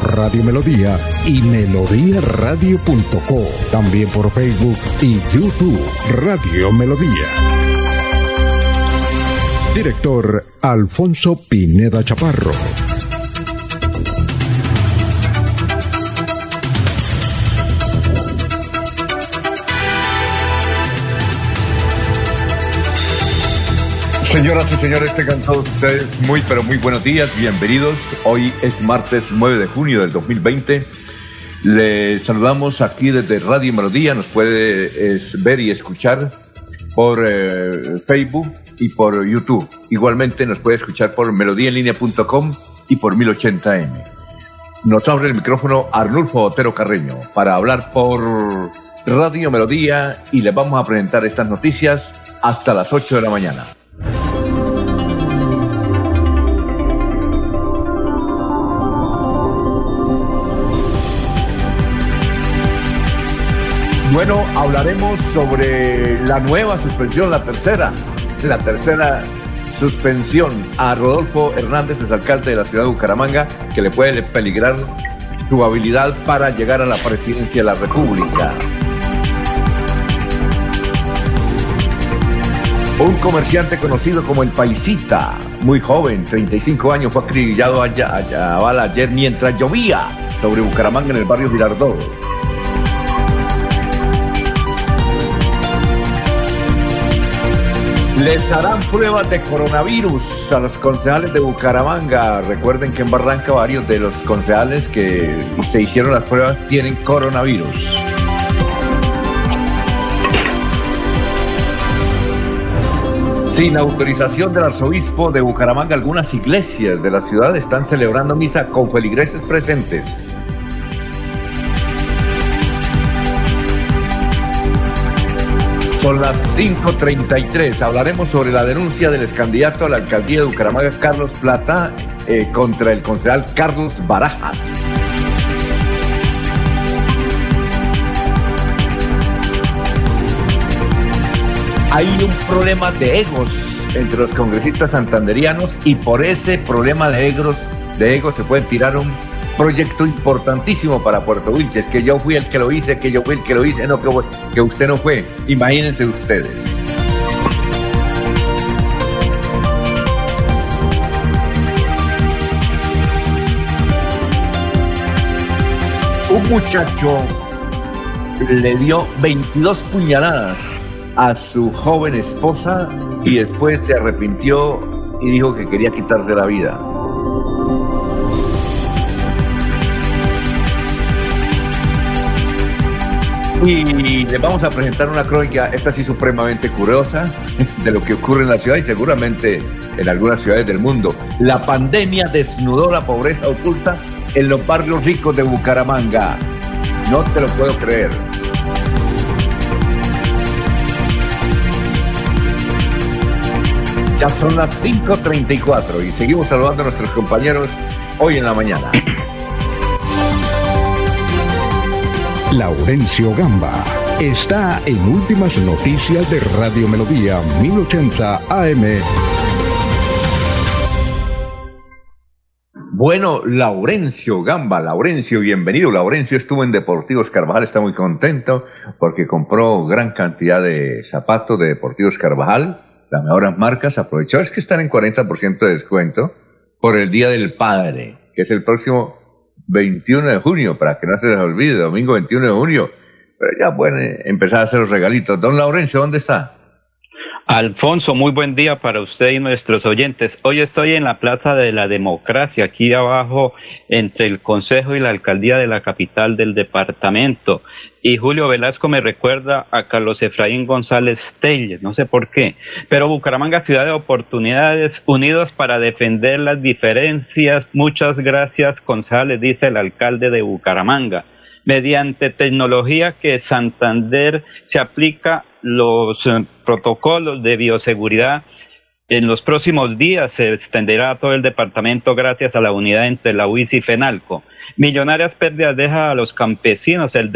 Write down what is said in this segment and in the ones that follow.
Radio Melodía y melodíaradio.co. También por Facebook y YouTube Radio Melodía. Director Alfonso Pineda Chaparro. Señoras y señores, tengan todos ustedes muy pero muy buenos días, bienvenidos. Hoy es martes 9 de junio del 2020. Les saludamos aquí desde Radio Melodía, nos puede ver y escuchar por eh, Facebook y por YouTube. Igualmente nos puede escuchar por melodíaenlínea.com y por 1080m. Nos abre el micrófono Arnulfo Otero Carreño para hablar por Radio Melodía y les vamos a presentar estas noticias hasta las 8 de la mañana. Bueno, hablaremos sobre la nueva suspensión, la tercera, la tercera suspensión a Rodolfo Hernández, es alcalde de la ciudad de Bucaramanga, que le puede peligrar su habilidad para llegar a la presidencia de la República. Un comerciante conocido como el Paisita, muy joven, 35 años, fue acribillado allá, allá, ayer mientras llovía sobre Bucaramanga en el barrio Girardot. Les harán pruebas de coronavirus a los concejales de Bucaramanga. Recuerden que en Barranca varios de los concejales que se hicieron las pruebas tienen coronavirus. Sin autorización del arzobispo de Bucaramanga, algunas iglesias de la ciudad están celebrando misa con feligreses presentes. Son las 5.33. Hablaremos sobre la denuncia del excandidato a la alcaldía de Bucaramanga, Carlos Plata, eh, contra el concejal Carlos Barajas. Hay un problema de egos entre los congresistas santanderianos y por ese problema de egos, de egos se puede tirar un proyecto importantísimo para Puerto Wilches, que yo fui el que lo hice, que yo fui el que lo hice, no, que, que usted no fue. Imagínense ustedes. Un muchacho le dio 22 puñaladas a su joven esposa y después se arrepintió y dijo que quería quitarse la vida. Y les vamos a presentar una crónica, esta sí supremamente curiosa, de lo que ocurre en la ciudad y seguramente en algunas ciudades del mundo. La pandemia desnudó la pobreza oculta en los barrios ricos de Bucaramanga. No te lo puedo creer. Ya son las 5.34 y seguimos saludando a nuestros compañeros hoy en la mañana. Laurencio Gamba está en Últimas Noticias de Radio Melodía 1080 AM. Bueno, Laurencio Gamba, Laurencio, bienvenido. Laurencio estuvo en Deportivos Carvajal, está muy contento porque compró gran cantidad de zapatos de Deportivos Carvajal, las mejores marcas. Aprovechó, es que están en 40% de descuento por el Día del Padre, que es el próximo 21 de junio, para que no se les olvide, domingo 21 de junio. Pero ya pueden empezar a hacer los regalitos. Don Laurencio, ¿dónde está? Alfonso, muy buen día para usted y nuestros oyentes. Hoy estoy en la Plaza de la Democracia, aquí abajo entre el Consejo y la Alcaldía de la capital del departamento. Y Julio Velasco me recuerda a Carlos Efraín González Telles, no sé por qué. Pero Bucaramanga, ciudad de oportunidades, unidos para defender las diferencias. Muchas gracias, González, dice el alcalde de Bucaramanga. Mediante tecnología que Santander se aplica los eh, protocolos de bioseguridad. En los próximos días se extenderá a todo el departamento gracias a la unidad entre la UIS y FENALCO. Millonarias pérdidas deja a los campesinos el,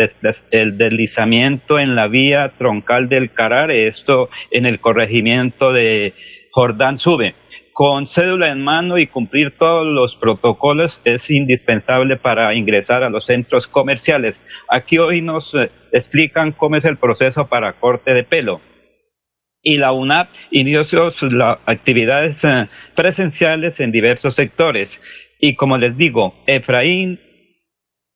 el deslizamiento en la vía troncal del Carare, esto en el corregimiento de Jordán Sube con cédula en mano y cumplir todos los protocolos es indispensable para ingresar a los centros comerciales. Aquí hoy nos eh, explican cómo es el proceso para corte de pelo. Y la UNAP inició sus actividades eh, presenciales en diversos sectores. Y como les digo, Efraín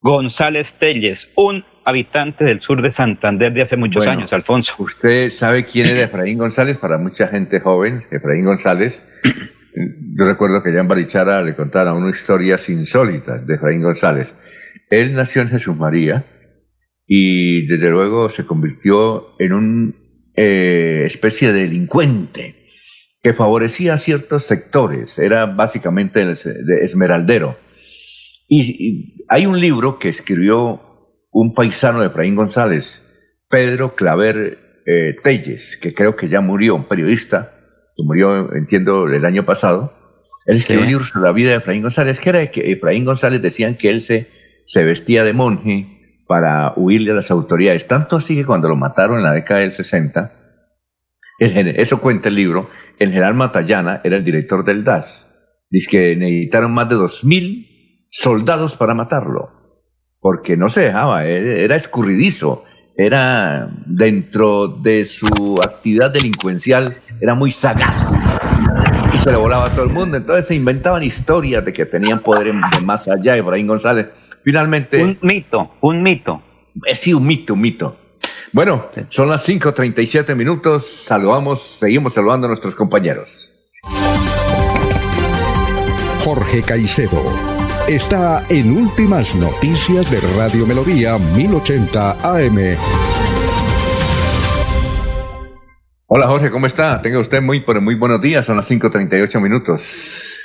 González Telles, un habitante del sur de Santander de hace muchos años, Alfonso. Usted sabe quién era Efraín González, para mucha gente joven, Efraín González. Yo recuerdo que ya en Barichara le contara una historias insólitas de Efraín González. Él nació en Jesús María y desde luego se convirtió en una eh, especie de delincuente que favorecía a ciertos sectores, era básicamente el esmeraldero. y hay un libro que escribió un paisano de Efraín González, Pedro Claver eh, Telles, que creo que ya murió, un periodista, que murió, entiendo, el año pasado. Él escribió un libro sobre la vida de Efraín González, que era que Efraín González decían que él se, se vestía de monje para huirle a las autoridades. Tanto así que cuando lo mataron en la década del 60, eso cuenta el libro, el general Matallana era el director del DAS. Dice que necesitaron más de 2.000 soldados para matarlo porque no se dejaba, era escurridizo, era dentro de su actividad delincuencial, era muy sagaz y se le volaba a todo el mundo. Entonces se inventaban historias de que tenían poder de más allá. Efraín González, finalmente. Un mito, un mito. Eh, sí, un mito, un mito. Bueno, son las 5:37 minutos. Saludamos, seguimos saludando a nuestros compañeros. Jorge Caicedo está en Últimas Noticias de Radio Melodía 1080 AM. Hola Jorge, ¿cómo está? Tenga usted muy, pero muy buenos días, son las 5.38 minutos.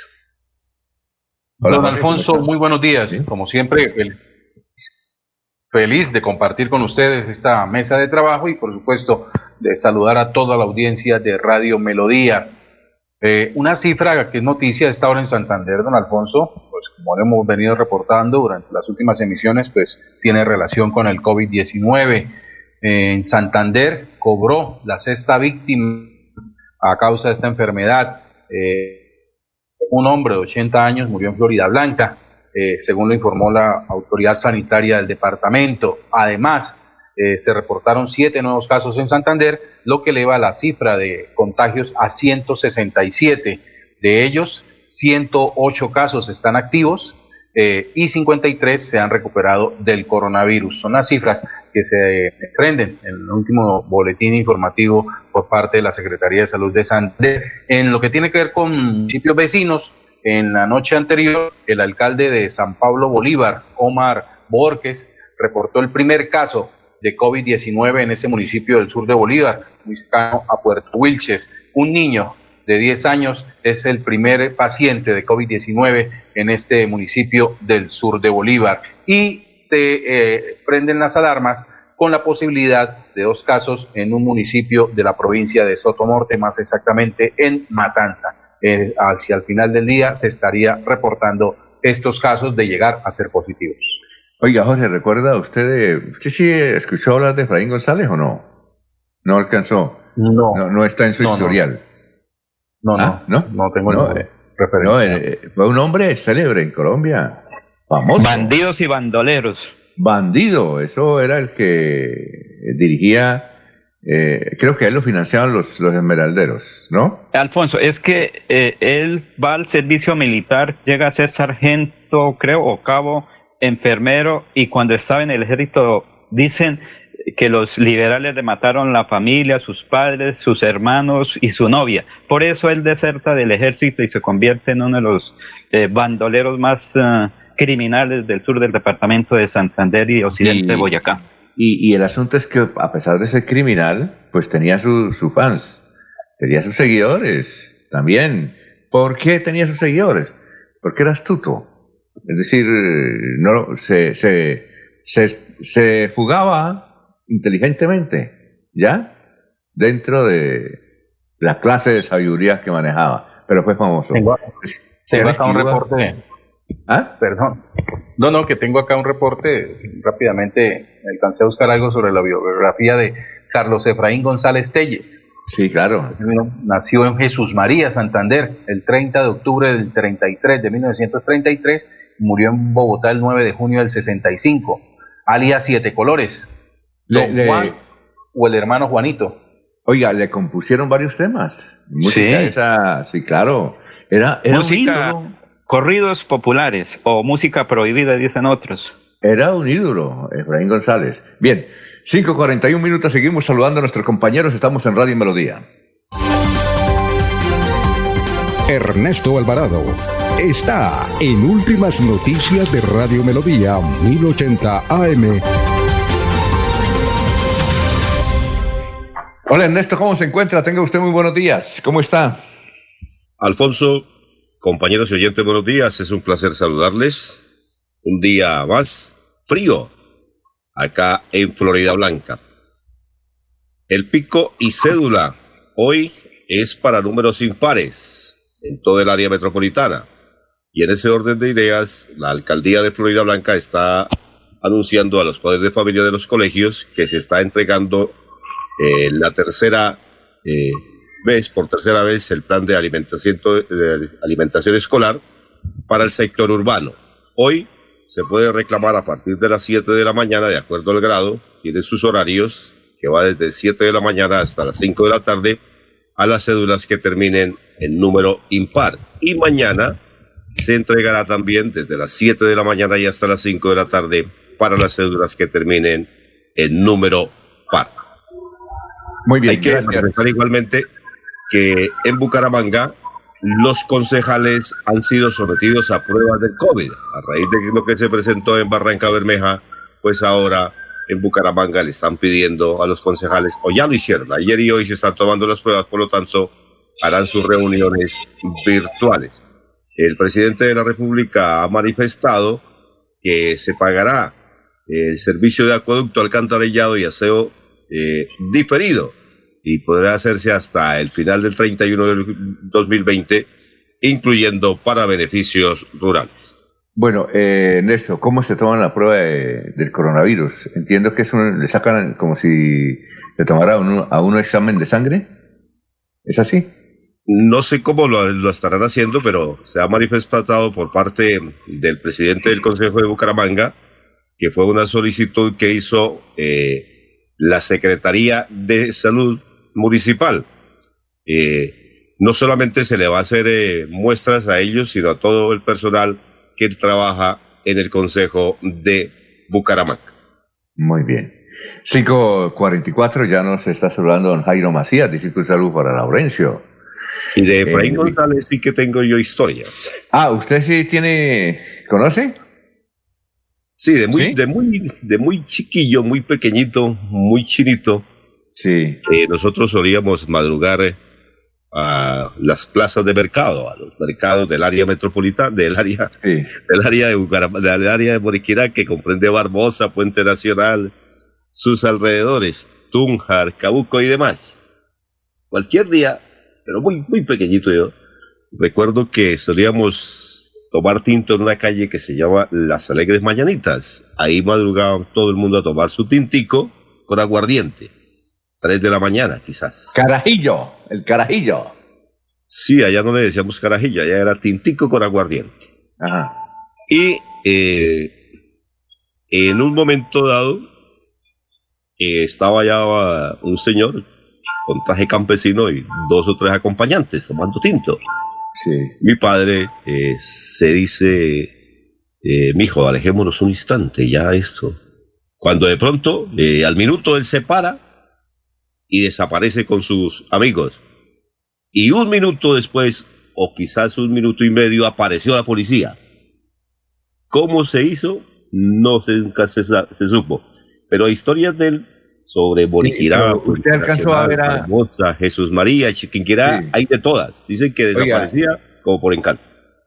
Hola, Don Alfonso, muy buenos días. Como siempre, feliz de compartir con ustedes esta mesa de trabajo y por supuesto de saludar a toda la audiencia de Radio Melodía. Eh, una cifra que es noticia de esta hora en Santander, don Alfonso, pues como lo hemos venido reportando durante las últimas emisiones, pues tiene relación con el COVID-19. en Santander cobró la sexta víctima a causa de esta enfermedad. Eh, un hombre de 80 años murió en Florida Blanca, eh, según lo informó la autoridad sanitaria del departamento. Además, eh, se reportaron siete nuevos casos en Santander, lo que eleva la cifra de contagios a 167. De ellos, 108 casos están activos eh, y 53 se han recuperado del coronavirus. Son las cifras que se prenden en el último boletín informativo por parte de la Secretaría de Salud de Santander. En lo que tiene que ver con municipios vecinos, en la noche anterior, el alcalde de San Pablo Bolívar, Omar Borges, reportó el primer caso de COVID-19 en ese municipio del sur de Bolívar, muy cercano a Puerto Wilches. Un niño de 10 años es el primer paciente de COVID-19 en este municipio del sur de Bolívar. Y se eh, prenden las alarmas con la posibilidad de dos casos en un municipio de la provincia de Sotomorte, más exactamente en Matanza. Eh, hacia el final del día se estaría reportando estos casos de llegar a ser positivos. Oiga, Jorge, ¿recuerda usted, usted sí escuchó hablar de Efraín González o no? ¿No alcanzó? No. No, está en su historial. No, no, ah, no, no, tengo no, eh, no eh, fue un hombre célebre en Colombia, famoso. Bandidos y bandoleros. Bandido, eso era el que dirigía, eh, creo que él lo financiaban los, los esmeralderos, ¿no? Alfonso, es que él va al servicio militar, llega a ser sargento, creo, o cabo enfermero y cuando estaba en el ejército dicen que los liberales le mataron la familia, sus padres, sus hermanos y su novia. Por eso él deserta del ejército y se convierte en uno de los eh, bandoleros más eh, criminales del sur del departamento de Santander y occidente de Boyacá. Y, el asunto es que a pesar de ser criminal, pues tenía sus fans, tenía sus seguidores también. ¿Por qué tenía sus seguidores? Porque era astuto es decir, no, se, se, se, se fugaba inteligentemente, ¿ya? Dentro de la clase de sabiduría que manejaba, pero fue famoso. Tengo, acá un reporte. ¿Ah? Perdón. No, no, que tengo acá un reporte. Rápidamente alcancé a buscar algo sobre la biografía de Carlos Efraín González Telles. Sí, claro. Nació en Jesús María, Santander, el 30 de octubre del 33, de 1933. Murió en Bogotá el 9 de junio del 65. Alias Siete Colores. Don Juan o el hermano Juanito. Oiga, le compusieron varios temas. Música sí. esa, sí, claro. Era, era música, corridos populares o música prohibida, dicen otros. Era un ídolo, Efraín González. Bien, 5.41 minutos, seguimos saludando a nuestros compañeros, estamos en Radio Melodía. Ernesto Alvarado está en Últimas Noticias de Radio Melodía 1080 AM. Hola Ernesto, ¿cómo se encuentra? Tenga usted muy buenos días. ¿Cómo está? Alfonso, compañeros y oyentes, buenos días. Es un placer saludarles. Un día más frío acá en Florida Blanca. El pico y cédula hoy es para números impares en todo el área metropolitana. Y en ese orden de ideas, la alcaldía de Florida Blanca está anunciando a los padres de familia de los colegios que se está entregando eh, la tercera eh, vez, por tercera vez, el plan de alimentación, de alimentación escolar para el sector urbano. Hoy se puede reclamar a partir de las 7 de la mañana, de acuerdo al grado, tiene sus horarios, que va desde 7 de la mañana hasta las 5 de la tarde, a las cédulas que terminen en número impar. Y mañana se entregará también desde las 7 de la mañana y hasta las 5 de la tarde para las cédulas que terminen en número par. Muy bien. Hay que recordar igualmente que en Bucaramanga los concejales han sido sometidos a pruebas del COVID. A raíz de lo que se presentó en Barranca Bermeja, pues ahora en Bucaramanga le están pidiendo a los concejales, o ya lo hicieron, ayer y hoy se están tomando las pruebas, por lo tanto harán sus reuniones virtuales. El presidente de la República ha manifestado que se pagará el servicio de acueducto, alcantarillado y aseo eh, diferido y podrá hacerse hasta el final del 31 del 2020, incluyendo para beneficios rurales. Bueno, eh, Néstor, ¿cómo se toma la prueba del coronavirus? Entiendo que es le sacan como si le tomara a uno, a uno examen de sangre. ¿Es así? No sé cómo lo, estarán haciendo, pero se ha manifestado por parte del presidente del Consejo de Bucaramanga que fue una solicitud que hizo eh, la Secretaría de Salud municipal. Eh, no solamente se le va a hacer eh, muestras a ellos, sino a todo el personal que trabaja en el Consejo de Bucaramanga. Muy bien. 5.44, ya nos está saludando don Jairo Macías, dice un saludo para Laurencio. Y de Efraín eh, González sí que tengo yo historias. Ah, ¿usted sí tiene, conoce? Sí, de muy, De muy, de muy chiquillo, muy pequeñito, muy chinito Sí. Eh, nosotros solíamos madrugar eh, a las plazas de mercado, a los mercados del área metropolitana, del área, del área de del área de Moriquirá, que comprende Barbosa, Puente Nacional, sus alrededores, Tunjar, Cabuco y demás. Cualquier día, pero muy, muy pequeñito yo, recuerdo que solíamos tomar tinto en una calle que se llama Las Alegres Mañanitas. Ahí madrugaban todo el mundo a tomar su tintico con aguardiente 3 de la mañana, quizás. Carajillo, el carajillo. Sí, allá no le decíamos carajillo, allá era tintico con aguardiente. Ajá. Y eh, en un momento dado eh, estaba allá un señor con traje campesino y dos o tres acompañantes tomando tinto. Sí. Mi padre eh, se dice, eh, mijo, alejémonos un instante, ya esto. Cuando de pronto, al minuto, él se para y desaparece con sus amigos. Y un minuto después, o quizás un minuto y medio, apareció la policía. ¿Cómo se hizo? No se, nunca se, supo. Pero historias de él sobre Boriquirá, usted alcanzó a ver a Jesús María, Chiquinquirá, hay de todas. Dicen que desaparecía como por encanto.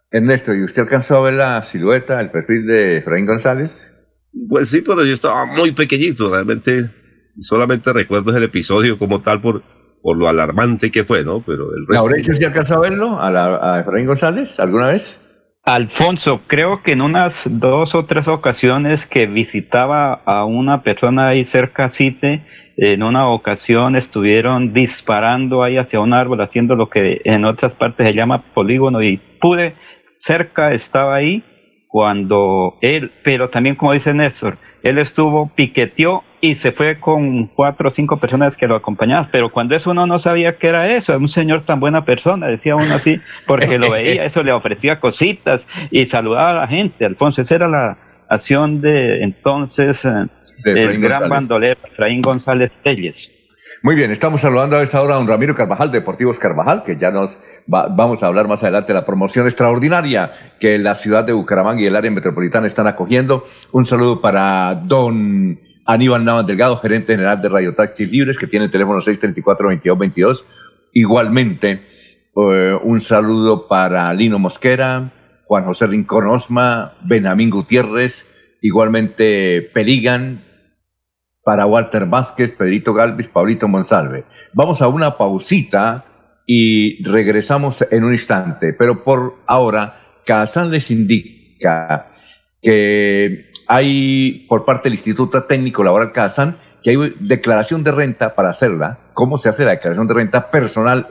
Ernesto, ¿y usted alcanzó a ver la silueta, el perfil de Efraín González? Pues sí, pero yo estaba muy pequeñito, realmente solamente recuerdo el episodio como tal por, por lo alarmante que fue, ¿no? Pero el resto... ¿Laurencio sí alcanzó a verlo? ¿A, la, a Efraín González alguna vez? Alfonso, creo que en unas dos o tres ocasiones que visitaba a una persona ahí cerca Cite, en una ocasión estuvieron disparando ahí hacia un árbol, haciendo lo que en otras partes se llama polígono, y pude, cerca estaba ahí cuando él, pero también como dice Néstor, él estuvo, piqueteó y se fue con cuatro o cinco personas que lo acompañaban, pero cuando eso uno no sabía que era eso, un señor tan buena persona, decía uno así, porque lo veía, eso le ofrecía cositas y saludaba a la gente, Alfonso, esa era la acción de entonces eh, el gran bandolero Efraín González Telles. Muy bien, estamos saludando a esta hora a un Ramiro Carvajal, Deportivos Carvajal, que ya nos vamos a hablar más adelante de la promoción extraordinaria que la ciudad de Bucaramanga y el área metropolitana están acogiendo. Un saludo para don Aníbal Navas Delgado, gerente general de Radio Taxis Libres, que tiene el teléfono 634-2222. Igualmente, eh, un saludo para Lino Mosquera, Juan José Rincón Osma, Benjamín Gutiérrez, igualmente Peligan, para Walter Vázquez, Pedrito Galvis, Pablito Monsalve. Vamos a una pausita y regresamos en un instante, pero por ahora, Kazan les indica que hay por parte del Instituto Técnico Laboral Kazan que hay declaración de renta para hacerla. ¿Cómo se hace la declaración de renta personal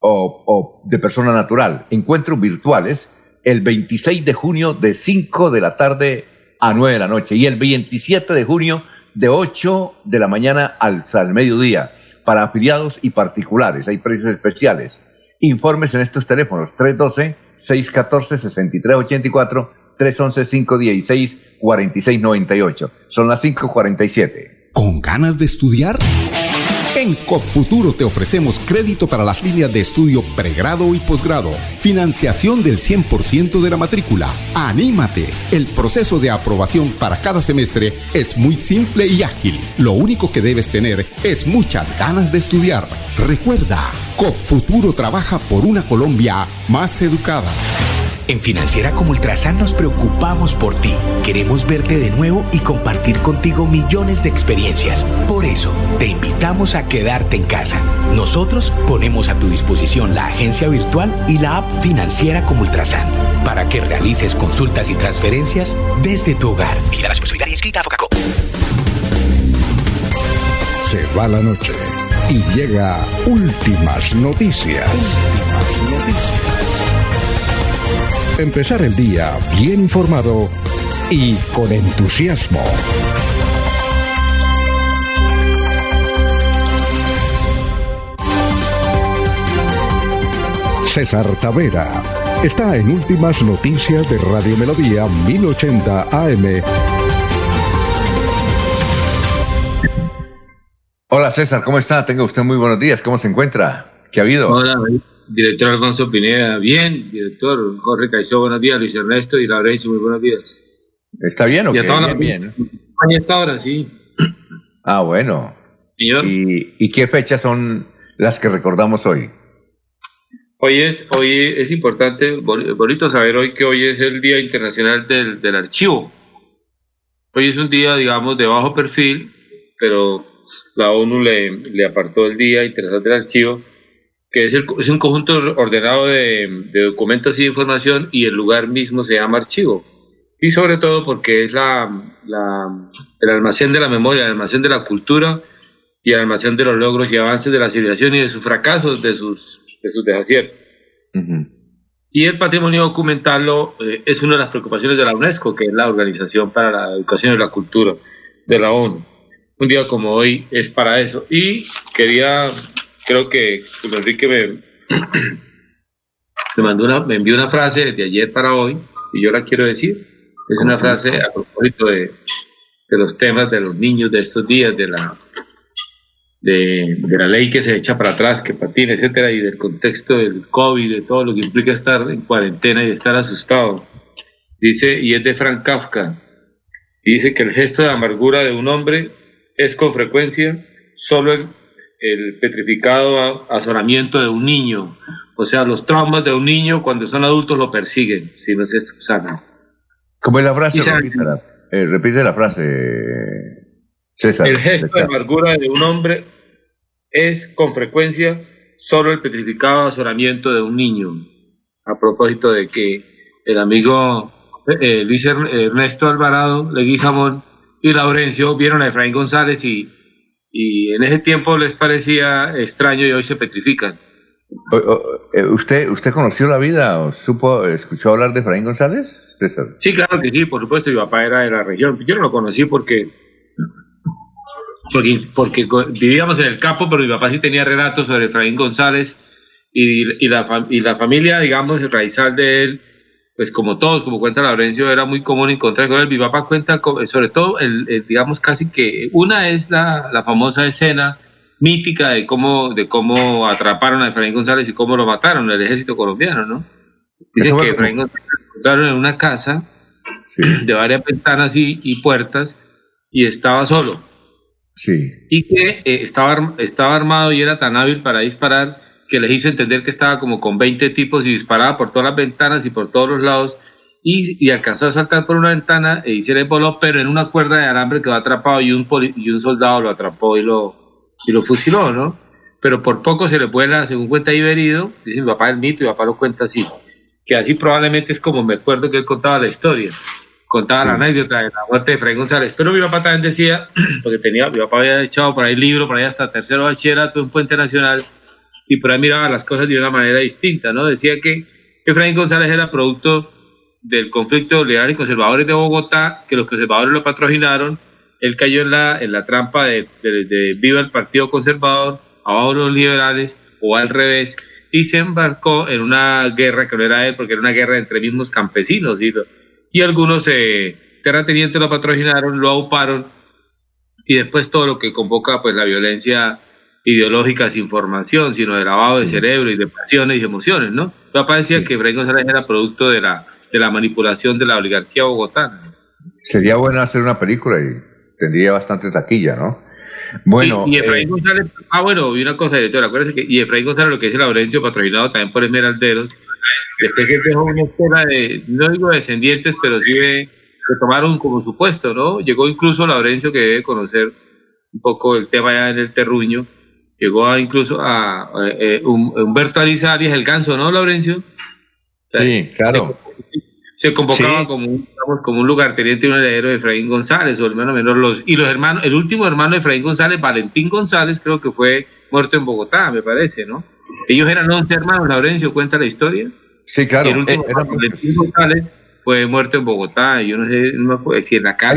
o, de persona natural? Encuentros virtuales el 26 de junio de 5 de la tarde a 9 de la noche y el 27 de junio de 8 de la mañana al, al mediodía para afiliados y particulares. Hay precios especiales. Informes en estos teléfonos 312-614-6384, 311-516-4698. Son las 5.47. ¿Con ganas de estudiar? En COPFuturo te ofrecemos crédito para las líneas de estudio pregrado y posgrado, financiación del 100% de la matrícula. ¡Anímate! El proceso de aprobación para cada semestre es muy simple y ágil. Lo único que debes tener es muchas ganas de estudiar. Recuerda, COPFuturo trabaja por una Colombia más educada. En Financiera como Ultrasan nos preocupamos por ti. Queremos verte de nuevo y compartir contigo millones de experiencias. Por eso, te invitamos a quedarte en casa. Nosotros ponemos a tu disposición la agencia virtual y la app Financiera como Ultrasan para que realices consultas y transferencias desde tu hogar. Mira la responsabilidad inscrita a Focacop. Se va la noche y llega últimas noticias. Últimas noticias empezar el día bien informado y con entusiasmo. César Tavera está en Últimas Noticias de Radio Melodía 1080 AM. Hola César, ¿cómo está? Tenga usted muy buenos días. ¿Cómo se encuentra? ¿Qué ha habido? Hola, director Alfonso Pineda, bien, director Jorge Caicedo, buenos días, Luis Ernesto y Laurencio, muy buenos días. ¿Está bien o qué? Bien, bien. hasta ahora, sí. Ah, bueno. ¿Y, ¿Y, qué fechas son las que recordamos hoy? Hoy es, hoy es importante, bonito saber hoy que hoy es el Día Internacional del, del Archivo. Hoy es un día, digamos, de bajo perfil, pero la ONU le, le apartó el Día Internacional del Archivo que es, el, es un conjunto ordenado de, de, documentos y información y el lugar mismo se llama archivo. Y sobre todo porque es la, la, el almacén de la memoria, el almacén de la cultura y el almacén de los logros y avances de la civilización y de sus fracasos, de sus, de sus desaciertos. Y el patrimonio documental eh, es una de las preocupaciones de la UNESCO, que es la Organización para la Educación y la Cultura de la ONU. Un día como hoy es para eso. Y quería creo que Enrique me, me, mandó una, me envió una frase de ayer para hoy y yo la quiero decir. Es una frase a propósito de, de los temas de los niños de estos días, de la, de, de, la ley que se echa para atrás, que patina, etcétera, y del contexto del COVID, de todo lo que implica estar en cuarentena y estar asustado. Dice, y es de Frank Kafka, dice que el gesto de amargura de un hombre es con frecuencia solo el el petrificado azoramiento de un niño. O sea, los traumas de un niño cuando son adultos lo persiguen, si no se sana. Como el abrazo. eh, repite la frase, César. El gesto de amargura de un hombre es con frecuencia solo el petrificado azoramiento de un niño. A propósito de que el amigo eh, Luis Ernesto Alvarado, Leguizamón y Laurencio vieron a Efraín González y, y en ese tiempo les parecía extraño y hoy se petrifican. Eh, ¿Usted, ¿Usted conoció la vida o supo, escuchó hablar de Efraín González, César? Sí, claro que sí, por supuesto, mi papá era de la región. Yo no lo conocí porque, porque, porque vivíamos en el campo, pero mi papá sí tenía relatos sobre Efraín González y, y, la, y la familia, digamos, el raizal de él pues como todos, como cuenta Laurencio, era muy común encontrar con papá cuenta, sobre todo, el, digamos, casi que una es la, la, famosa escena mítica de cómo, de cómo atraparon a Efraín González y cómo lo mataron, el ejército colombiano, ¿no? Dice que Efraín González lo encontraron en una casa de varias ventanas y, y, puertas y estaba solo. Sí. Y que eh, estaba, estaba armado y era tan hábil para disparar que les hizo entender que estaba como con 20 tipos y disparaba por todas las ventanas y por todos los lados y, alcanzó a saltar por una ventana e se le voló, pero en una cuerda de alambre quedó atrapado y un, y un soldado lo atrapó y lo, y lo fusiló, ¿no? Pero por poco se le vuela, según cuenta Iberido, dice mi papá el mito y mi papá lo cuenta así, que así probablemente es como me acuerdo que él contaba la historia, contaba la anécdota de la muerte de Fray González, pero mi papá también decía, porque tenía, mi papá había echado por ahí libro, por ahí hasta tercero bachillerato en Puente Nacional, y por ahí miraba las cosas de una manera distinta, ¿no? Decía que Efraín González era producto del conflicto liberal y conservadores de Bogotá, que los conservadores lo patrocinaron, él cayó en la, en la trampa de, de, viva el Partido Conservador, abajo los liberales, o al revés, y se embarcó en una guerra que no era él, porque era una guerra entre mismos campesinos, y, y algunos eh, terratenientes lo patrocinaron, lo auparon, y después todo lo que convoca pues la violencia ideológica sin formación, sino de lavado de cerebro y de pasiones y emociones, ¿no? Mi papá decía que Efraín González era producto de la, de la manipulación de la oligarquía bogotana. Sería bueno hacer una película y tendría bastante taquilla, ¿no? Bueno. Y, Efraín eh, González, ah, bueno, y una cosa, director, acuérdese que, y Efraín González, lo que dice Laurencio, patrocinado también por Esmeralderos, después que dejó una escuela de, no digo descendientes, pero sí de, tomaron como supuesto, ¿no? Llegó incluso Laurencio, que debe conocer un poco el tema ya en el terruño, llegó incluso a, eh, Humberto Alizarias, el ganso, ¿no, Laurencio? sí, claro. Se, convocaba como, un, como un lugarteniente y un heredero de Efraín González, o hermano menor, los, y los hermanos, el último hermano de Efraín González, Valentín González, creo que fue muerto en Bogotá, me parece, ¿no? Ellos eran 11 hermanos, Laurencio, ¿cuenta la historia? Sí, claro. el último, eh, Valentín González, fue muerto en Bogotá, yo no sé, no me si en la casa.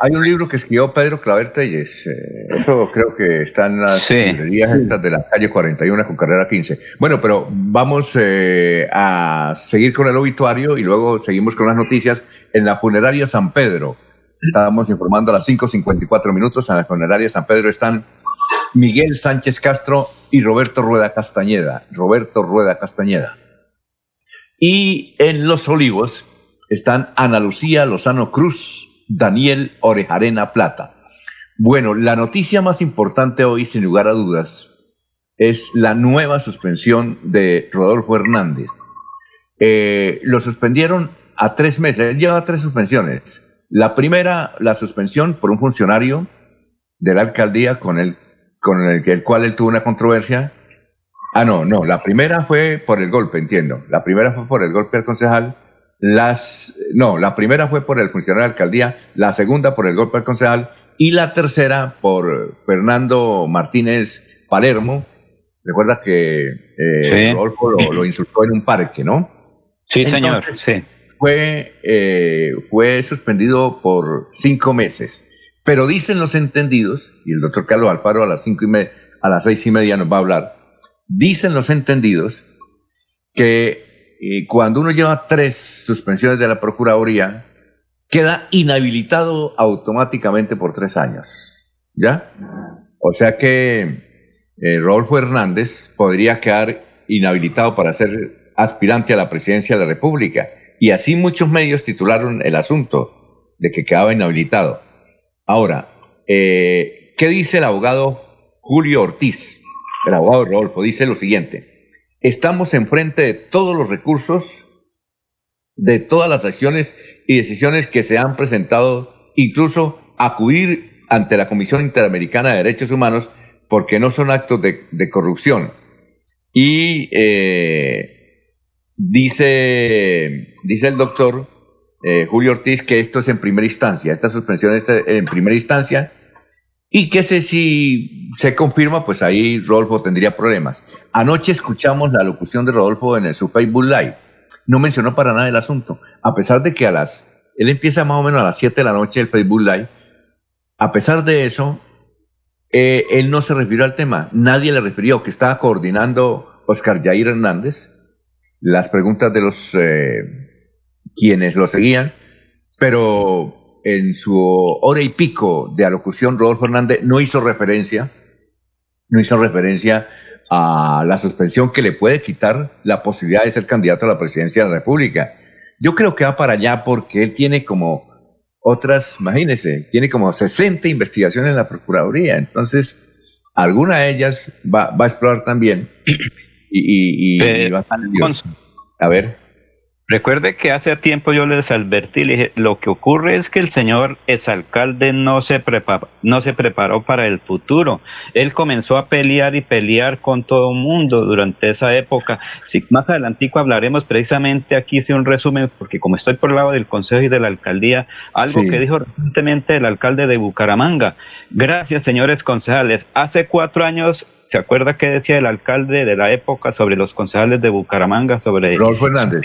Hay un, libro, que escribió Pedro Claver Telles, eh, eso creo que está en las librerías de la calle 41 con carrera 15. Bueno, pero vamos eh, a seguir con el obituario y luego seguimos con las noticias. En la funeraria San Pedro, estábamos informando a las 5.54 minutos, en la funeraria San Pedro están Miguel Sánchez Castro y Roberto Rueda Castañeda. Roberto Rueda Castañeda. Y en Los Olivos están Ana Lucía Lozano Cruz, Daniel Orejarena Plata. Bueno, la noticia más importante hoy, sin lugar a dudas, es la nueva suspensión de Rodolfo Hernández. Eh, lo suspendieron a tres meses, él lleva tres suspensiones. La primera, la suspensión por un funcionario de la alcaldía con el, con el, el cual él tuvo una controversia. Ah, no, no, la primera fue por el golpe, entiendo. La primera fue por el golpe al concejal las, no, la primera fue por el funcionario de la alcaldía, la segunda por el golpe al concejal y la tercera por Fernando Martínez Palermo. Recuerda que eh, Rodolfo lo, insultó en un parque, ¿no? Sí, señor, sí. Fue, eh, fue suspendido por cinco meses. Pero dicen los entendidos, y el doctor Carlos Alfaro a las, cinco y a las seis y media nos va a hablar, dicen los entendidos que y cuando uno lleva tres suspensiones de la Procuraduría, queda inhabilitado automáticamente por tres años. ¿Ya? O sea que eh, Rodolfo Hernández podría quedar inhabilitado para ser aspirante a la presidencia de la República. Y así muchos medios titularon el asunto de que quedaba inhabilitado. Ahora, eh, ¿qué dice el abogado Julio Ortiz? El abogado Rodolfo dice lo siguiente estamos enfrente de todos los recursos, de todas las acciones y decisiones que se han presentado incluso acudir ante la Comisión Interamericana de Derechos Humanos porque no son actos de, corrupción. Y eh, dice, dice el doctor eh, Julio Ortiz que esto es en primera instancia, esta suspensión es en primera instancia y que si se confirma, pues ahí Rodolfo tendría problemas. Anoche escuchamos la locución de Rodolfo en su Facebook Live. No mencionó para nada el asunto, a pesar de que a las, él empieza más o menos a las 7 de la noche el Facebook Live. A pesar de eso, eh, él no se refirió al tema. Nadie le refirió que estaba coordinando Oscar Jair Hernández las preguntas de los eh, quienes lo seguían, pero en su hora y pico de alocución, Rodolfo Hernández no hizo referencia, no hizo referencia a la suspensión que le puede quitar la posibilidad de ser candidato a la presidencia de la República. Yo creo que va para allá porque él tiene como otras, imagínense, tiene como 60 investigaciones en la Procuraduría, entonces alguna de ellas va, a explorar también y, eh, va a estar A ver. Recuerde que hace tiempo yo les advertí, le dije, lo que ocurre es que el señor exalcalde no se, no se preparó para el futuro. Él comenzó a pelear y pelear con todo el mundo durante esa época. Si, más adelantico hablaremos precisamente, aquí hice un resumen, porque como estoy por el lado del consejo y de la alcaldía, algo que dijo recientemente el alcalde de Bucaramanga. Gracias, señores concejales. Hace cuatro años ¿Se acuerda qué decía el alcalde de la época sobre los concejales de Bucaramanga? Sobre Rolfo Hernández.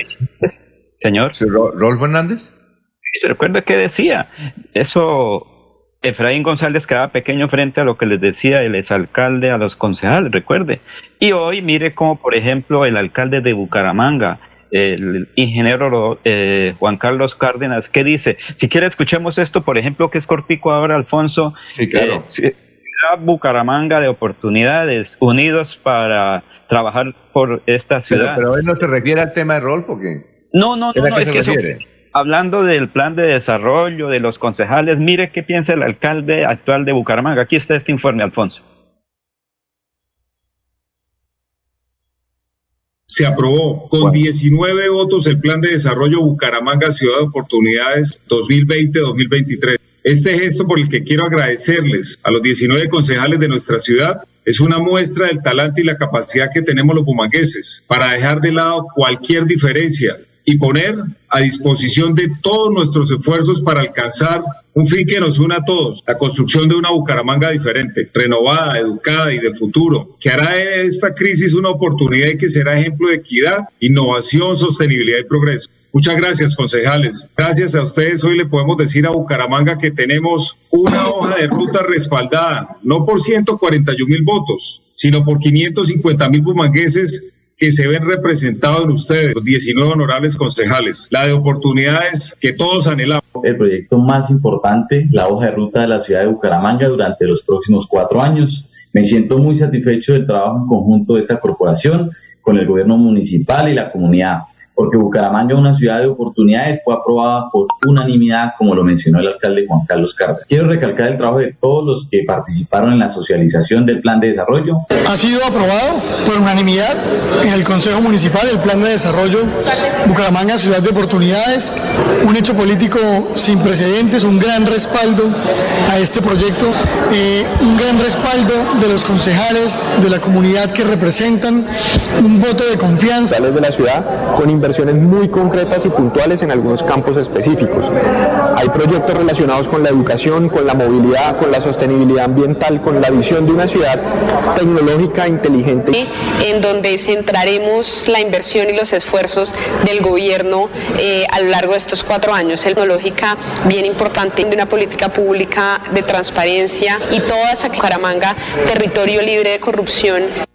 Señor. ¿Rolfo Hernández? ¿Se recuerda qué decía? Eso, Efraín González quedaba pequeño frente a lo que les decía el exalcalde a los concejales, recuerde. Y hoy mire como, por ejemplo, el alcalde de Bucaramanga, el ingeniero eh, Juan Carlos Cárdenas, ¿qué dice? Si quiere escuchemos esto, por ejemplo, que es cortico ahora, Alfonso. Sí, claro. Eh, Bucaramanga de oportunidades, unidos para trabajar por esta ciudad. Pero, él no se refiere al tema de rol, porque... No, no, no, es que hablando del plan de desarrollo, de los concejales, mire qué piensa el alcalde actual de Bucaramanga. Aquí está este informe, Alfonso. se aprobó con 19 votos el Plan de Desarrollo Bucaramanga Ciudad de Oportunidades 2020-2023. Este gesto por el que quiero agradecerles a los 19 concejales de nuestra ciudad es una muestra del talante y la capacidad que tenemos los bumangueses para dejar de lado cualquier diferencia y poner a disposición de todos nuestros esfuerzos para alcanzar un fin que nos una a todos, la construcción de una Bucaramanga diferente, renovada, educada y de futuro, que hará de esta crisis una oportunidad y que será ejemplo de equidad, innovación, sostenibilidad y progreso. Muchas gracias, concejales. Gracias a ustedes, hoy le podemos decir a Bucaramanga que tenemos una hoja de ruta respaldada, no por 141 mil votos, sino por 550 mil bumangueses que se ven representados en ustedes, los 19 honorables concejales, la de oportunidades que todos anhelamos. El proyecto más importante, la hoja de ruta de la ciudad de Bucaramanga durante los próximos cuatro años. Me siento muy satisfecho del trabajo conjunto de esta corporación con el gobierno municipal y la comunidad porque Bucaramanga es una ciudad de oportunidades, fue aprobada por unanimidad, como lo mencionó el alcalde Juan Carlos Cárdenas. Quiero recalcar el trabajo de todos los que participaron en la socialización del plan de desarrollo. Ha sido aprobado por unanimidad en el Consejo Municipal el plan de desarrollo Bucaramanga Ciudad de Oportunidades, un hecho político sin precedentes, un gran respaldo a este proyecto, eh, un gran respaldo de los concejales, de la comunidad que representan, un voto de confianza. de la ciudad con muy concretas y puntuales en algunos campos específicos. Hay proyectos relacionados con la educación, con la movilidad, con la sostenibilidad ambiental, con la visión de una ciudad tecnológica, inteligente. En donde centraremos la inversión y los esfuerzos del gobierno eh, a lo largo de estos cuatro años. Tecnológica bien importante de una política pública de transparencia y toda esa Caramanga, territorio libre de corrupción.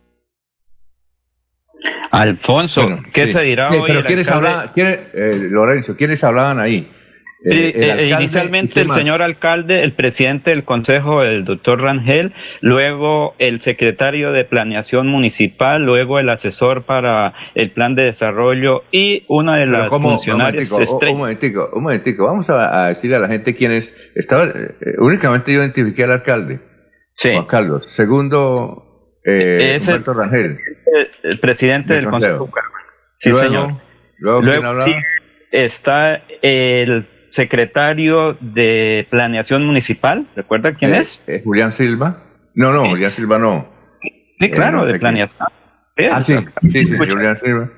Alfonso, ¿qué se dirá hoy? Pero ¿quiénes hablaban, eh, Lorenzo, ¿quiénes hablaban ahí? Eh, inicialmente el señor alcalde, el presidente del consejo, el doctor Rangel, luego el secretario de planeación municipal, luego el asesor para el plan de desarrollo y una de las funcionarias un momentico, un momentico, vamos a, decirle a la gente quiénes estaba, eh, únicamente yo identifiqué al alcalde, Juan Carlos. Segundo, eh, Humberto Rangel el presidente del Consejo. Sí, señor. Luego, está el secretario de Planeación Municipal, ¿recuerda quién Eh, es? eh, Julián Silva. No, no, Julián Silva no. Sí, claro, no sé de quién. Planeación. Ah, sí, sí, sí. Julián Silva.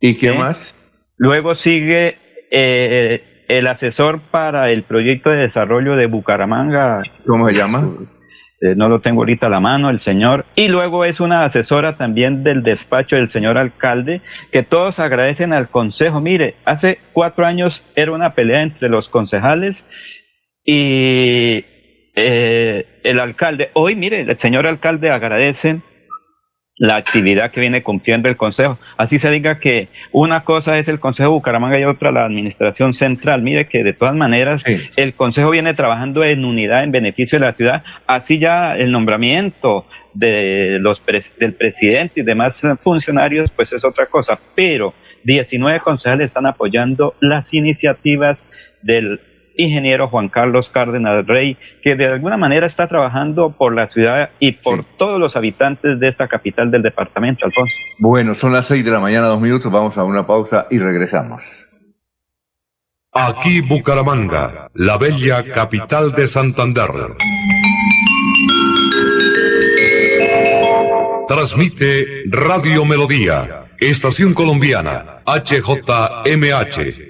¿Y qué Sí. más? Luego sigue eh, el asesor para el proyecto de desarrollo de Bucaramanga. ¿Cómo se llama? Eh, no lo tengo ahorita a la mano, el señor. Y luego es una asesora también del despacho del señor alcalde, que todos agradecen al consejo. Mire, hace cuatro años era una pelea entre los concejales y eh, el alcalde. Hoy, mire, el señor alcalde agradece la actividad que viene cumpliendo el Consejo. Así se diga que una cosa es el Consejo de Bucaramanga y otra la Administración Central. Mire que de todas maneras el Consejo viene trabajando en unidad en beneficio de la ciudad. Así ya el nombramiento de los pres- del presidente y demás funcionarios pues es otra cosa. Pero 19 concejales están apoyando las iniciativas del ingeniero Juan Carlos Cárdenas Rey, que de alguna manera está trabajando por la ciudad y por todos los habitantes de esta capital del departamento, Alfonso. Bueno, son las seis de la mañana, dos minutos. Vamos a una pausa y regresamos. Aquí Bucaramanga, la bella capital de Santander. Transmite Radio Melodía, Estación Colombiana, HJMH,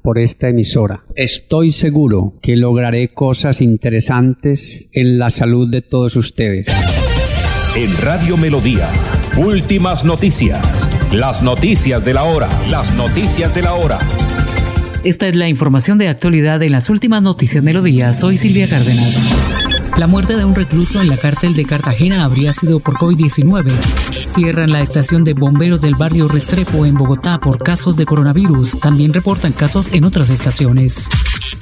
por esta emisora. Estoy seguro que lograré cosas interesantes en la salud de todos ustedes. En Radio Melodía, últimas noticias. Las noticias de la hora. Las noticias de la hora. Esta es la información de actualidad en las últimas noticias Melodía. Soy Silvia Cárdenas. La muerte de un recluso en la cárcel de Cartagena habría sido por COVID-19. Cierran la estación de bomberos del barrio Restrepo en Bogotá por casos de coronavirus. También reportan casos en otras estaciones.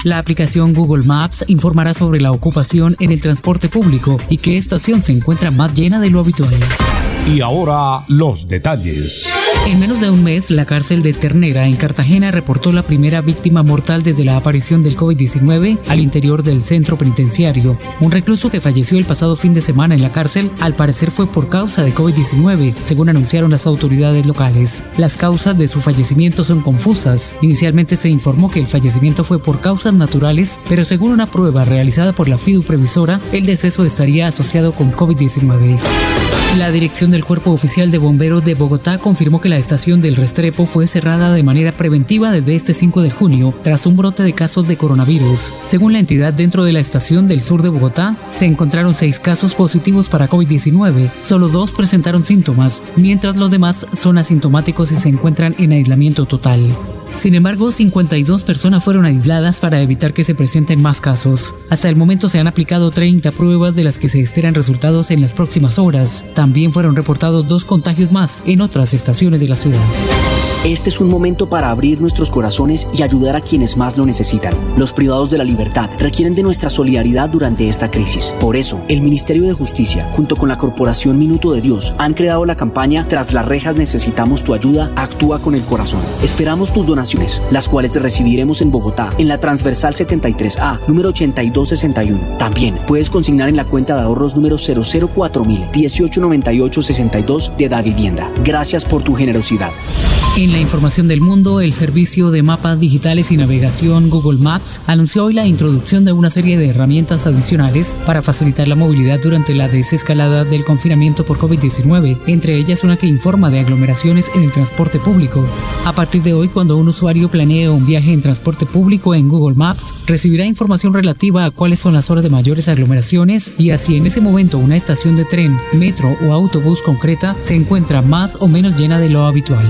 La aplicación Google Maps informará sobre la ocupación en el transporte público y qué estación se encuentra más llena de lo habitual. Y ahora los detalles. En menos de un mes, la cárcel de Ternera en Cartagena reportó la primera víctima mortal desde la aparición del COVID-19 al interior del centro penitenciario. Un recluso que falleció el pasado fin de semana en la cárcel, al parecer fue por causa de COVID-19, según anunciaron las autoridades locales. Las causas de su fallecimiento son confusas. Inicialmente se informó que el fallecimiento fue por causas naturales, pero según una prueba realizada por la FIDU previsora, el deceso estaría asociado con COVID-19. La dirección del Cuerpo Oficial de Bomberos de Bogotá confirmó que la estación del Restrepo fue cerrada de manera preventiva desde este 5 de junio tras un brote de casos de coronavirus. Según la entidad dentro de la estación del sur de Bogotá, se encontraron seis casos positivos para COVID-19, solo dos presentaron síntomas, mientras los demás son asintomáticos y se encuentran en aislamiento total. Sin embargo, 52 personas fueron aisladas para evitar que se presenten más casos. Hasta el momento se han aplicado 30 pruebas de las que se esperan resultados en las próximas horas. También fueron reportados dos contagios más en otras estaciones de la ciudad. Este es un momento para abrir nuestros corazones y ayudar a quienes más lo necesitan. Los privados de la libertad requieren de nuestra solidaridad durante esta crisis. Por eso, el Ministerio de Justicia, junto con la Corporación Minuto de Dios, han creado la campaña Tras las rejas necesitamos tu ayuda, actúa con el corazón. Esperamos tus donaciones, las cuales recibiremos en Bogotá, en la transversal 73A, número 8261. También puedes consignar en la cuenta de ahorros número 004000 189862 de Da Vivienda. Gracias por tu generosidad. En la información del mundo, el servicio de mapas digitales y navegación Google Maps anunció hoy la introducción de una serie de herramientas adicionales para facilitar la movilidad durante la desescalada del confinamiento por COVID-19, entre ellas una que informa de aglomeraciones en el transporte público. A partir de hoy, cuando un usuario planee un viaje en transporte público en Google Maps, recibirá información relativa a cuáles son las horas de mayores aglomeraciones y así en ese momento una estación de tren, metro o autobús concreta se encuentra más o menos llena de lo habitual.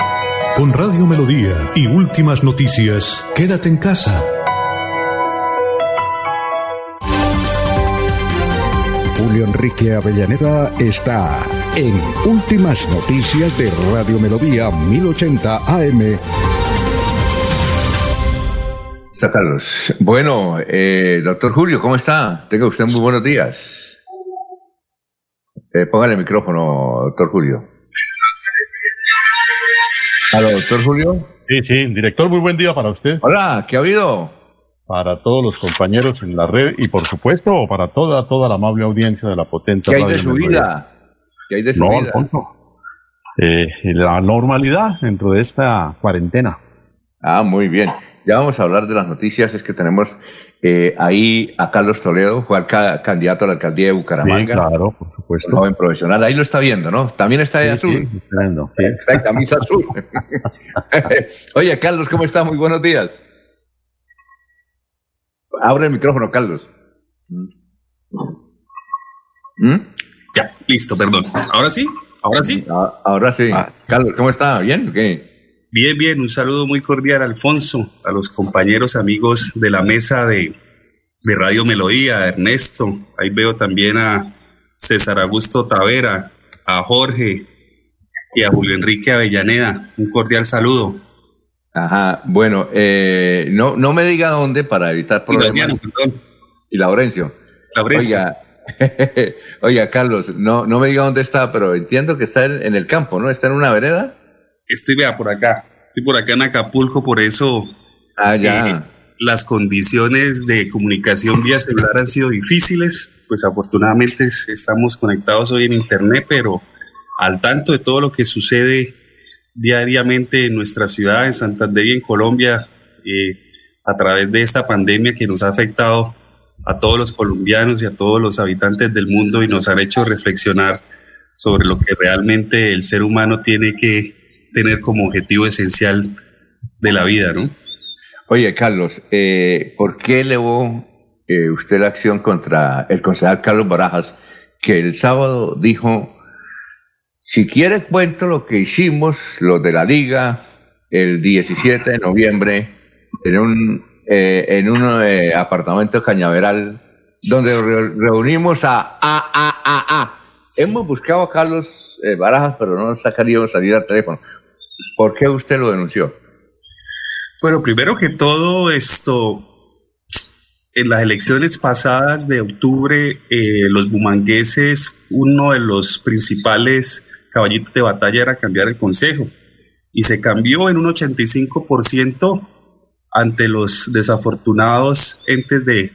Con Radio Melodía y últimas noticias, quédate en casa. Julio Enrique Avellaneda está en Últimas Noticias de Radio Melodía 1080 AM. Carlos. Bueno, eh, doctor Julio, ¿cómo está? Tenga usted muy buenos días. Eh, póngale el micrófono, doctor Julio. ¿Aló, doctor Julio? Sí, sí, director, muy buen día para usted. Hola, ¿qué ha habido? Para todos los compañeros en la red y por supuesto para toda, toda la amable audiencia de la potente ¿Qué hay de su vida? ¿Qué hay de su No, vida? Alfonso. Eh, la normalidad dentro de esta cuarentena. Ah, muy bien. Ya vamos a hablar de las noticias. Es que tenemos eh, ahí a Carlos Toledo, fue candidato a la alcaldía de Bucaramanga. Sí, claro, por supuesto. Joven profesional. Ahí lo está viendo, ¿no? También está de Sí, azul. sí, sí. Está en camisa azul. Oye, Carlos, ¿cómo estás? Muy buenos días. Abre el micrófono, Carlos. ¿Mm? Ya, listo, perdón. ¿Ahora sí? ¿Ahora sí? Ah, Ahora sí. Carlos, ¿cómo está? ¿Bien? ¿Qué? Bien, bien. Un saludo muy cordial, Alfonso, a los compañeros, amigos de la mesa de, de Radio Melodía, a Ernesto. Ahí veo también a César Augusto Tavera, a Jorge y a Julio Enrique Avellaneda. Un cordial saludo. Ajá, bueno, eh, no, no me diga dónde para evitar Y problemas. Laureano, perdón. Y Laurencio. Laurencio. Oiga, oiga, Carlos, no, no me diga dónde está, pero entiendo que está en, en el campo, ¿no? ¿Está en una vereda? Estoy, vea, por acá. Estoy por acá en Acapulco, por eso Ah, ya. eh, las condiciones de comunicación vía celular han sido difíciles. Pues afortunadamente es- estamos conectados hoy en Internet, pero al tanto de todo lo que sucede diariamente en nuestra ciudad, en Santander y en Colombia, eh, a través de esta pandemia que nos ha afectado a todos los colombianos y a todos los habitantes del mundo y nos han hecho reflexionar sobre lo que realmente el ser humano tiene que tener como objetivo esencial de la vida, ¿no? Oye, Carlos, eh, ¿por qué elevó eh, usted la acción contra el concejal Carlos Barajas, que el sábado dijo, si quiere cuento lo que hicimos los de la liga el 17 de noviembre en un, eh, en un eh, apartamento cañaveral donde re- reunimos a A, A, A, A. Hemos buscado a Carlos eh, Barajas, pero no nos ha querido salir al teléfono. ¿Por qué usted lo denunció? Bueno, primero que todo esto, en las elecciones pasadas de octubre, eh, los bumangueses, uno de los principales caballitos de batalla era cambiar el consejo y se cambió en un 85% ante los desafortunados entes de,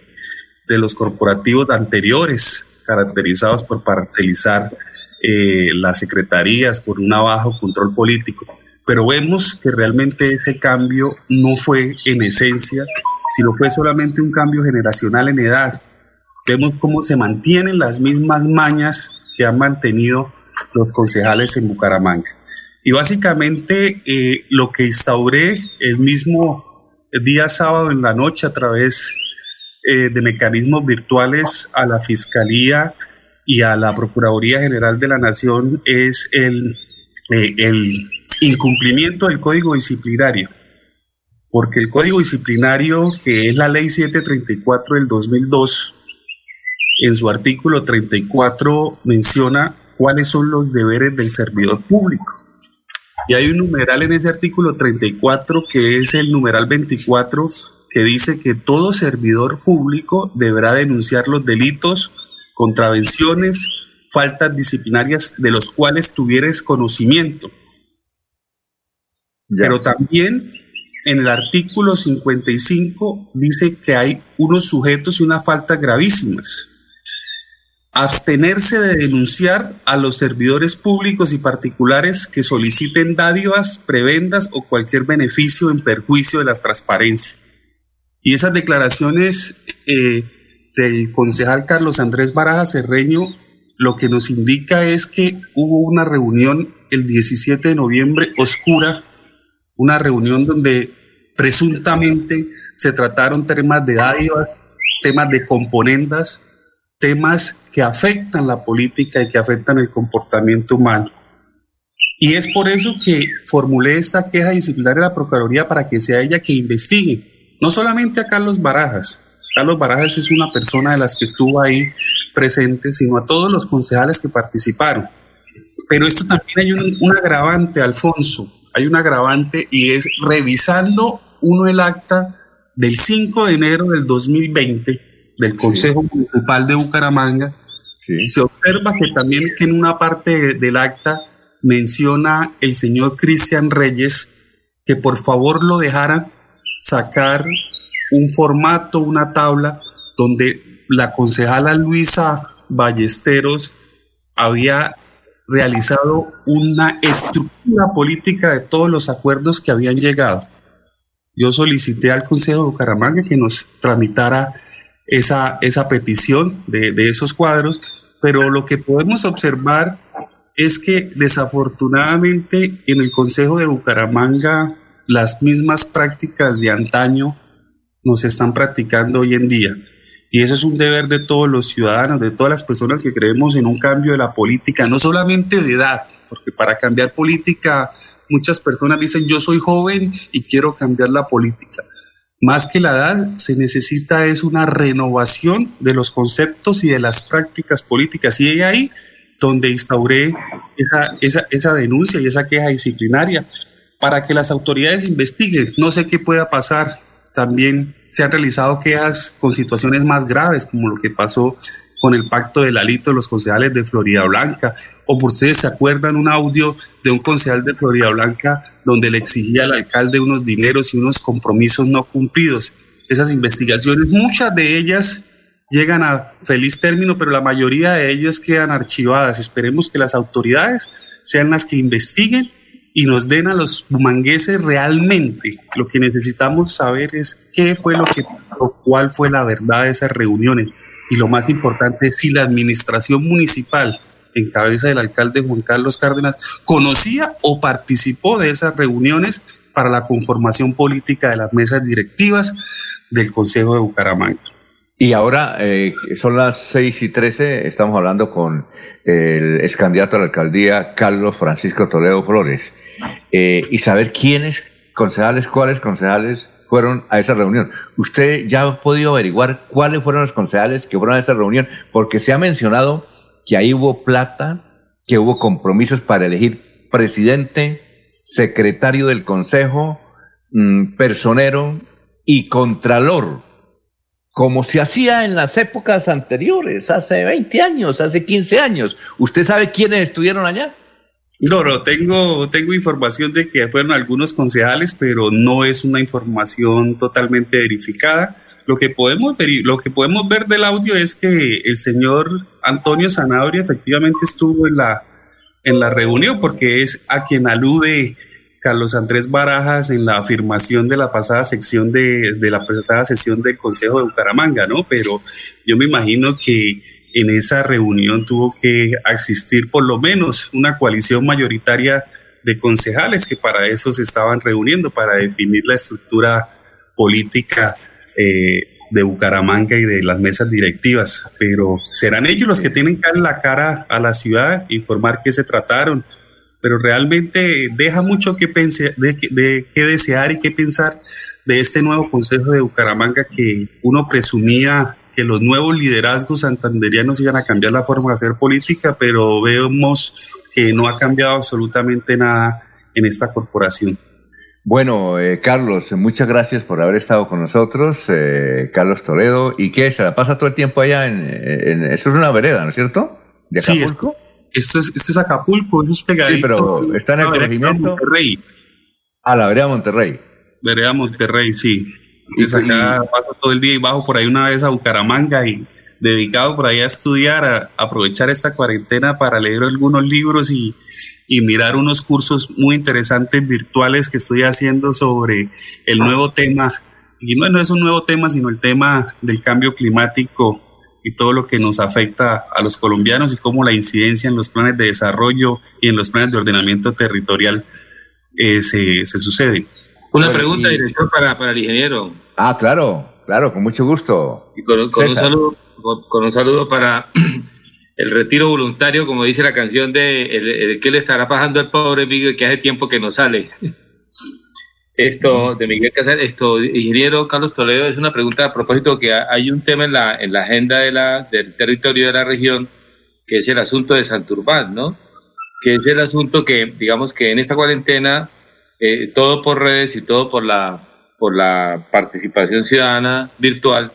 de los corporativos anteriores, caracterizados por parcelizar eh, las secretarías por un bajo control político. Pero vemos que realmente ese cambio no fue en esencia, sino fue solamente un cambio generacional en edad. Vemos cómo se mantienen las mismas mañas que han mantenido los concejales en Bucaramanga. Y básicamente eh, lo que instauré el mismo día sábado en la noche a través eh, de mecanismos virtuales a la Fiscalía y a la Procuraduría General de la Nación es el, eh, el incumplimiento del Código Disciplinario. Porque el Código Disciplinario, que es la Ley 734 del 2002, en su artículo 34 menciona cuáles son los deberes del servidor público. Y hay un numeral en ese artículo 34 que es el numeral 24 que dice que todo servidor público deberá denunciar los delitos, contravenciones, faltas disciplinarias de los cuales tuvieres conocimiento. Pero también en el artículo 55 dice que hay unos sujetos y unas faltas gravísimas. Abstenerse de denunciar a los servidores públicos y particulares que soliciten dádivas, prebendas o cualquier beneficio en perjuicio de la transparencia. Y esas declaraciones eh, del concejal Carlos Andrés Baraja Cerreño lo que nos indica es que hubo una reunión el 17 de noviembre oscura, una reunión donde presuntamente se trataron temas de dádivas, temas de componendas, temas que afectan la política y que afectan el comportamiento humano. Y es por eso que formulé esta queja disciplinaria a la Procuraduría para que sea ella que investigue, no solamente a Carlos Barajas, Carlos Barajas es una persona de las que estuvo ahí presente, sino a todos los concejales que participaron. Pero esto también hay un, agravante, Alfonso, hay un agravante y es revisando uno el acta del 5 de enero del 2020 del Consejo Municipal de Bucaramanga, se observa que también que en una parte del acta menciona el señor Cristian Reyes que por favor lo dejaran sacar un formato, una tabla donde la concejala Luisa Ballesteros había realizado una estructura política de todos los acuerdos que habían llegado. Yo solicité al Consejo de Bucaramanga que nos tramitara esa, esa petición de, de esos cuadros, pero lo que podemos observar es que desafortunadamente en el Consejo de Bucaramanga las mismas prácticas de antaño nos están practicando hoy en día. Y eso es un deber de todos los ciudadanos, de todas las personas que creemos en un cambio de la política, no solamente de edad, porque para cambiar política muchas personas dicen yo soy joven y quiero cambiar la política. Más que la edad, se necesita es una renovación de los conceptos y de las prácticas políticas. Y ahí donde instauré esa, esa, esa denuncia y esa queja disciplinaria para que las autoridades investiguen. No sé qué pueda pasar. También se han realizado quejas con situaciones más graves, como lo que pasó con el pacto del alito de los concejales de Florida Blanca, o por ustedes se acuerdan un audio de un concejal de Florida Blanca donde le exigía al alcalde unos dineros y unos compromisos no cumplidos. Esas investigaciones, muchas de ellas llegan a feliz término, pero la mayoría de ellas quedan archivadas. Esperemos que las autoridades sean las que investiguen y nos den a los bumangueses realmente. Lo que necesitamos saber es qué fue lo que cuál fue la verdad de esas reuniones. Y lo más importante es si la administración municipal, en cabeza del alcalde Juan Carlos Cárdenas, conocía o participó de esas reuniones para la conformación política de las mesas directivas del Consejo de Bucaramanga. Y ahora eh, son las 6 y 13, estamos hablando con el ex candidato a la alcaldía, Carlos Francisco Toledo Flores, eh, y saber quiénes concejales, cuáles concejales fueron a esa reunión. ¿Usted ya ha podido averiguar cuáles fueron los concejales que fueron a esa reunión? Porque se ha mencionado que ahí hubo plata, que hubo compromisos para elegir presidente, secretario del consejo, mm, personero y contralor como se hacía en las épocas anteriores, hace 20 años, hace 15 años. ¿Usted sabe quiénes estuvieron allá? No, no, tengo, tengo información de que fueron algunos concejales, pero no es una información totalmente verificada. Lo que podemos ver, lo que podemos ver del audio es que el señor Antonio Sanabria efectivamente estuvo en la, en la reunión, porque es a quien alude Carlos Andrés Barajas en la afirmación de la pasada sección de, la pasada sesión del Consejo de Bucaramanga, ¿no? Pero yo me imagino que en esa reunión tuvo que existir por lo menos una coalición mayoritaria de concejales que para eso se estaban reuniendo, para definir la estructura política eh, de Bucaramanga y de las mesas directivas. Pero serán ellos los que tienen que dar la cara a la ciudad, informar qué se trataron, pero realmente deja mucho que, pense, de, de desear y qué pensar de este nuevo Consejo de Bucaramanga que uno presumía que los nuevos liderazgos santanderianos iban a cambiar la forma de hacer política, pero vemos que no ha cambiado absolutamente nada en esta corporación. Bueno, eh, Carlos, muchas gracias por haber estado con nosotros, eh, Carlos Toledo. ¿Y qué? ¿Se la pasa todo el tiempo allá en, eso es una vereda, ¿no es cierto? ¿De Acapulco? Esto es, esto es Acapulco, eso es pegadito. Sí, pero está en el corregimiento. Monterrey. A la vereda Monterrey. Vereda Monterrey, sí. Entonces acá paso todo el día y bajo por ahí una vez a Bucaramanga y dedicado por ahí a estudiar, a, aprovechar esta cuarentena para leer algunos libros y, y mirar unos cursos muy interesantes virtuales que estoy haciendo sobre el nuevo tema. Y no, no es un nuevo tema, sino el tema del cambio climático y todo lo que nos afecta a los colombianos y cómo la incidencia en los planes de desarrollo y en los planes de ordenamiento territorial eh, se, se, sucede. Una pregunta, director, para, para el ingeniero. Ah, claro, claro, con mucho gusto. Y con, con un saludo, con, un saludo para el retiro voluntario, como dice la canción de el, que le estará pasando al pobre Miguel que hace tiempo que no sale. Esto de Miguel Casal, esto, ingeniero Carlos Toledo, es una pregunta a propósito que hay un tema en la, en la agenda de la, del territorio de la región, que es el asunto de Santurbán, ¿no? Que es el asunto que, digamos que en esta cuarentena, eh, todo por redes y todo por la, por la participación ciudadana virtual,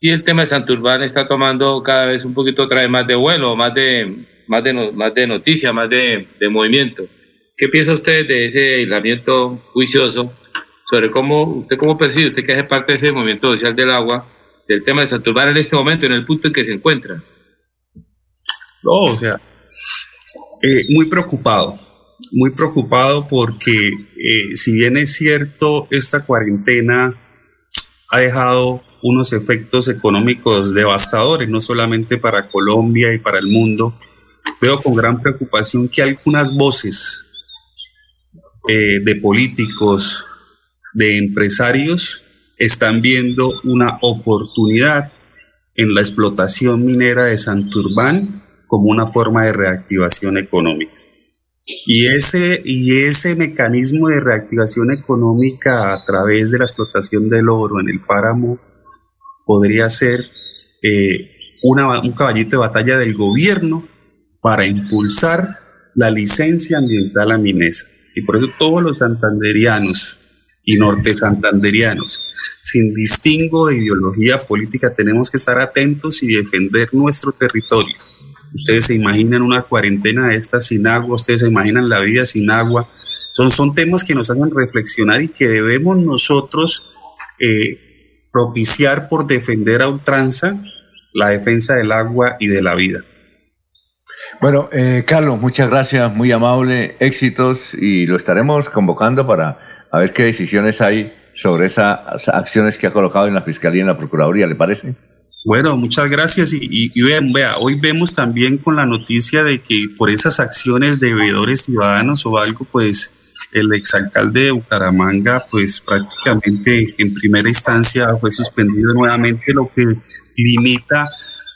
y el tema de Santurbán está tomando cada vez un poquito otra vez más de vuelo, más de, más de, más de noticia, más de, de movimiento. ¿Qué piensa usted de ese aislamiento juicioso sobre cómo usted cómo percibe, usted que hace parte de ese movimiento social del agua, del tema de Santurbán en este momento, en el punto en que se encuentra? No, o sea, eh, muy preocupado, muy preocupado porque eh, si bien es cierto, esta cuarentena ha dejado unos efectos económicos devastadores, no solamente para Colombia y para el mundo, veo con gran preocupación que algunas voces eh, de políticos, de empresarios están viendo una oportunidad en la explotación minera de Santurbán como una forma de reactivación económica. Y ese, y ese mecanismo de reactivación económica a través de la explotación del oro en el páramo podría ser eh, una, un caballito de batalla del gobierno para impulsar la licencia ambiental a. Y por eso todos los santanderianos y norte santanderianos. Sin distingo de ideología política, tenemos que estar atentos y defender nuestro territorio. Ustedes se imaginan una cuarentena de esta sin agua, ustedes se imaginan la vida sin agua. Son, son temas que nos hacen reflexionar y que debemos nosotros eh, propiciar por defender a ultranza la defensa del agua y de la vida. Bueno, eh, Carlos, muchas gracias, muy amable, éxitos y lo estaremos convocando para a ver qué decisiones hay sobre esas acciones que ha colocado en la Fiscalía y en la Procuraduría, ¿le parece? Bueno, muchas gracias. Y, vean, vea, hoy vemos también con la noticia de que por esas acciones de bebedores ciudadanos o algo, pues el exalcalde de Bucaramanga, pues prácticamente en primera instancia fue suspendido nuevamente, lo que limita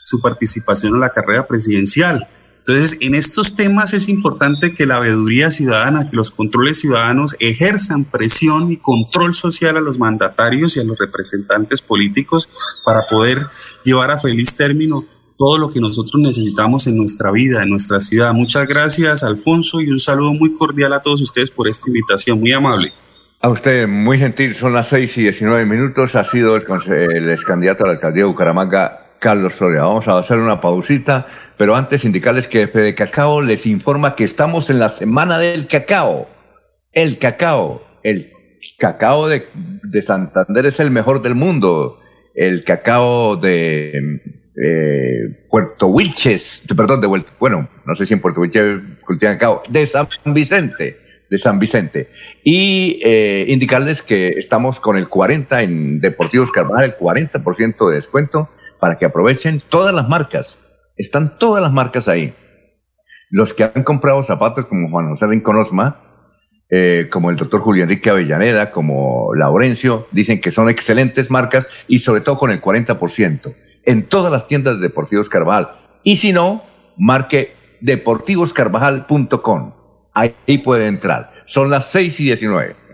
su participación en la carrera presidencial. Entonces, en estos temas es importante que la veeduría ciudadana, que los controles ciudadanos ejerzan presión y control social a los mandatarios y a los representantes políticos para poder llevar a feliz término todo lo que nosotros necesitamos en nuestra vida, en nuestra ciudad. Muchas gracias, Alfonso, y un saludo muy cordial a todos ustedes por esta invitación, muy amable. A usted, muy gentil, son las 6 y 19 minutos, ha sido el, el ex candidato a la alcaldía de Bucaramanga, Carlos Soria. Vamos a hacer una pausita pero antes indicarles que Fede Cacao les informa que estamos en la semana del cacao. El cacao, el cacao de, Santander es el mejor del mundo. El cacao de eh, Puerto Wilches, perdón, de bueno, no sé si en Puerto Wilches cultivan cacao, de San Vicente, de San Vicente. Y eh, indicarles que estamos con el 40 en Deportivos Carvajal, el 40% de descuento para que aprovechen todas las marcas están todas las marcas ahí. Los que han comprado zapatos como Juan José Rincón Osma, eh, como el doctor Julio Enrique Avellaneda, como Laurencio, dicen que son excelentes marcas y sobre todo con el 40% en todas las tiendas de Deportivos Carvajal. Y si no, marque deportivoscarvajal.com. Ahí puede entrar. Son las 6 y 19.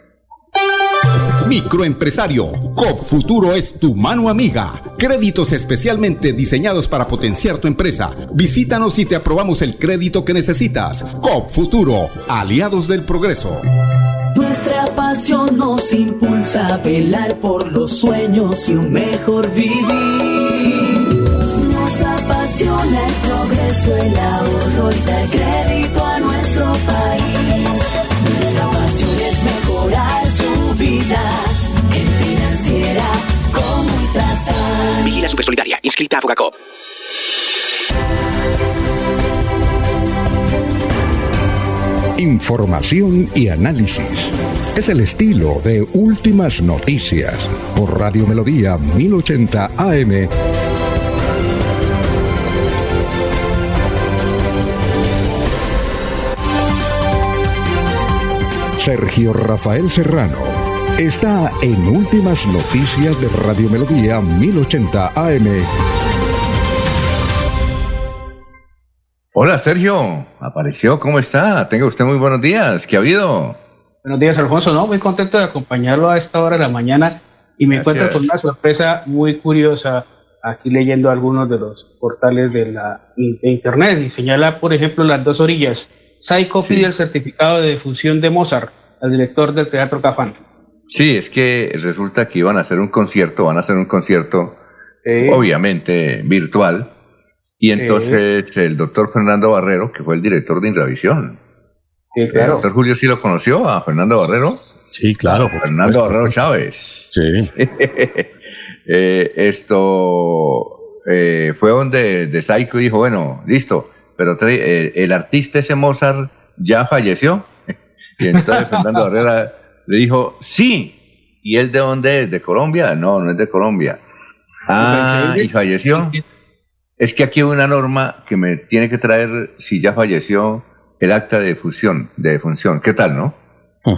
Microempresario, COP es tu mano amiga. Créditos especialmente diseñados para potenciar tu empresa. Visítanos y te aprobamos el crédito que necesitas. COP Futuro, aliados del progreso. Nuestra pasión nos impulsa a velar por los sueños y un mejor vivir. Nos apasiona el progreso, el ahorro y dar Supersolidaria, inscrita a Fogacop. Información y análisis. Es el estilo de Últimas Noticias por Radio Melodía 1080 AM. Sergio Rafael Serrano está en Últimas Noticias de Radio Melodía 1080 AM. Hola Sergio, apareció, ¿cómo está? Tenga usted muy buenos días, ¿qué ha habido? Buenos días Alfonso, no, muy contento de acompañarlo a esta hora de la mañana y me encuentro con una sorpresa muy curiosa aquí leyendo algunos de los portales de la de internet y señala por ejemplo las dos orillas. Psycho pide el certificado de difusión de Mozart al director del Teatro Cafán. Sí, es que resulta que iban a hacer un concierto, van a hacer un concierto obviamente virtual y entonces el doctor Fernando Barrero, que fue el director de Indravisión. Sí, El doctor Julio sí lo conoció a Fernando Barrero. Sí, claro. Fernando Barrero Chávez. Sí. Eh, esto eh, fue donde de Psycho dijo, bueno, listo, pero trae- eh, el artista ese Mozart ya falleció. Y entonces Fernando Barrera le dijo, sí. ¿Y él de dónde es? ¿De Colombia? No, no es de Colombia. Ah, y falleció. Es que aquí hay una norma que me tiene que traer, si ya falleció, el acta de defunción, de defunción. ¿Qué tal, no?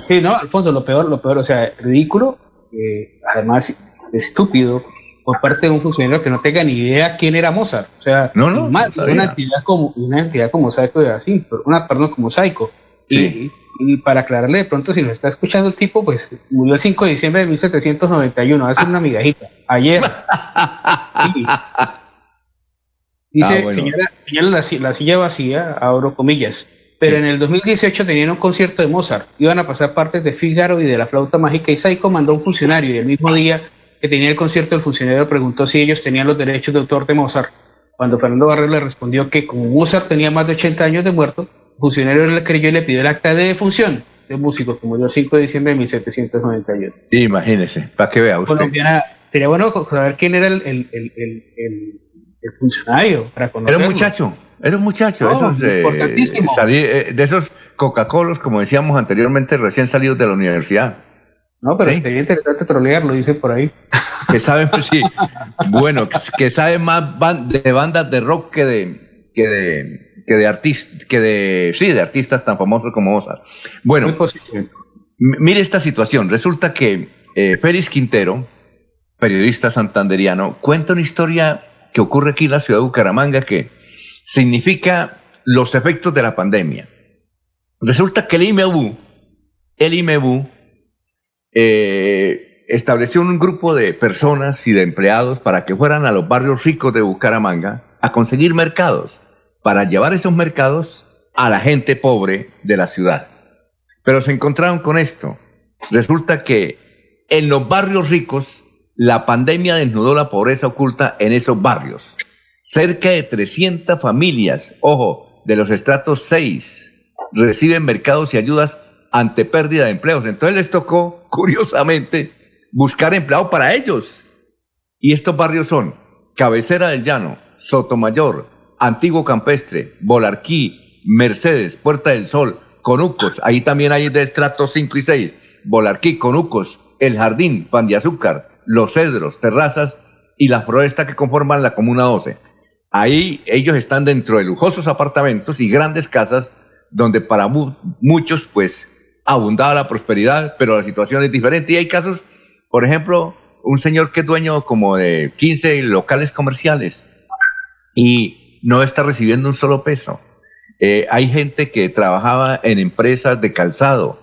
Sí, no, Alfonso, lo peor, lo peor, o sea, ridículo, eh, además estúpido por parte de un funcionario que no tenga ni idea quién era Mozart. O sea, No, no, más, no una entidad como una entidad como Psycho de así, una perdón como Psycho. Y, y para aclararle de pronto, si nos está escuchando el tipo, pues murió el 5 de diciembre de 1791, hace una migajita, ayer. Sí. Dice, Ah, bueno. señala, señala la, si- la silla vacía, abro comillas. Pero en el 2018 tenían un concierto de Mozart. Iban a pasar partes de Fígaro y de la flauta mágica y Psycho mandó a un funcionario y el mismo día que tenía el concierto el funcionario preguntó si ellos tenían los derechos de autor de Mozart. Cuando Fernando Barrero le respondió que como Mozart tenía más de 80 años de muerto, funcionario le creyó y le pidió el acta de defunción de músico que murió el 5 de diciembre de 1791. Imagínese, para que vea usted. Colombiana, sería bueno saber quién era el, el, el, el, funcionario para Era conocerlo. un muchacho, era un muchacho, esos, eh, importantísimo. salí- eh, de esos Coca-Colas, como decíamos anteriormente, recién salidos de la universidad. No, pero sería interesante trolear, lo dice por ahí. Que saben, pues, sí, bueno, que- saben más de bandas de rock que de, que de, que de artistas, que de, sí, de artistas tan famosos como Mozart. Bueno, mire esta situación. Resulta que eh, Félix Quintero, periodista santanderiano, cuenta una historia que ocurre aquí en la ciudad de Bucaramanga que significa los efectos de la pandemia. Resulta que el IMEBU, el IMEBU, eh, estableció un grupo de personas y de empleados para que fueran a los barrios ricos de Bucaramanga a conseguir mercados, para llevar esos mercados a la gente pobre de la ciudad. Pero se encontraron con esto. Resulta que en los barrios ricos la pandemia desnudó la pobreza oculta en esos barrios. Cerca de 300 familias, ojo, de los estratos 6, reciben mercados y ayudas ante pérdida de empleos. Entonces les tocó, curiosamente, buscar empleo para ellos. Y estos barrios son Cabecera del Llano, Sotomayor, Antiguo Campestre, Bolarquí, Mercedes, Puerta del Sol, Conucos, ahí también hay de estratos 5 y 6, Bolarquí, Conucos, El Jardín, Pan de Azúcar, Los Cedros, Terrazas y la floresta que conforman la Comuna 12. Ahí ellos están dentro de lujosos apartamentos y grandes casas donde para mu- muchos pues abundaba la prosperidad, pero la situación es diferente. Y hay casos, por ejemplo, un señor que es dueño como de 15 locales comerciales y no está recibiendo un solo peso. Eh, hay gente que trabajaba en empresas de calzado.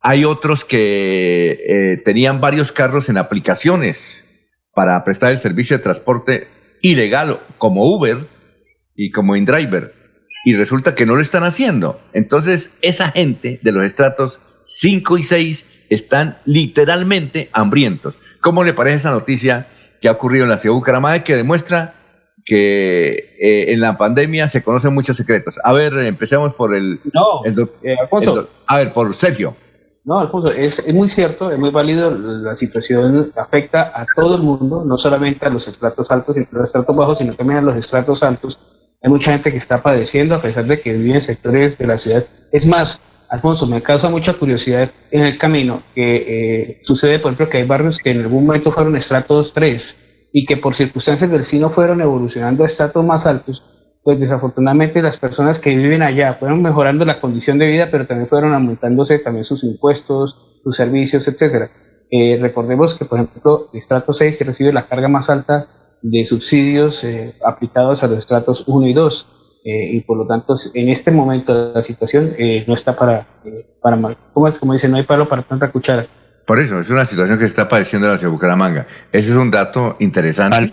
Hay otros que eh, tenían varios carros en aplicaciones para prestar el servicio de transporte ilegal, como Uber y como InDriver. Y resulta que no lo están haciendo. Entonces, esa gente de los estratos 5 y 6 están literalmente hambrientos. ¿Cómo le parece esa noticia que ha ocurrido en la ciudad de Bucaramanga que demuestra que eh, en la pandemia se conocen muchos secretos? A ver, empecemos por el... No, el eh, Alfonso. el a ver, por Sergio. No, Alfonso, es, es muy cierto, es muy válido, la situación afecta a todo el mundo, no solamente a los estratos altos y a los estratos bajos, sino también a los estratos altos. Hay mucha gente que está padeciendo a pesar de que vive en sectores de la ciudad. Es más, Alfonso, me causa mucha curiosidad en el camino que eh, sucede, por ejemplo, que hay barrios que en algún momento fueron estratos 3 y que por circunstancias del destino fueron evolucionando a estratos más altos pues desafortunadamente las personas que viven allá fueron mejorando la condición de vida, pero también fueron aumentándose también sus impuestos, sus servicios, etcétera. Eh, recordemos que, por ejemplo, el estrato 6 recibe la carga más alta de subsidios eh, aplicados a los estratos 1 y 2. Eh, y por lo tanto, en este momento la situación no está para, para mal. Como, como dice, no hay palo para tanta cuchara. Por eso, es una situación que está padeciendo la ciudad de Bucaramanga. Ese es un dato interesante.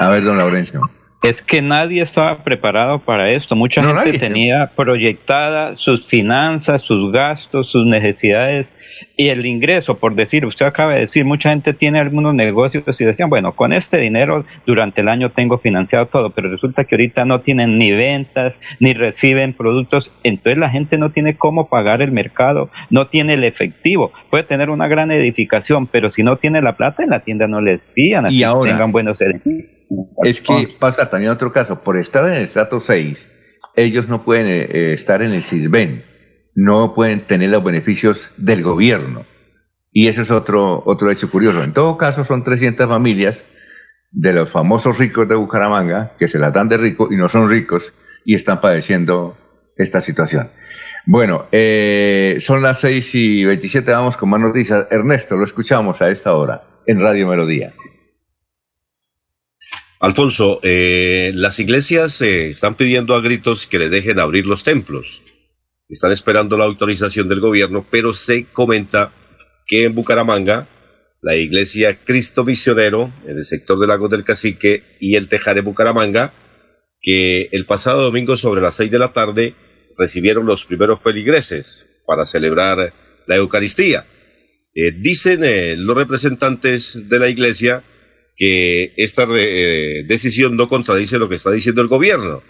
A ver, don Laurencio. Es que nadie estaba preparado para esto. Mucha gente tenía proyectada sus finanzas, sus gastos, sus necesidades y el ingreso, por decir, usted acaba de decir, mucha gente tiene algunos negocios y decían, bueno, con este dinero durante el año tengo financiado todo, pero resulta que ahorita no tienen ni ventas, ni reciben productos, entonces la gente no tiene cómo pagar el mercado, no tiene el efectivo, puede tener una gran edificación, pero si no tiene la plata en la tienda no les así y ahora, tengan buenos edificios. Es que pasa también otro caso. Por estar en el estrato 6, ellos no pueden eh, eh, estar en el CISBEN, no pueden tener los beneficios del gobierno. Y eso es otro, otro hecho curioso. En todo caso, son 300 familias de los famosos ricos de Bucaramanga, que se las dan de rico y no son ricos, y están padeciendo esta situación. Bueno, eh, son las 6 y 27, vamos con más noticias. Ernesto, lo escuchamos a esta hora en Radio Melodía. Alfonso, eh, las iglesias eh, están pidiendo a gritos que le dejen abrir los templos. Están esperando la autorización del gobierno, pero se comenta que en Bucaramanga, la iglesia Cristo Misionero, en el sector del Lago del Cacique y el Tejar en Bucaramanga, que el pasado domingo sobre las seis de la tarde recibieron los primeros peligreses para celebrar la Eucaristía. Eh, dicen los representantes de la iglesia que esta eh, decisión no contradice lo que está diciendo el gobierno,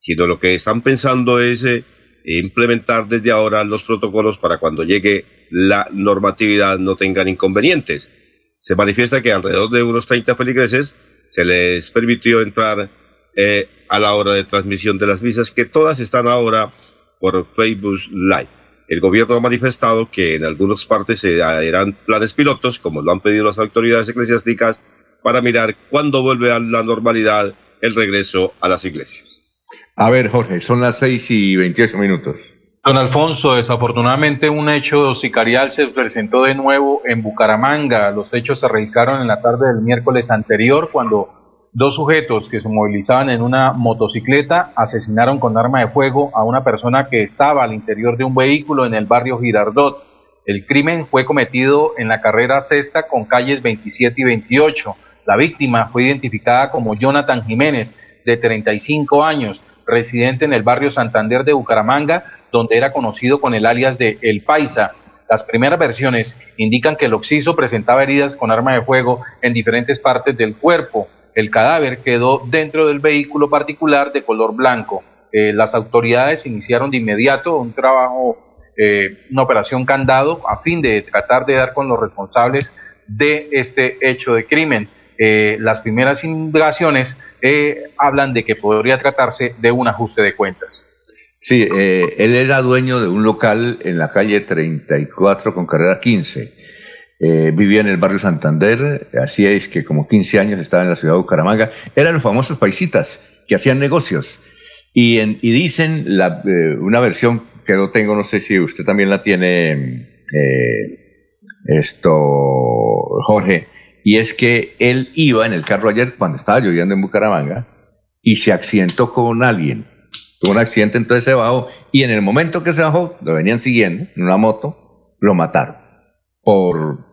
sino lo que están pensando es eh, implementar desde ahora los protocolos para cuando llegue la normatividad no tengan inconvenientes. Se manifiesta que alrededor de unos 30 feligreses se les permitió entrar eh, a la hora de transmisión de las misas, que todas están ahora por Facebook Live. El gobierno ha manifestado que en algunas partes se harán planes pilotos, como lo han pedido las autoridades eclesiásticas, para mirar cuándo vuelve a la normalidad el regreso a las iglesias. A ver, Jorge, son las seis y veintiocho minutos. Don Alfonso, desafortunadamente un hecho sicarial se presentó de nuevo en Bucaramanga. Los hechos se registraron en la tarde del miércoles anterior cuando dos sujetos que se movilizaban en una motocicleta asesinaron con arma de fuego a una persona que estaba al interior de un vehículo en el barrio Girardot. El crimen fue cometido en la carrera sexta con calles 27 y 28. La víctima fue identificada como Jonathan Jiménez, de 35 años, residente en el barrio Santander de Bucaramanga, donde era conocido con el alias de El Paisa. Las primeras versiones indican que el occiso presentaba heridas con arma de fuego en diferentes partes del cuerpo. El cadáver quedó dentro del vehículo particular de color blanco. Eh, las autoridades iniciaron de inmediato un trabajo, eh, una operación candado a fin de tratar de dar con los responsables de este hecho de crimen. Eh, las primeras indagaciones eh, hablan de que podría tratarse de un ajuste de cuentas. Sí, eh, él era dueño de un local en la calle 34 con carrera 15. vivía en el barrio Santander, así es que como 15 años estaba en la ciudad de Bucaramanga. Eran los famosos paisitas que hacían negocios. Y, y dicen una versión que no tengo, no sé si usted también la tiene, esto, Jorge, y es que él iba en el carro ayer cuando estaba lloviendo en Bucaramanga y se accidentó con alguien. Tuvo un accidente, entonces se bajó y en el momento que se bajó, lo venían siguiendo en una moto, lo mataron. Por,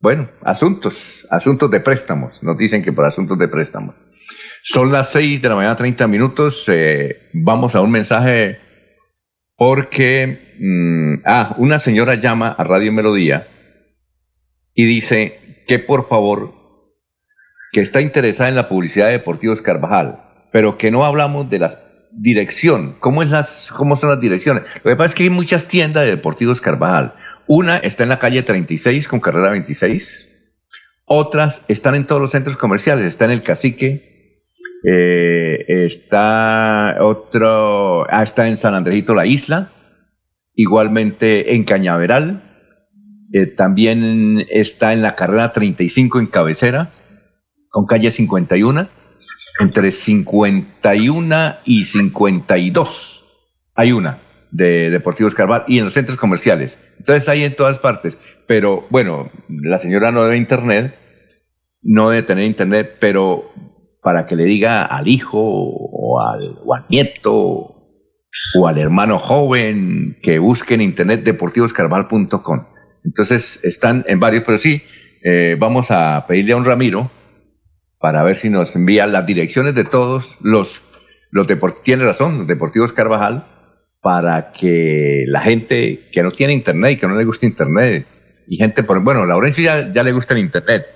bueno, asuntos, asuntos de préstamos. Nos dicen que por asuntos de préstamos. Son las 6 de la mañana, 30 minutos. Eh, vamos a un mensaje porque, mm, ah, una señora llama a Radio Melodía y dice, que por favor, que está interesada en la publicidad de Deportivos Carvajal, pero que no hablamos de la dirección, ¿cómo, es las, cómo son las direcciones? Lo que pasa es que hay muchas tiendas de Deportivos Carvajal. Una está en la calle 36 con carrera 26, otras están en todos los centros comerciales, está en el Cacique, eh, está otro, ah, está en San Andrejito la Isla, igualmente en Cañaveral, eh, también está en la carrera 35 en cabecera, con calle 51. entre 51 y 52. Hay una de Deportivos Carval y en los centros comerciales. Entonces hay en todas partes. Pero bueno, la señora no debe internet, no debe tener internet, pero para que le diga al hijo o al, o al nieto o al hermano joven que busque en internet deportivoscarval.com. Entonces están en varios, pero sí, eh, vamos a pedirle a un Ramiro para ver si nos envía las direcciones de todos los, los deportivos, tiene razón, los deportivos Carvajal, para que la gente que no tiene internet y que no le gusta internet, y gente, por, bueno, Laurencio ya, ya le gusta el internet,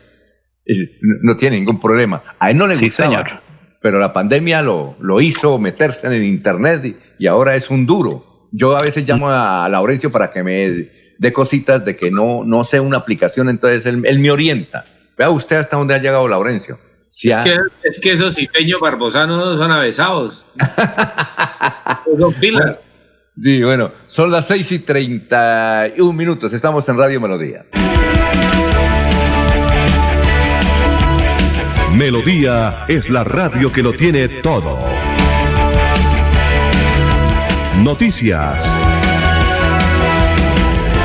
no tiene ningún problema. A él no le gustaba, pero la pandemia lo, lo hizo meterse en el internet y, ahora es un duro. Yo a veces llamo a Laurencio para que me dé cositas de que no, no sé una aplicación, entonces él, él me orienta. Vea usted hasta dónde ha llegado Laurencio. Si es, que, es, que, esos cipeños barbosanos son avesados. son pilas. Sí, bueno, son las 6 y 31 minutos. Estamos en Radio Melodía. Melodía es la radio que lo tiene todo. Noticias.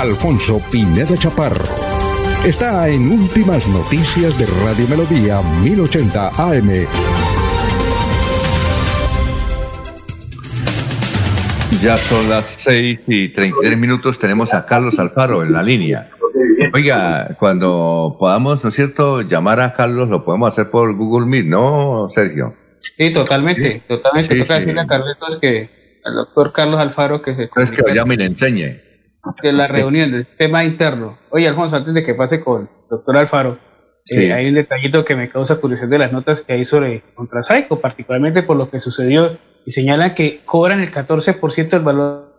Alfonso Pineda Chaparro está en Últimas Noticias de Radio Melodía 1080 AM. Ya son las 6 y 33 minutos, tenemos a Carlos Alfaro en la línea. Oiga, cuando podamos, ¿no es cierto?, llamar a Carlos, lo podemos hacer por Google Meet, ¿no, Sergio? Sí, totalmente, totalmente. Sí, Toca decirle a Carlitos que al doctor Carlos Alfaro que se... Es que lo llame y le enseñe de la reunión del tema interno. Oye, Alfonso, antes de que pase con el doctor Alfaro, eh, hay un detallito que me causa curiosidad de las notas que hay sobre Contrasaico, particularmente por lo que sucedió, y señalan que cobran el 14% del valor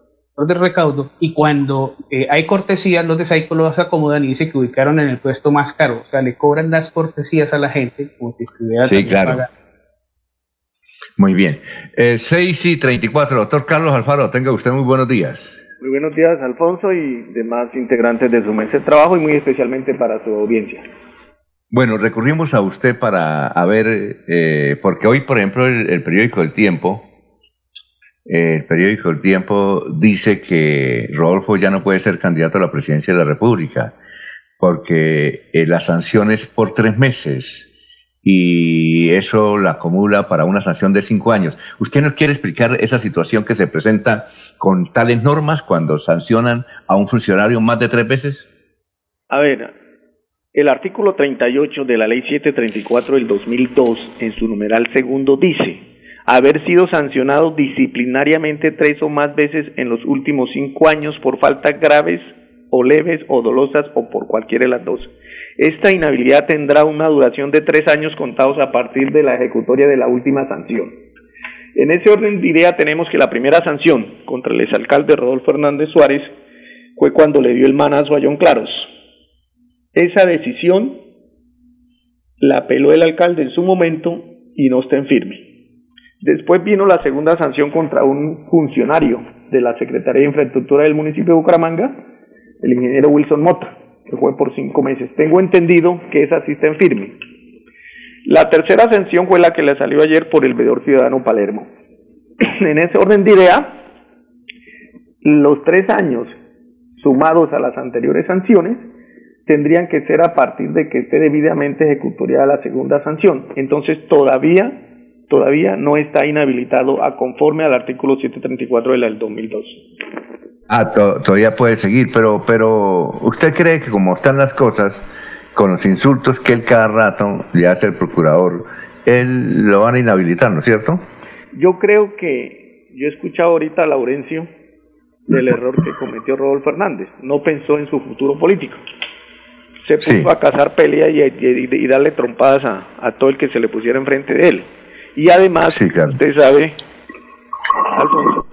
del recaudo y cuando eh, hay cortesías los de Saico los acomodan y dice que ubicaron en el puesto más caro, o sea, le cobran las cortesías a la gente como si estuviera Sí, claro. Muy bien. Eh, 6 y 34, doctor Carlos Alfaro, tenga usted muy buenos días. Muy buenos días, Alfonso, y demás integrantes de su mesa de trabajo, y muy especialmente para su audiencia. Bueno, recurrimos a usted para a ver, eh, porque hoy, por ejemplo, el, periódico El Tiempo, el periódico El Tiempo dice que Rodolfo ya no puede ser candidato a la presidencia de la República, porque eh, la sanción es por tres meses y eso la acumula para una sanción de cinco años. ¿Usted nos quiere explicar esa situación que se presenta con tales normas cuando sancionan a un funcionario más de tres veces? A ver, el artículo 38 de la ley 734 del 2002, en su numeral segundo, dice haber sido sancionado disciplinariamente tres o más veces en los últimos cinco años por faltas graves o leves o dolosas o por cualquiera de las dos. Esta inhabilidad tendrá una duración de tres años contados a partir de la ejecutoria de la última sanción. En ese orden de idea tenemos que la primera sanción contra el exalcalde Rodolfo Hernández Suárez fue cuando le dio el manazo a John Claros. Esa decisión la apeló el alcalde en su momento y no está en firme. Después vino la segunda sanción contra un funcionario de la Secretaría de Infraestructura del municipio de Bucaramanga, el ingeniero Wilson Mota, que fue por cinco meses. Tengo entendido que esa sí está en firme. La tercera sanción fue la que le salió ayer por el veedor ciudadano Palermo. en ese orden de idea, los tres años sumados a las anteriores sanciones tendrían que ser a partir de que esté debidamente ejecutoriada la segunda sanción. Entonces todavía todavía no está inhabilitado a conforme al artículo 734 de la del 2002. Ah, todavía puede seguir, pero pero usted cree que como están las cosas con los insultos que él cada rato le hace el procurador, él lo van a inhabilitar, ¿no es cierto? Yo creo que yo he escuchado ahorita a Laurencio del error que cometió Rodolfo Fernández. No pensó en su futuro político. Se puso a cazar pelea y, darle trompadas a, todo el que se le pusiera enfrente de él. Y además, usted sabe, Alfonso,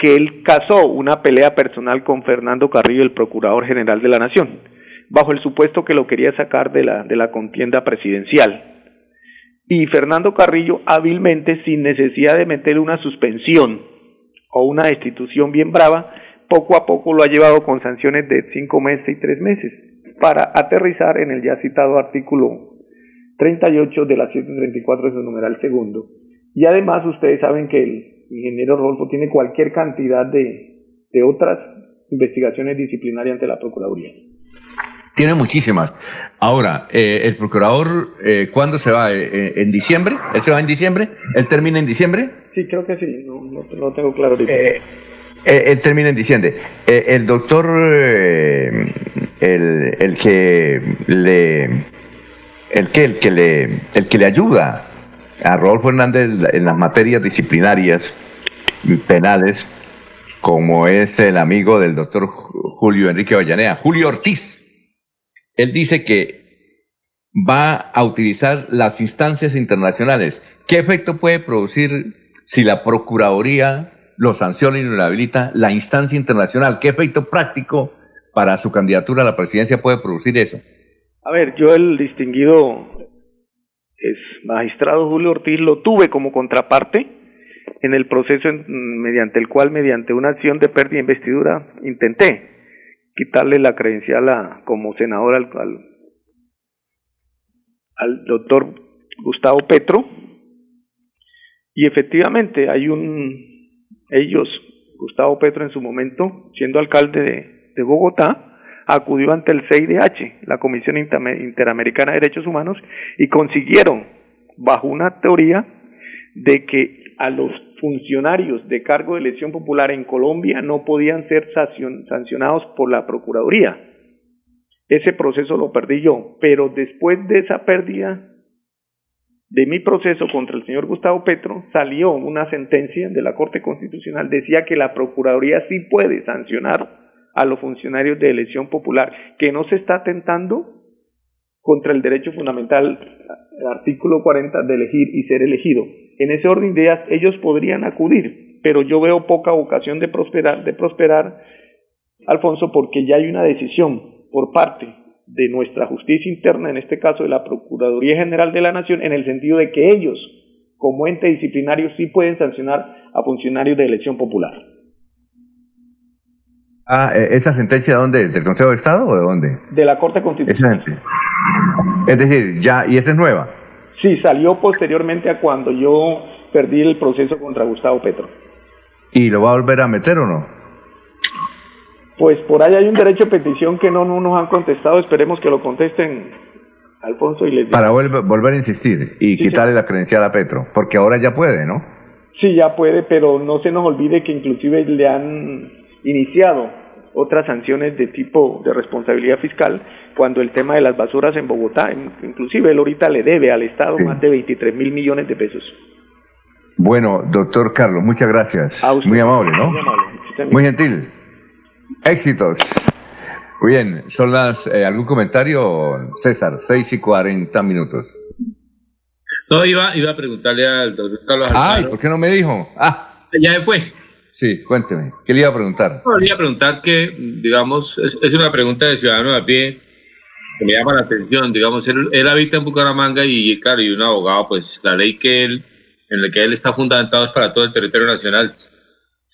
que él casó una pelea personal con Fernando Carrillo, el Procurador General de la Nación, bajo el supuesto que lo quería sacar de la, de la contienda presidencial. Y Fernando Carrillo hábilmente, sin necesidad de meterle una suspensión o una destitución bien brava, poco a poco lo ha llevado con sanciones de cinco meses y tres meses para aterrizar en el ya citado artículo 38 de la 734 de su numeral segundo. Y además ustedes saben que el ingeniero Rolfo tiene cualquier cantidad de, de otras investigaciones disciplinarias ante la Procuraduría. Tiene muchísimas. Ahora, eh, el procurador, eh, ¿cuándo se va? Eh, ¿En diciembre? ¿Él se va en diciembre? ¿Él termina en diciembre? Sí, creo que sí, no, no, tengo claro. él termina en diciembre. el doctor, el, el que le, el que, el que le, el que le ayuda a Rodolfo Hernández en las materias disciplinarias penales, como es el amigo del doctor Julio Enrique Vallanea, Julio Ortiz él dice que va a utilizar las instancias internacionales. ¿Qué efecto puede producir si la Procuraduría lo sanciona y lo inhabilita la instancia internacional? ¿Qué efecto práctico para su candidatura a la presidencia puede producir eso? A ver, yo el distinguido es magistrado Julio Ortiz lo tuve como contraparte en el proceso mediante el cual, mediante una acción de pérdida de investidura, intenté quitarle la credencial a, como senador al, al, doctor Gustavo Petro. Y efectivamente hay un ellos Gustavo Petro en su momento siendo alcalde de, Bogotá acudió ante el CIDH la Comisión Interamericana de Derechos Humanos y consiguieron bajo una teoría de que a los funcionarios de cargo de elección popular en Colombia no podían ser sancionados por la Procuraduría. Ese proceso lo perdí yo, pero después de esa pérdida de mi proceso contra el señor Gustavo Petro, salió una sentencia de la Corte Constitucional, decía que la Procuraduría sí puede sancionar a los funcionarios de elección popular, que no se está atentando contra el derecho fundamental, el artículo 40 de elegir y ser elegido. En ese orden de ideas ellos podrían acudir, pero yo veo poca ocasión de prosperar, de prosperar, Alfonso, porque ya hay una decisión por parte de nuestra justicia interna, en este caso de la Procuraduría General de la Nación, en el sentido de que ellos, como ente disciplinario, sí pueden sancionar a funcionarios de elección popular. Ah, ¿e-, ¿esa sentencia de dónde? ¿Del Consejo de Estado o de dónde? De la Corte Constitucional. Es decir, ya, ¿y esa es nueva? Sí, salió posteriormente a cuando yo perdí el proceso contra Gustavo Petro. ¿Y lo va a volver a meter o no? Pues por ahí hay un derecho de petición que no, nos han contestado, esperemos que lo contesten Alfonso y les Para volver, a insistir y quitarle la credencial a Petro, porque ahora ya puede, ¿no? Sí, ya puede, pero no se nos olvide que inclusive le han iniciado otras sanciones de tipo de responsabilidad fiscal cuando el tema de las basuras en Bogotá, inclusive él ahorita le debe al Estado más de 23 mil millones de pesos. Bueno, doctor Carlos, muchas gracias. Muy amable, ¿no? Muy, amable. Muy gentil. Éxitos. Muy bien, son las, eh, ¿algún comentario, César? 6 y 40 minutos. No, iba, iba a preguntarle al doctor Carlos Ay, ¿por qué no me dijo? Ah. Ya fue. Sí, cuénteme. ¿Qué le iba a preguntar? le iba a preguntar que, digamos, es, una pregunta de ciudadano a pie. que me llama la atención, digamos, él, él habita en Bucaramanga y, claro, y un abogado, pues la ley que él, en la que él está fundamentado es para todo el territorio nacional,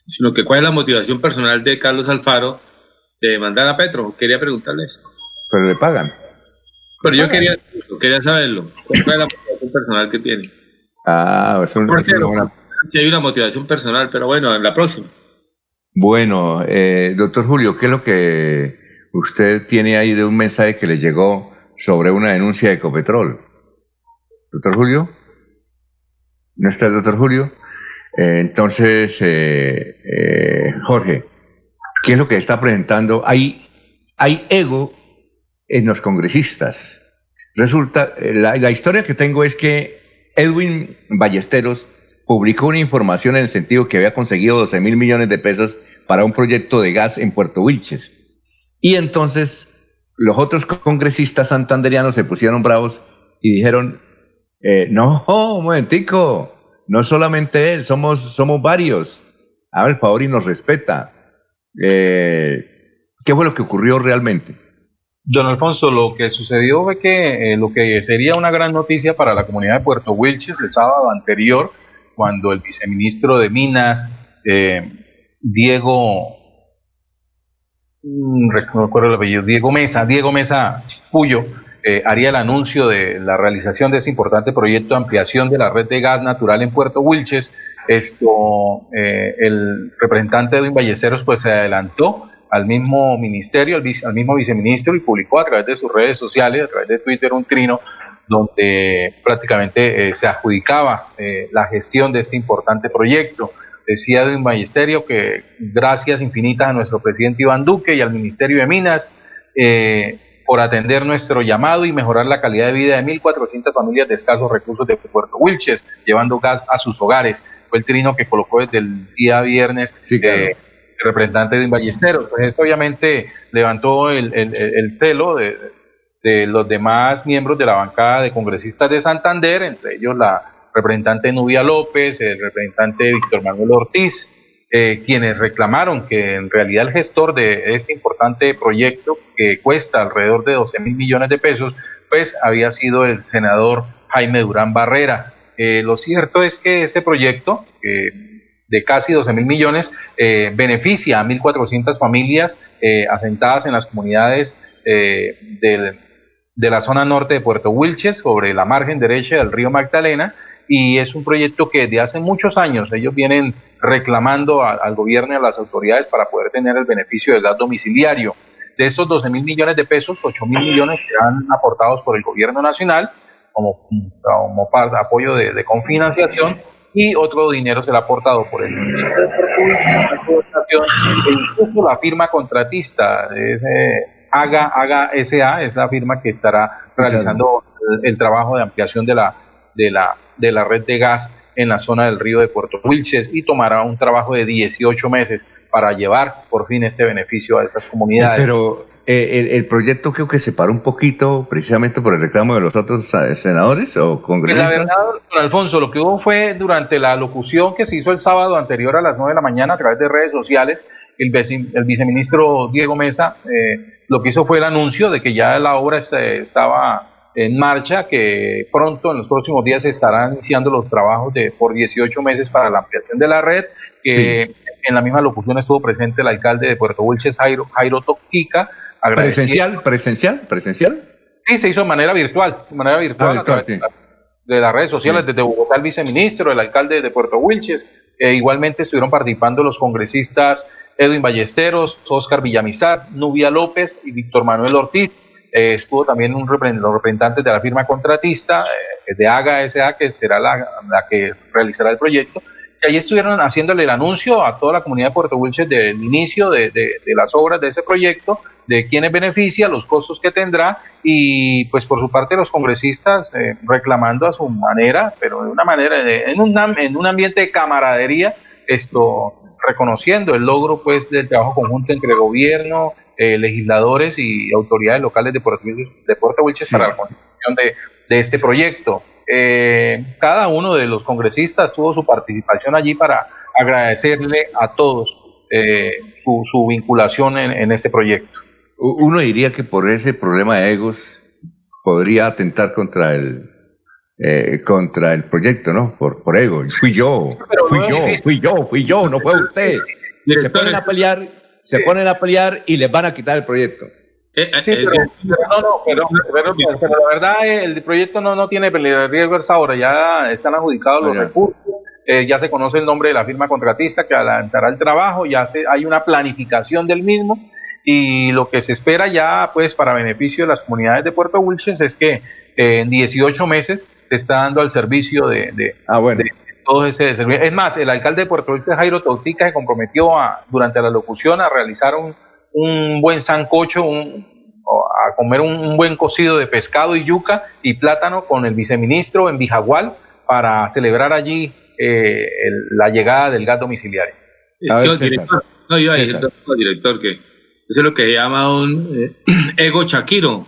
sino que cuál es la motivación personal de Carlos Alfaro de demandar a Petro, quería preguntarle eso. Pero le pagan. Pero yo quería, quería saberlo, cuál es la motivación personal que tiene. Ah, es un, es una buena- sí hay una motivación personal, pero bueno, en la próxima. Bueno, eh, doctor Julio, ¿qué es lo que usted tiene ahí de un mensaje que le llegó sobre una denuncia de Ecopetrol? Doctor Julio, ¿no está el doctor Julio? Eh, entonces, eh, eh, Jorge, ¿qué es lo que está presentando? Hay, hay ego en los congresistas. Resulta, la, la historia que tengo es que Edwin Ballesteros publicó una información en el sentido que había conseguido 12 mil millones de pesos para un proyecto de gas en Puerto Wilches. Y entonces los otros congresistas santanderianos se pusieron bravos y dijeron, eh, no, un momentico, no solamente él, somos, somos varios. Haga el favor y nos respeta. Eh, ¿Qué fue lo que ocurrió realmente? Don Alfonso, lo que sucedió fue que eh, lo que sería una gran noticia para la comunidad de Puerto Wilches el sábado anterior, cuando el viceministro de Minas, eh, Diego, mm, no recuerdo el apellido, Diego Mesa, Diego Mesa Puyo, eh, haría el anuncio de la realización de ese importante proyecto de ampliación de la red de gas natural en Puerto Wilches. Esto, eh, el representante Edwin Ballesteros pues se adelantó al mismo ministerio, al mismo viceministro y publicó a través de sus redes sociales, a través de Twitter, un trino donde prácticamente eh, se adjudicaba eh, la gestión de este importante proyecto. Decía Edwin Ballesterio que gracias infinitas a nuestro presidente Iván Duque y al Ministerio de Minas eh, por atender nuestro llamado y mejorar la calidad de vida de 1.400 familias de escasos recursos de Puerto Wilches, llevando gas a sus hogares. Fue el trino que colocó desde el día viernes el representante de Ballesteros. Pues esto obviamente levantó el- el celo de, de los demás miembros de la bancada de congresistas de Santander, entre ellos la representante Nubia López, el representante Víctor Manuel Ortiz, eh, quienes reclamaron que en realidad el gestor de este importante proyecto, que cuesta alrededor de 12 mil millones de pesos, pues había sido el senador Jaime Durán Barrera. Eh, lo cierto es que este proyecto, eh, de casi 12 mil millones, eh, beneficia a 1.400 familias asentadas en las comunidades del- de la zona norte de Puerto Wilches, sobre la margen derecha del río Magdalena, y es un proyecto que desde hace muchos años ellos vienen reclamando al gobierno y a las autoridades para poder tener el beneficio del gas domiciliario. De estos 12 mil millones de pesos, 8 mil millones serán aportados por el gobierno nacional como, como de apoyo de, de confinanciación y otro dinero será aportado por el municipio de la firma contratista es, eh, Haga, Haga SA, es la firma que estará realizando el, el trabajo de ampliación de la, de, la, de la red de gas en la zona del río de Puerto Wilches y tomará un trabajo de 18 meses para llevar por fin este beneficio a estas comunidades. Pero eh, el, el proyecto creo que se paró un poquito precisamente por el reclamo de los otros eh, senadores o Pues la congresistas. verdad, don Alfonso, lo que hubo fue durante la locución que se hizo el sábado anterior a las 9 de la mañana a través de redes sociales, el, vice- el viceministro Diego Mesa eh, lo que hizo fue el anuncio de que ya la obra este, estaba en marcha, que pronto en los próximos días se estarán iniciando los trabajos de por 18 meses para la ampliación de la red, que en la misma locución estuvo presente el alcalde de Puerto Wilches, Jairo, Jairo Toquica, Presencial, presencial, presencial. Sí, se hizo de manera virtual, de manera virtual, Ah, a través virtual, de las redes sociales, desde Bogotá el viceministro, el alcalde de Puerto Wilches, e igualmente estuvieron participando los congresistas Edwin Ballesteros, Oscar Villamizar, Nubia López y Víctor Manuel Ortiz. Eh, estuvo también un los representantes de la firma contratista eh, de AGA S.A., que será la, que realizará el proyecto, que allí estuvieron haciéndole el anuncio a toda la comunidad de Puerto Wilches del inicio de, las obras de ese proyecto, de quiénes beneficia, los costos que tendrá y pues por su parte los congresistas eh, reclamando a su manera, pero de una manera, de- en, un, en un ambiente de camaradería, esto reconociendo el logro pues del trabajo conjunto entre gobierno, eh, legisladores y autoridades locales de Puerto de Puerto Wilches para la construcción de, de este proyecto. Eh, cada uno de los congresistas tuvo su participación allí para agradecerle a todos eh, su, su vinculación en, en este proyecto. uno diría que por ese problema de egos podría atentar contra el eh, contra el proyecto, ¿no? Por, por ego. Fui yo, fui yo, fui yo, fui yo, no fue usted. Y se ponen a pelear, se ponen a pelear y les van a quitar el proyecto. Sí, pero, pero no, no, pero, pero- pero la verdad eh, el proyecto no, no tiene riesgo hasta ahora, ya están adjudicados los recursos, eh, ya se conoce el nombre de la firma contratista que adelantará el trabajo, ya se, hay una planificación del mismo y lo que se espera ya pues para beneficio de las comunidades de Puerto Wilches es que eh, en 18 meses se está dando al servicio de, de, de todo ese servicio. Es más, el alcalde de Puerto Wilches, Jairo Tautica, se comprometió a, durante la locución a realizar un, un buen sancocho, un, o a comer un, un buen cocido de pescado y yuca y plátano con el viceministro en Bijagual para celebrar allí eh, el- la llegada del gas domiciliario. Es que, el director, no, a decir al director que eso es lo que se llama un eh, ego chaquiro.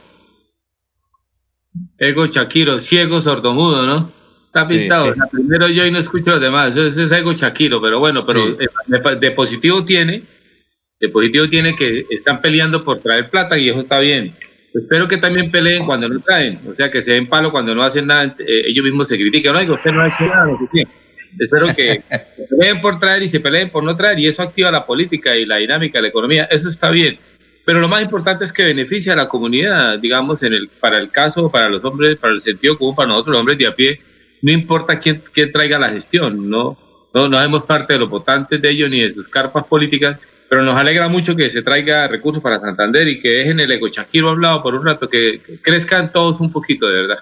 Ego chaquiro, ciego, sordomudo, ¿no? Está Sí, pintado. eh. O sea, primero yo y no escucho a los demás. Eso, es ego chaquiro, pero bueno, pero Sí. eh, de, de positivo tiene, de positivo tiene que están peleando por traer plata y eso está bien. Espero que también peleen cuando no traen, o sea, que se den palo cuando no hacen nada, eh, ellos mismos se critican, no, usted no ha hecho nada, qué". Espero que se peleen por traer y se peleen por no traer, y eso activa la política y la dinámica de la economía, eso está bien. Pero lo más importante es que beneficia a la comunidad, digamos, en el, para el caso, para los hombres, para el sentido común, para nosotros los hombres de a pie, no importa quién, quién traiga la gestión, no, no, no hacemos parte de los votantes de ellos ni de sus carpas políticas, pero nos alegra mucho que se traiga recursos para Santander y que dejen el ecochaquiro hablado por un rato, que, que crezcan todos un poquito, de verdad.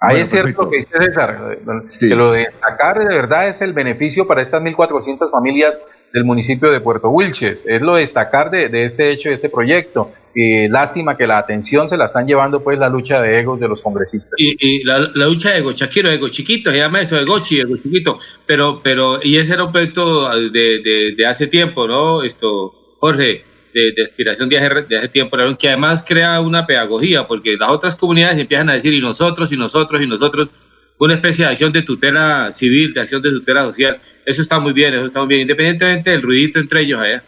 Ahí es cierto lo que dice César, que lo de destacar de verdad es el beneficio para estas 1.400 familias del municipio de Puerto Wilches, es lo de destacar de, de este hecho, de este proyecto. Y lástima que la atención se la están llevando pues la lucha de egos de los congresistas. Y, y la, la lucha de ego chaquiro, ego chiquito, se llama eso, ego chi, ego chiquito. Pero, pero, y ese era un proyecto de, de, de hace tiempo, ¿no? Esto, Jorge, de, de aspiración de hace, de hace tiempo, que además crea una pedagogía, porque las otras comunidades empiezan a decir, y nosotros, y nosotros, y nosotros, una especie de acción de tutela civil, de acción de tutela social. Eso está muy bien, eso está muy bien, independientemente del ruidito entre ellos allá.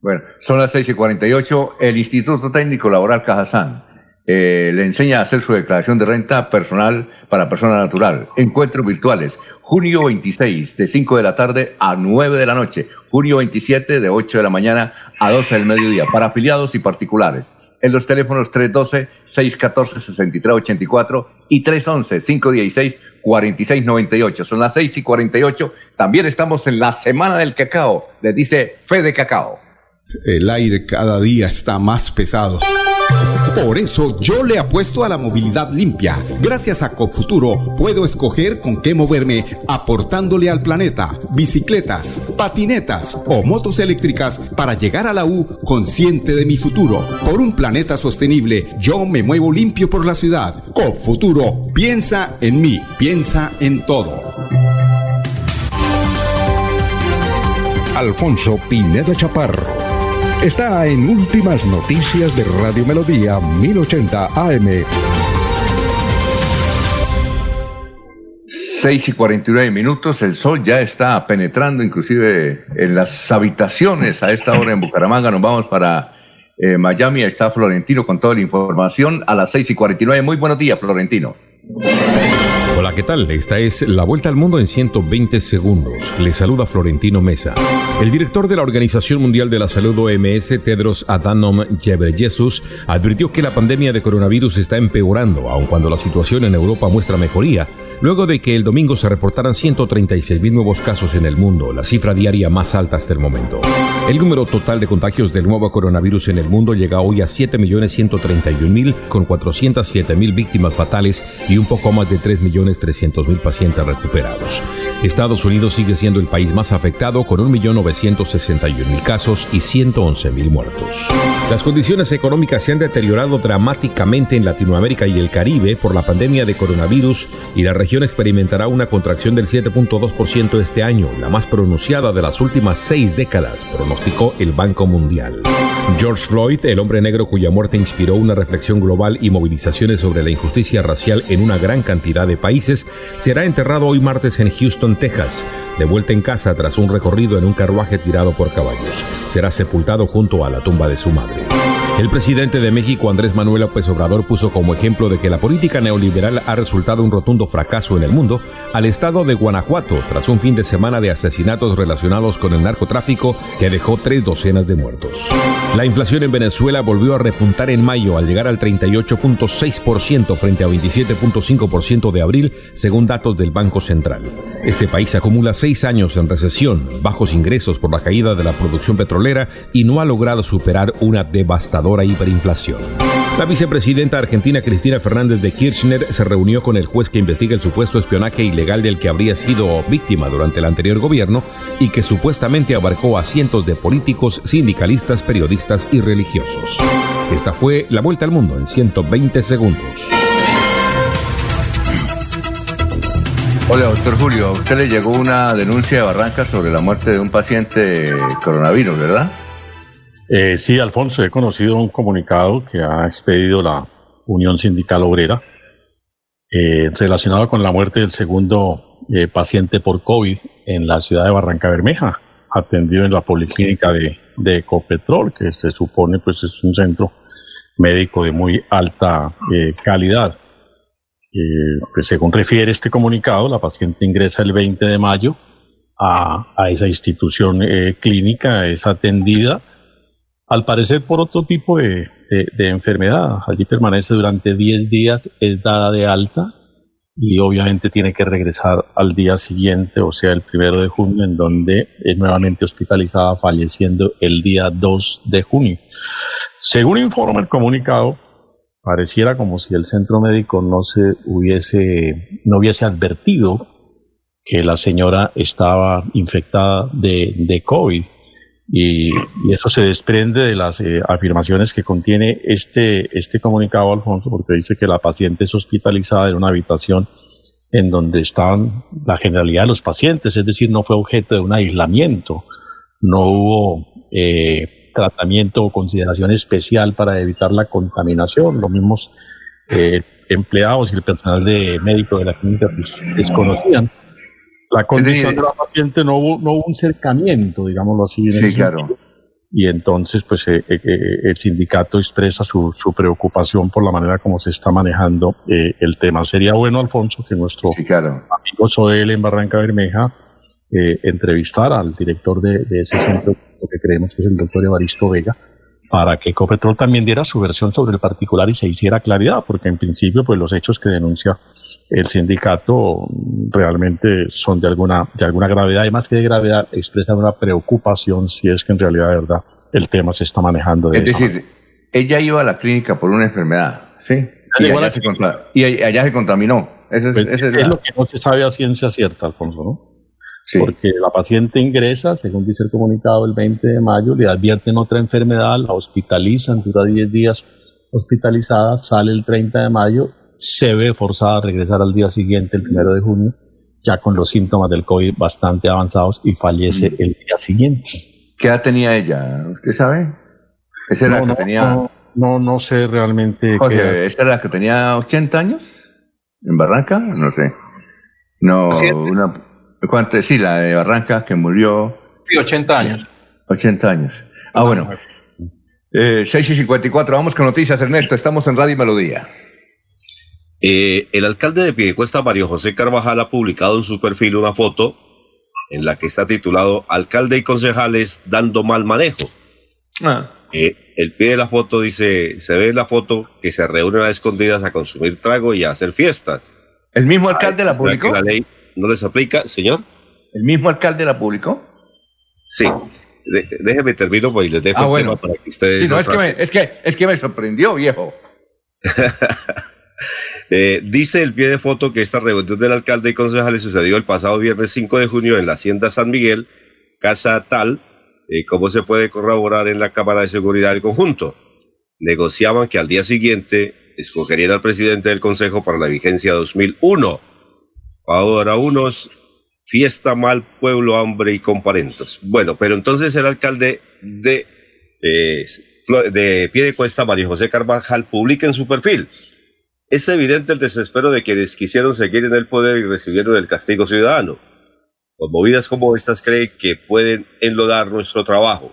Bueno, son las 6 y 48. El Instituto Técnico Laboral Cajazán eh, le enseña a hacer su declaración de renta personal para persona natural. Encuentros virtuales. Junio 26, de 5 de la tarde a 9 de la noche. Junio 27, de 8 de la mañana a 12 del mediodía. Para afiliados y particulares. En los teléfonos 312-614-6384 y 311-516-4698. Son las 6 y 48. También estamos en la Semana del Cacao. Les dice Fe de Cacao. El aire cada día está más pesado. Por eso yo le apuesto a la movilidad limpia. Gracias a Copfuturo puedo escoger con qué moverme aportándole al planeta bicicletas, patinetas o motos eléctricas para llegar a la U consciente de mi futuro. Por un planeta sostenible, yo me muevo limpio por la ciudad. Copfuturo, piensa en mí, piensa en todo. Alfonso Pineda Chaparro. Está en Últimas Noticias de Radio Melodía 1080 AM. 6 y 49 minutos, el sol ya está penetrando inclusive en las habitaciones a esta hora en Bucaramanga. Nos vamos para eh, Miami, ahí está Florentino con toda la información a las 6 y 49. Muy buenos días, Florentino. Hola, ¿qué tal? Esta es La Vuelta al Mundo en 120 segundos. Le saluda Florentino Mesa. El director de la Organización Mundial de la Salud OMS, Tedros Adhanom Ghebreyesus, advirtió que la pandemia de coronavirus está empeorando, aun cuando la situación en Europa muestra mejoría, luego de que el domingo se reportaran 136.000 nuevos casos en el mundo, la cifra diaria más alta hasta el momento. El número total de contagios del nuevo coronavirus en el mundo llega hoy a 7.131.000, con 407.000 víctimas fatales y un poco más de 3.300.000 pacientes recuperados. Estados Unidos sigue siendo el país más afectado, con 1.961.000 casos y 111.000 muertos. Las condiciones económicas se han deteriorado dramáticamente en Latinoamérica y el Caribe por la pandemia de coronavirus y la región experimentará una contracción del 7.2% este año, la más pronunciada de las últimas seis décadas, pronosticó el Banco Mundial. George Floyd, el hombre negro cuya muerte inspiró una reflexión global y movilizaciones sobre la injusticia racial en una gran cantidad de países, será enterrado hoy martes en Houston, Texas, de vuelta en casa tras un recorrido en un carruaje tirado por caballos. Será sepultado junto a la tumba de su madre. El presidente de México, Andrés Manuel López Obrador, puso como ejemplo de que la política neoliberal ha resultado un rotundo fracaso en el mundo al estado de Guanajuato tras un fin de semana de asesinatos relacionados con el narcotráfico que dejó tres docenas de muertos. La inflación en Venezuela volvió a repuntar en mayo al llegar al 38.6% frente a 27.5% de abril, según datos del Banco Central. Este país acumula seis años en recesión, bajos ingresos por la caída de la producción petrolera y no ha logrado superar una devastadora hiperinflación. La vicepresidenta argentina Cristina Fernández de Kirchner se reunió con el juez que investiga el supuesto espionaje ilegal del que habría sido víctima durante el anterior gobierno y que supuestamente abarcó a cientos de políticos, sindicalistas, periodistas y religiosos. Esta fue la vuelta al mundo en 120 segundos. Hola, doctor Julio. A usted le llegó una denuncia de Barranca sobre la muerte de un paciente coronavirus, ¿verdad? Eh, sí, Alfonso, he conocido un comunicado que ha expedido la Unión Sindical Obrera eh, relacionado con la muerte del segundo eh, paciente por COVID en la ciudad de Barranca Bermeja, atendido en la policlínica de, de Ecopetrol, que se supone pues es un centro médico de muy alta calidad. pues según refiere este comunicado, la paciente ingresa el 20 de mayo a, a esa institución clínica, es atendida al parecer por otro tipo de, enfermedad. Allí permanece durante 10 días, es dada de alta y obviamente tiene que regresar al día siguiente, o sea, el primero de junio, en donde es nuevamente hospitalizada, falleciendo el día 2 de junio. Según informa el comunicado, pareciera como si el centro médico no se hubiese, no hubiese advertido que la señora estaba infectada de, de COVID y, eso se desprende de las eh, afirmaciones que contiene este, este comunicado, Alfonso, porque dice que la paciente es hospitalizada en una habitación en donde estaban la generalidad de los pacientes, es decir, no fue objeto de un aislamiento, no hubo eh, tratamiento o consideración especial para evitar la contaminación. Los mismos eh, empleados y el personal de médico de la clínica desconocían la condición de la paciente no hubo, no hubo un cercamiento, digámoslo así. En sí, claro. Y entonces, pues eh, eh, eh, el sindicato expresa su, su, preocupación por la manera como se está manejando el tema. Sería bueno, Alfonso, que nuestro amigo Soel en Barranca Bermeja entrevistara al director de, de ese centro, que creemos que es el doctor Evaristo Vega, para que Ecopetrol también diera su versión sobre el particular y se hiciera claridad, porque en principio, pues los hechos que denuncia el sindicato realmente son de alguna, de alguna gravedad y más que de gravedad expresan una preocupación si es que en realidad de verdad el tema se está manejando. De es decir, ella iba a la clínica por una enfermedad, ¿sí? Y allá, se, y allá se contaminó. Pues, es, lo que no se sabe a ciencia cierta, Alfonso, ¿no? Sí. Porque la paciente ingresa, según dice el comunicado, el 20 de mayo, le advierten otra enfermedad, la hospitalizan, dura 10 días hospitalizada, sale el 30 de mayo se ve forzada a regresar al día siguiente, el primero de junio, ya con los síntomas del COVID bastante avanzados y fallece mm. el día siguiente. ¿Qué edad tenía ella? ¿Usted sabe? ¿Esa era no, la que tenía? No, no, sé realmente. Oye, ¿esta era la que tenía 80 años? ¿En Barranca? No sé. No, una. ¿Cuánto? Sí, la de Barranca que murió. Sí, 80 años. 80 años. Ah, bueno. Eh, 6 y 54, vamos con noticias, Ernesto. Estamos en Radio Melodía. Eh, el alcalde de Piedecuesta, Mario José Carvajal, ha publicado en su perfil una foto en la que está titulado Alcalde y concejales dando mal manejo. Ah. Eh, el pie de la foto dice, se ve en la foto que se reúnen a escondidas a consumir trago y a hacer fiestas. ¿El mismo alcalde la publicó? La ley no les aplica, señor. ¿El mismo alcalde la publicó? Sí. déjeme termino pues, y les dejo ah, bueno. para que ustedes... Sí, no, es que, me, es, que, es que me sorprendió, viejo. Eh, dice el pie de foto que esta reunión del alcalde y concejales sucedió el pasado viernes 5 de junio en la Hacienda San Miguel, Casa Tal, eh, como se puede corroborar en la Cámara de Seguridad del conjunto. Negociaban que al día siguiente escogerían al presidente del Consejo para la vigencia 2001. Ahora unos, fiesta mal, pueblo, hambre y comparentos. Bueno, pero entonces el alcalde de, eh, de Pie de Cuesta, María José Carvajal, publica en su perfil es evidente el desespero de quienes quisieron seguir en el poder y recibieron el castigo ciudadano. Con movidas como estas creen que pueden enlodar nuestro trabajo.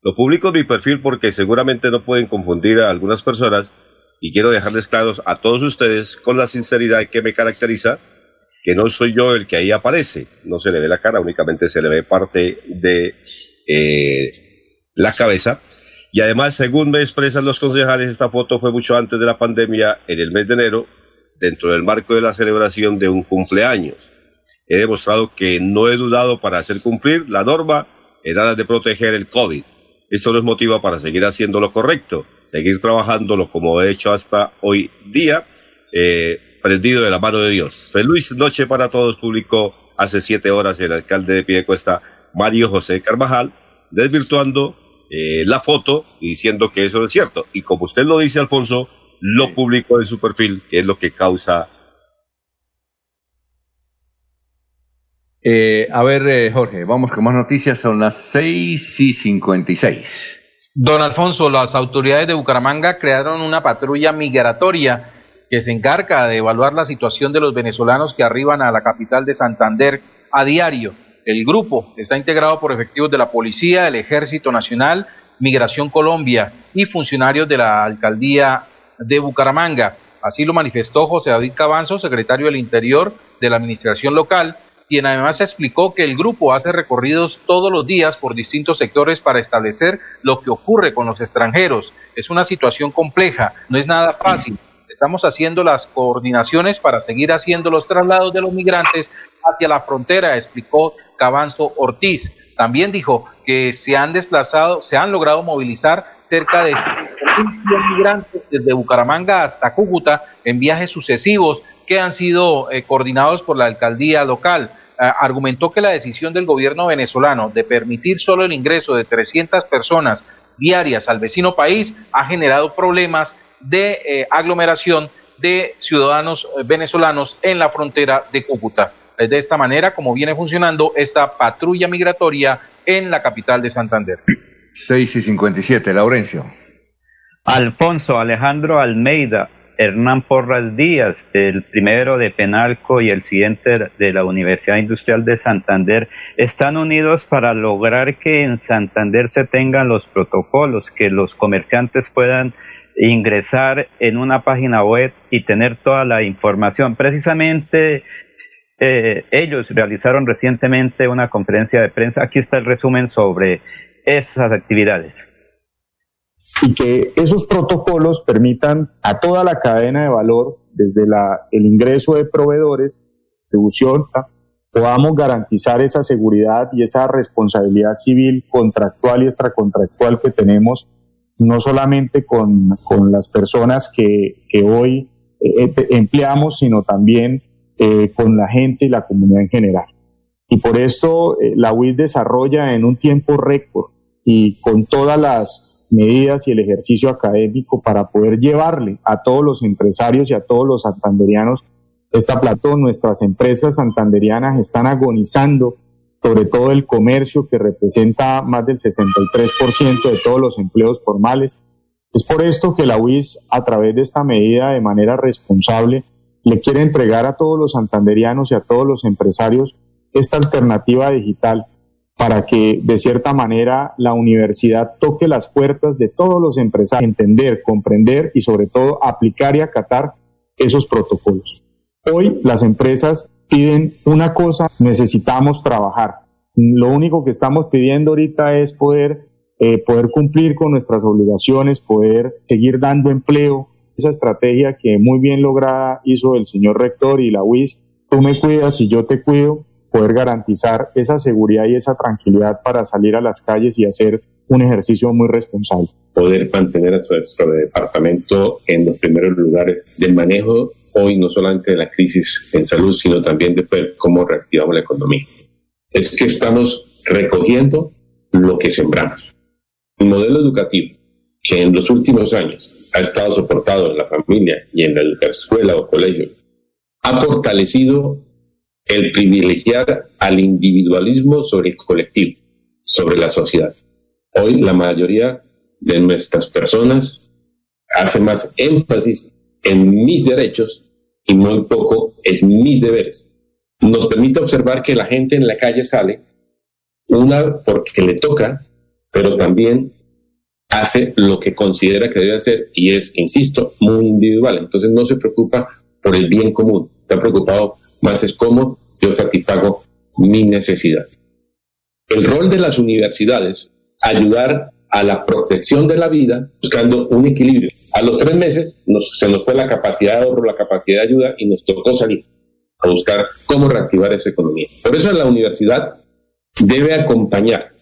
Lo publico en mi perfil porque seguramente no pueden confundir a algunas personas y quiero dejarles claros a todos ustedes con la sinceridad que me caracteriza que no soy yo el que ahí aparece, no se le ve la cara, únicamente se le ve parte de eh, la cabeza. Y además, según me expresan los concejales, esta foto fue mucho antes de la pandemia, en el mes de enero, dentro del marco de la celebración de un cumpleaños. He demostrado que no he dudado para hacer cumplir la norma en aras de proteger el COVID. Esto nos motiva para seguir haciendo lo correcto, seguir trabajándolo como he hecho hasta hoy día. Eh, prendido de la mano de Dios. Feliz noche para todos, publicó hace siete horas el alcalde de Piedecuesta, Mario José Carvajal, desvirtuando eh, la foto y diciendo que eso no es cierto. Y como usted lo dice, Alfonso, lo publicó en su perfil, que es lo que causa. Eh, a ver, eh, Jorge, vamos con más noticias. Son las seis y cincuenta y seis. Don Alfonso, las autoridades de Bucaramanga crearon una patrulla migratoria que se encarga de evaluar la situación de los venezolanos que arriban a la capital de Santander a diario. El grupo está integrado por efectivos de la Policía, el Ejército Nacional, Migración Colombia y funcionarios de la Alcaldía de Bucaramanga. Así lo manifestó José David Cabanzo, secretario del Interior de la Administración Local, quien además explicó que el grupo hace recorridos todos los días por distintos sectores para establecer lo que ocurre con los extranjeros. Es una situación compleja, no es nada fácil Estamos haciendo las coordinaciones para seguir haciendo los traslados de los migrantes hacia la frontera, explicó Cabanzo Ortiz. También dijo que se han desplazado, se han logrado movilizar cerca de 100 migrantes desde Bucaramanga hasta Cúcuta en viajes sucesivos que han sido eh, coordinados por la alcaldía local. Eh, argumentó que la decisión del gobierno venezolano de permitir solo el ingreso de 300 personas diarias al vecino país ha generado problemas de eh, aglomeración de ciudadanos eh, venezolanos en la frontera de Cúcuta. Es de esta manera como viene funcionando esta patrulla migratoria en la capital de Santander. 6 y 57, Laurencio. Alfonso Alejandro Almeida, Hernán Porras Díaz, el primero de Penalco y el siguiente de la Universidad Industrial de Santander, están unidos para lograr que en Santander se tengan los protocolos, que los comerciantes puedan ingresar en una página web y tener toda la información. Precisamente eh, ellos realizaron recientemente una conferencia de prensa. Aquí está el resumen sobre esas actividades. Y que esos protocolos permitan a toda la cadena de valor, desde el ingreso de proveedores, distribución, podamos garantizar esa seguridad y esa responsabilidad civil contractual y extracontractual que tenemos no solamente con, con las personas que, que hoy eh, eh, empleamos, sino también eh, con la gente y la comunidad en general. Y por esto la UIS desarrolla en un tiempo récord y con todas las medidas y el ejercicio académico para poder llevarle a todos los empresarios y a todos los santanderianos esta platón. Nuestras empresas santanderianas están agonizando sobre todo el comercio que representa más del 63% de todos los empleos formales. Es por esto que la UIS, a través de esta medida de manera responsable, le quiere entregar a todos los santanderianos y a todos los empresarios esta alternativa digital para que de cierta manera la universidad toque las puertas de todos los empresarios, entender, comprender y sobre todo aplicar y acatar esos protocolos. Hoy las empresas piden una cosa, necesitamos trabajar. Lo único que estamos pidiendo ahorita es poder, eh, poder cumplir con nuestras obligaciones, poder seguir dando empleo. Esa estrategia que muy bien lograda hizo el señor rector y la UIS, tú me cuidas y yo te cuido, poder garantizar esa seguridad y esa tranquilidad para salir a las calles y hacer un ejercicio muy responsable. Poder mantener a nuestro departamento en los primeros lugares del manejo hoy no solamente de la crisis en salud, sino también de cómo reactivamos la economía. Es que estamos recogiendo lo que sembramos. El modelo educativo, que en los últimos años ha estado soportado en la familia y en la escuela o colegio, ha fortalecido el privilegiar al individualismo sobre el colectivo, sobre la sociedad. Hoy la mayoría de nuestras personas hace más énfasis en mis derechos y muy poco en mis deberes. Nos permite observar que la gente en la calle sale, una porque le toca pero también hace lo que considera que debe hacer y es, insisto, muy individual. Entonces no se preocupa por el bien común, está preocupado más es cómo yo satisfago mi necesidad. El rol de las universidades, ayudar a la protección de la vida buscando un equilibrio. A los tres meses se nos fue la capacidad de ahorro, la capacidad de ayuda y nos tocó salir a buscar cómo reactivar esa economía. Por eso la universidad debe acompañar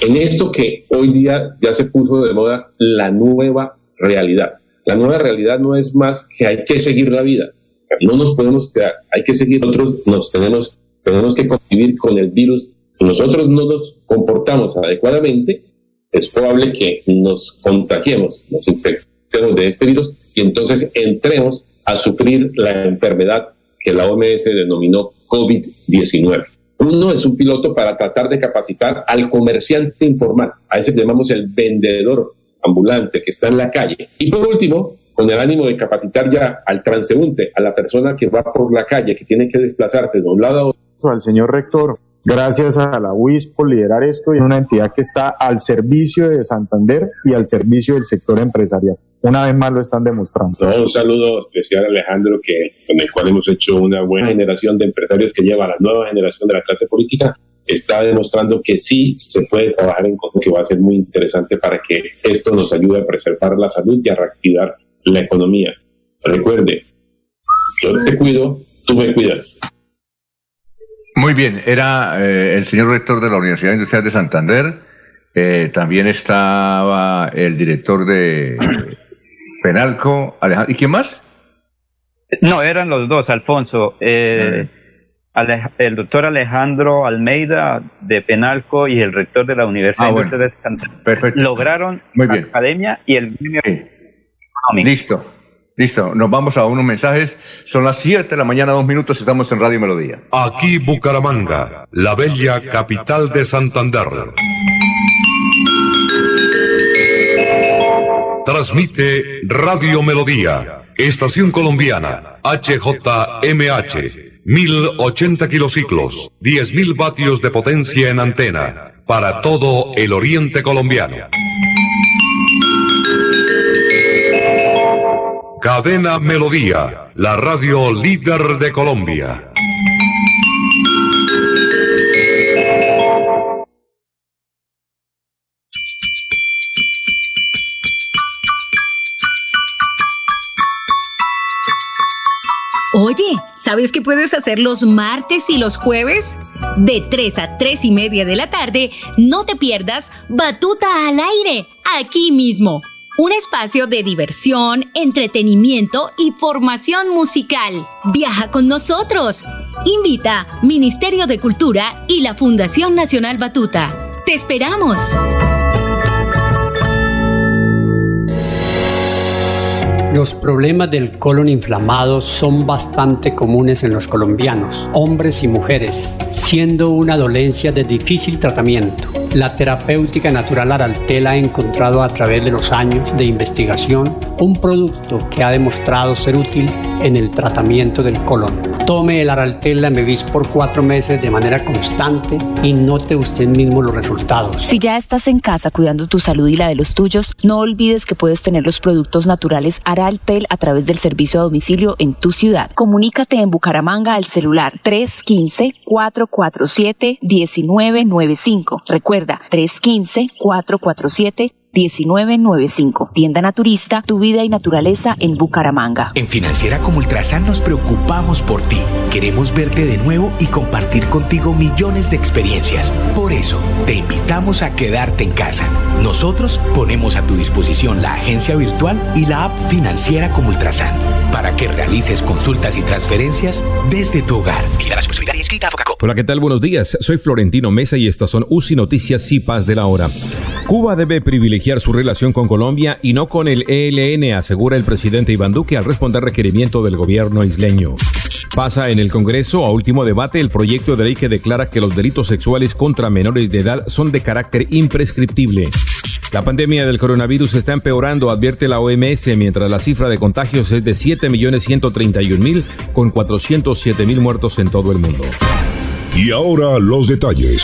en esto que hoy día ya se puso de moda la nueva realidad. La nueva realidad no es más que hay que seguir la vida. No nos podemos quedar, hay que seguir nosotros, nos tenemos, tenemos que convivir con el virus. Si nosotros no nos comportamos adecuadamente, es probable que nos contagiemos, nos infectemos de este virus y entonces entremos a sufrir la enfermedad que la OMS denominó COVID-19. Uno es un piloto para tratar de capacitar al comerciante informal, a ese llamamos el vendedor ambulante que está en la calle. Y por último, con el ánimo de capacitar ya al transeúnte, a la persona que va por la calle, que tiene que desplazarse de un lado a otro. Al señor rector, gracias a la UIS por liderar esto y una entidad que está al servicio de Santander y al servicio del sector empresarial. Una vez más lo están demostrando. un saludo especial a Alejandro, que, con el cual hemos hecho una buena generación de empresarios que lleva a la nueva generación de la clase política. Está demostrando que sí se puede trabajar en conjunto, que va a ser muy interesante para que esto nos ayude a preservar la salud y a reactivar la economía. Recuerde, yo te cuido, tú me cuidas. Muy bien, era eh, el señor rector de la Universidad Industrial de Santander, eh, también estaba el director de Penalco, Alejandro, ¿y quién más? No, eran los dos, Alfonso. Eh, el doctor Alejandro Almeida de Penalco y el rector de la Universidad Ah, Industrial de Santander Perfecto. lograron Muy la bien. academia y el gremio económico. Listo, listo. Nos vamos a unos mensajes. Son las 7 de la mañana, dos minutos. Estamos en Radio Melodía. Aquí Bucaramanga, la bella capital de Santander. Transmite Radio Melodía, Estación Colombiana, HJMH, 1080 kilociclos, 10.000 vatios de potencia en antena, para todo el oriente colombiano. Cadena Melodía, la radio líder de Colombia. Oye, ¿sabes qué puedes hacer los martes y los jueves? De 3 a 3 y media de la tarde, no te pierdas Batuta al aire, aquí mismo. Un espacio de diversión, entretenimiento y formación musical. Viaja con nosotros. Invita Ministerio de Cultura y la Fundación Nacional Batuta. Te esperamos. Los problemas del colon inflamado son bastante comunes en los colombianos, hombres y mujeres, siendo una dolencia de difícil tratamiento. La terapéutica natural Araltel ha encontrado a través de los años de investigación un producto que ha demostrado ser útil en el tratamiento del colon. Tome el Araltel Lamevis por cuatro meses de manera constante y note usted mismo los resultados. Si ya estás en casa cuidando tu salud y la de los tuyos, no olvides que puedes tener los productos naturales Araltel a través del servicio a domicilio en tu ciudad. Comunícate en Bucaramanga al celular 315-447-1995. Recuerda, 315-447-1995. 1995. Tienda Naturista, tu vida y naturaleza en Bucaramanga. En Financiera como Ultrasan nos preocupamos por ti. Queremos verte de nuevo y compartir contigo millones de experiencias. Por eso, te invitamos a quedarte en casa. Nosotros ponemos a tu disposición la agencia virtual y la app Financiera como Ultrasan para que realices consultas y transferencias desde tu hogar. Hola, ¿qué tal? Buenos días. Soy Florentino Mesa y estas son UCI Noticias y Paz de la Hora. Cuba debe privilegiar su relación con Colombia y no con el ELN, asegura el presidente Iván Duque al responder requerimiento del gobierno isleño. Pasa en el Congreso a último debate el proyecto de ley que declara que los delitos sexuales contra menores de edad son de carácter imprescriptible. La pandemia del coronavirus está empeorando, advierte la OMS, mientras la cifra de contagios es de 7.131.000 con 407.000 muertos en todo el mundo. Y ahora los detalles.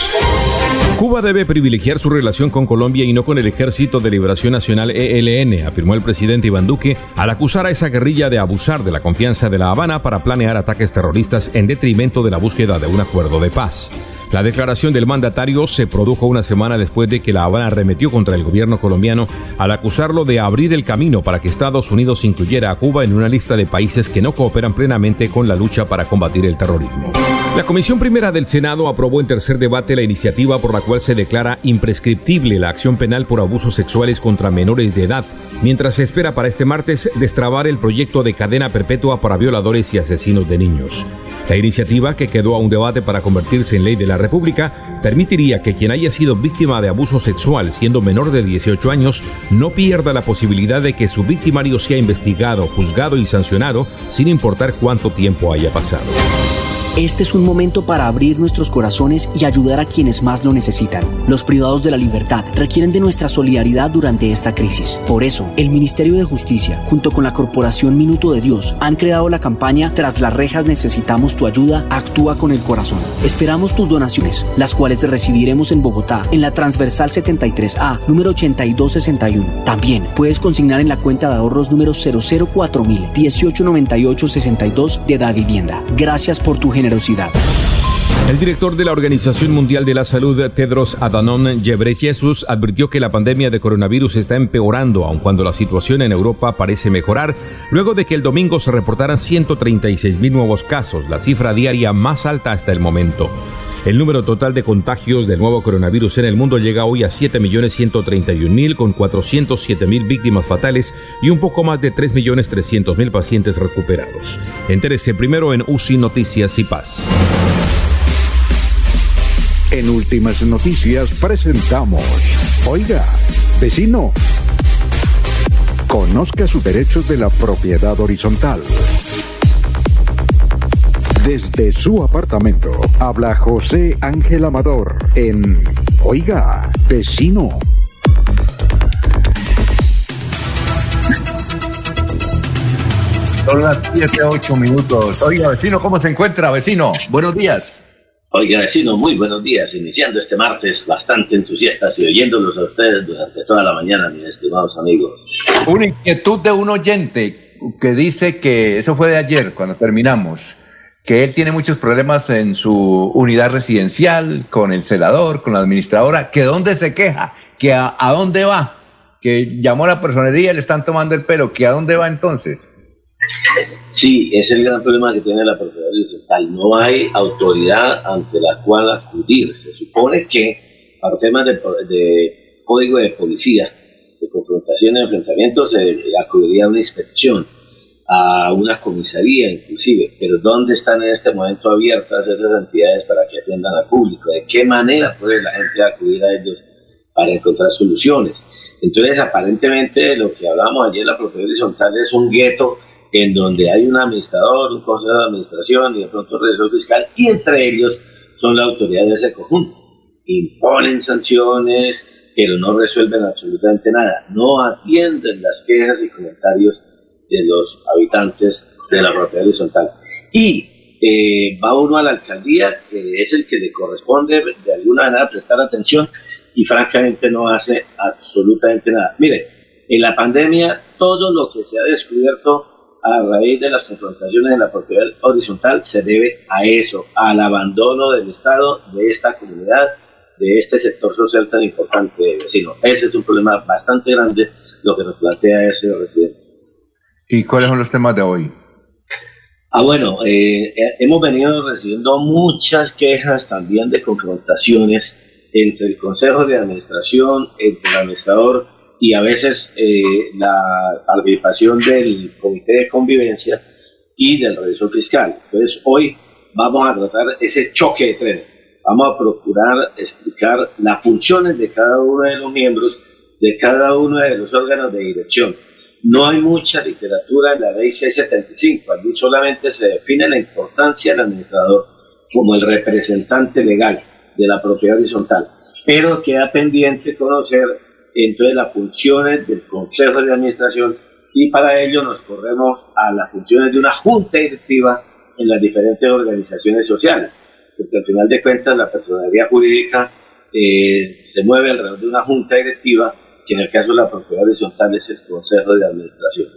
Cuba debe privilegiar su relación con Colombia y no con el Ejército de Liberación Nacional ELN, afirmó el presidente Iván Duque al acusar a esa guerrilla de abusar de la confianza de La Habana para planear ataques terroristas en detrimento de la búsqueda de un acuerdo de paz. La declaración del mandatario se produjo una semana después de que La Habana arremetió contra el gobierno colombiano al acusarlo de abrir el camino para que Estados Unidos incluyera a Cuba en una lista de países que no cooperan plenamente con la lucha para combatir el terrorismo. La Comisión Primera del Senado aprobó en tercer debate la iniciativa por la cual se declara imprescriptible la acción penal por abusos sexuales contra menores de edad, mientras se espera para este martes destrabar el proyecto de cadena perpetua para violadores y asesinos de niños. La iniciativa, que quedó a un debate para convertirse en ley de la República, permitiría que quien haya sido víctima de abuso sexual siendo menor de 18 años no pierda la posibilidad de que su victimario sea investigado, juzgado y sancionado sin importar cuánto tiempo haya pasado. Este es un momento para abrir nuestros corazones y ayudar a quienes más lo necesitan. Los privados de la libertad requieren de nuestra solidaridad durante esta crisis. Por eso, el Ministerio de Justicia, junto con la Corporación Minuto de Dios, han creado la campaña Tras las rejas necesitamos tu ayuda, actúa con el corazón. Esperamos tus donaciones, las cuales recibiremos en Bogotá, en la transversal 73A, número 8261. También puedes consignar en la cuenta de ahorros número 004000 189862 de Da Vivienda. Gracias por tu generosidad. El director de la Organización Mundial de la Salud, Tedros Adhanom Ghebreyesus, advirtió que la pandemia de coronavirus está empeorando, aun cuando la situación en Europa parece mejorar, luego de que el domingo se reportaran 136 mil nuevos casos, la cifra diaria más alta hasta el momento. El número total de contagios del nuevo coronavirus en el mundo llega hoy a 7.131.000 con 407.000 víctimas fatales y un poco más de 3.300.000 pacientes recuperados. Entérese primero en UCI Noticias y Paz. En Últimas Noticias presentamos, oiga, vecino, conozca sus derechos de la propiedad horizontal. Desde su apartamento habla José Ángel Amador en Oiga, vecino. Son las 7, 8 minutos. Oiga, vecino, ¿cómo se encuentra, vecino? Buenos días. Oiga, vecino, muy buenos días. Iniciando este martes bastante entusiastas y oyéndolos a ustedes durante toda la mañana, mis estimados amigos. Una inquietud de un oyente que dice que eso fue de ayer, cuando terminamos, que él tiene muchos problemas en su unidad residencial, con el celador, con la administradora, que dónde se queja, que a, dónde va, que llamó a la personería y le están tomando el pelo, que a dónde va entonces. Sí, es el gran problema que tiene la horizontal. No hay autoridad ante la cual acudir. Se supone que para temas de, de código de policía, de confrontación y enfrentamientos, se acudiría a una inspección, a una comisaría inclusive. Pero ¿dónde están en este momento abiertas esas entidades para que atiendan al público? ¿De qué manera puede la gente acudir a ellos para encontrar soluciones? Entonces, aparentemente, lo que hablamos ayer, la propiedad horizontal es un gueto en donde hay un administrador, un consejo de administración y de pronto un registro fiscal, y entre ellos son la autoridad de ese conjunto. Imponen sanciones, pero no resuelven absolutamente nada. No atienden las quejas y comentarios de los habitantes de la propiedad horizontal. Y eh, va uno a la alcaldía, que es el que le corresponde de alguna manera prestar atención, y francamente no hace absolutamente nada. Mire, en la pandemia todo lo que se ha descubierto a raíz de las confrontaciones en la propiedad horizontal se debe a eso, al abandono del Estado de esta comunidad, de este sector social tan importante de vecino. Ese es un problema bastante grande lo que nos plantea ese residente. ¿Y cuáles son los temas de hoy? Ah, bueno, eh, hemos venido recibiendo muchas quejas también de confrontaciones entre el Consejo de Administración, entre el administrador y a veces eh, la participación del Comité de Convivencia y del revisor fiscal. Entonces, hoy vamos a tratar ese choque de trenes. Vamos a procurar explicar las funciones de cada uno de los miembros, de cada uno de los órganos de dirección. No hay mucha literatura en la ley 675, allí solamente se define la importancia del administrador como el representante legal de la propiedad horizontal, pero queda pendiente conocer entonces las funciones del Consejo de Administración y para ello nos corremos a las funciones de una junta directiva en las diferentes organizaciones sociales, porque al final de cuentas la personalidad jurídica eh, se mueve alrededor de una junta directiva, en el caso de la propiedad horizontal es el consejo de administración.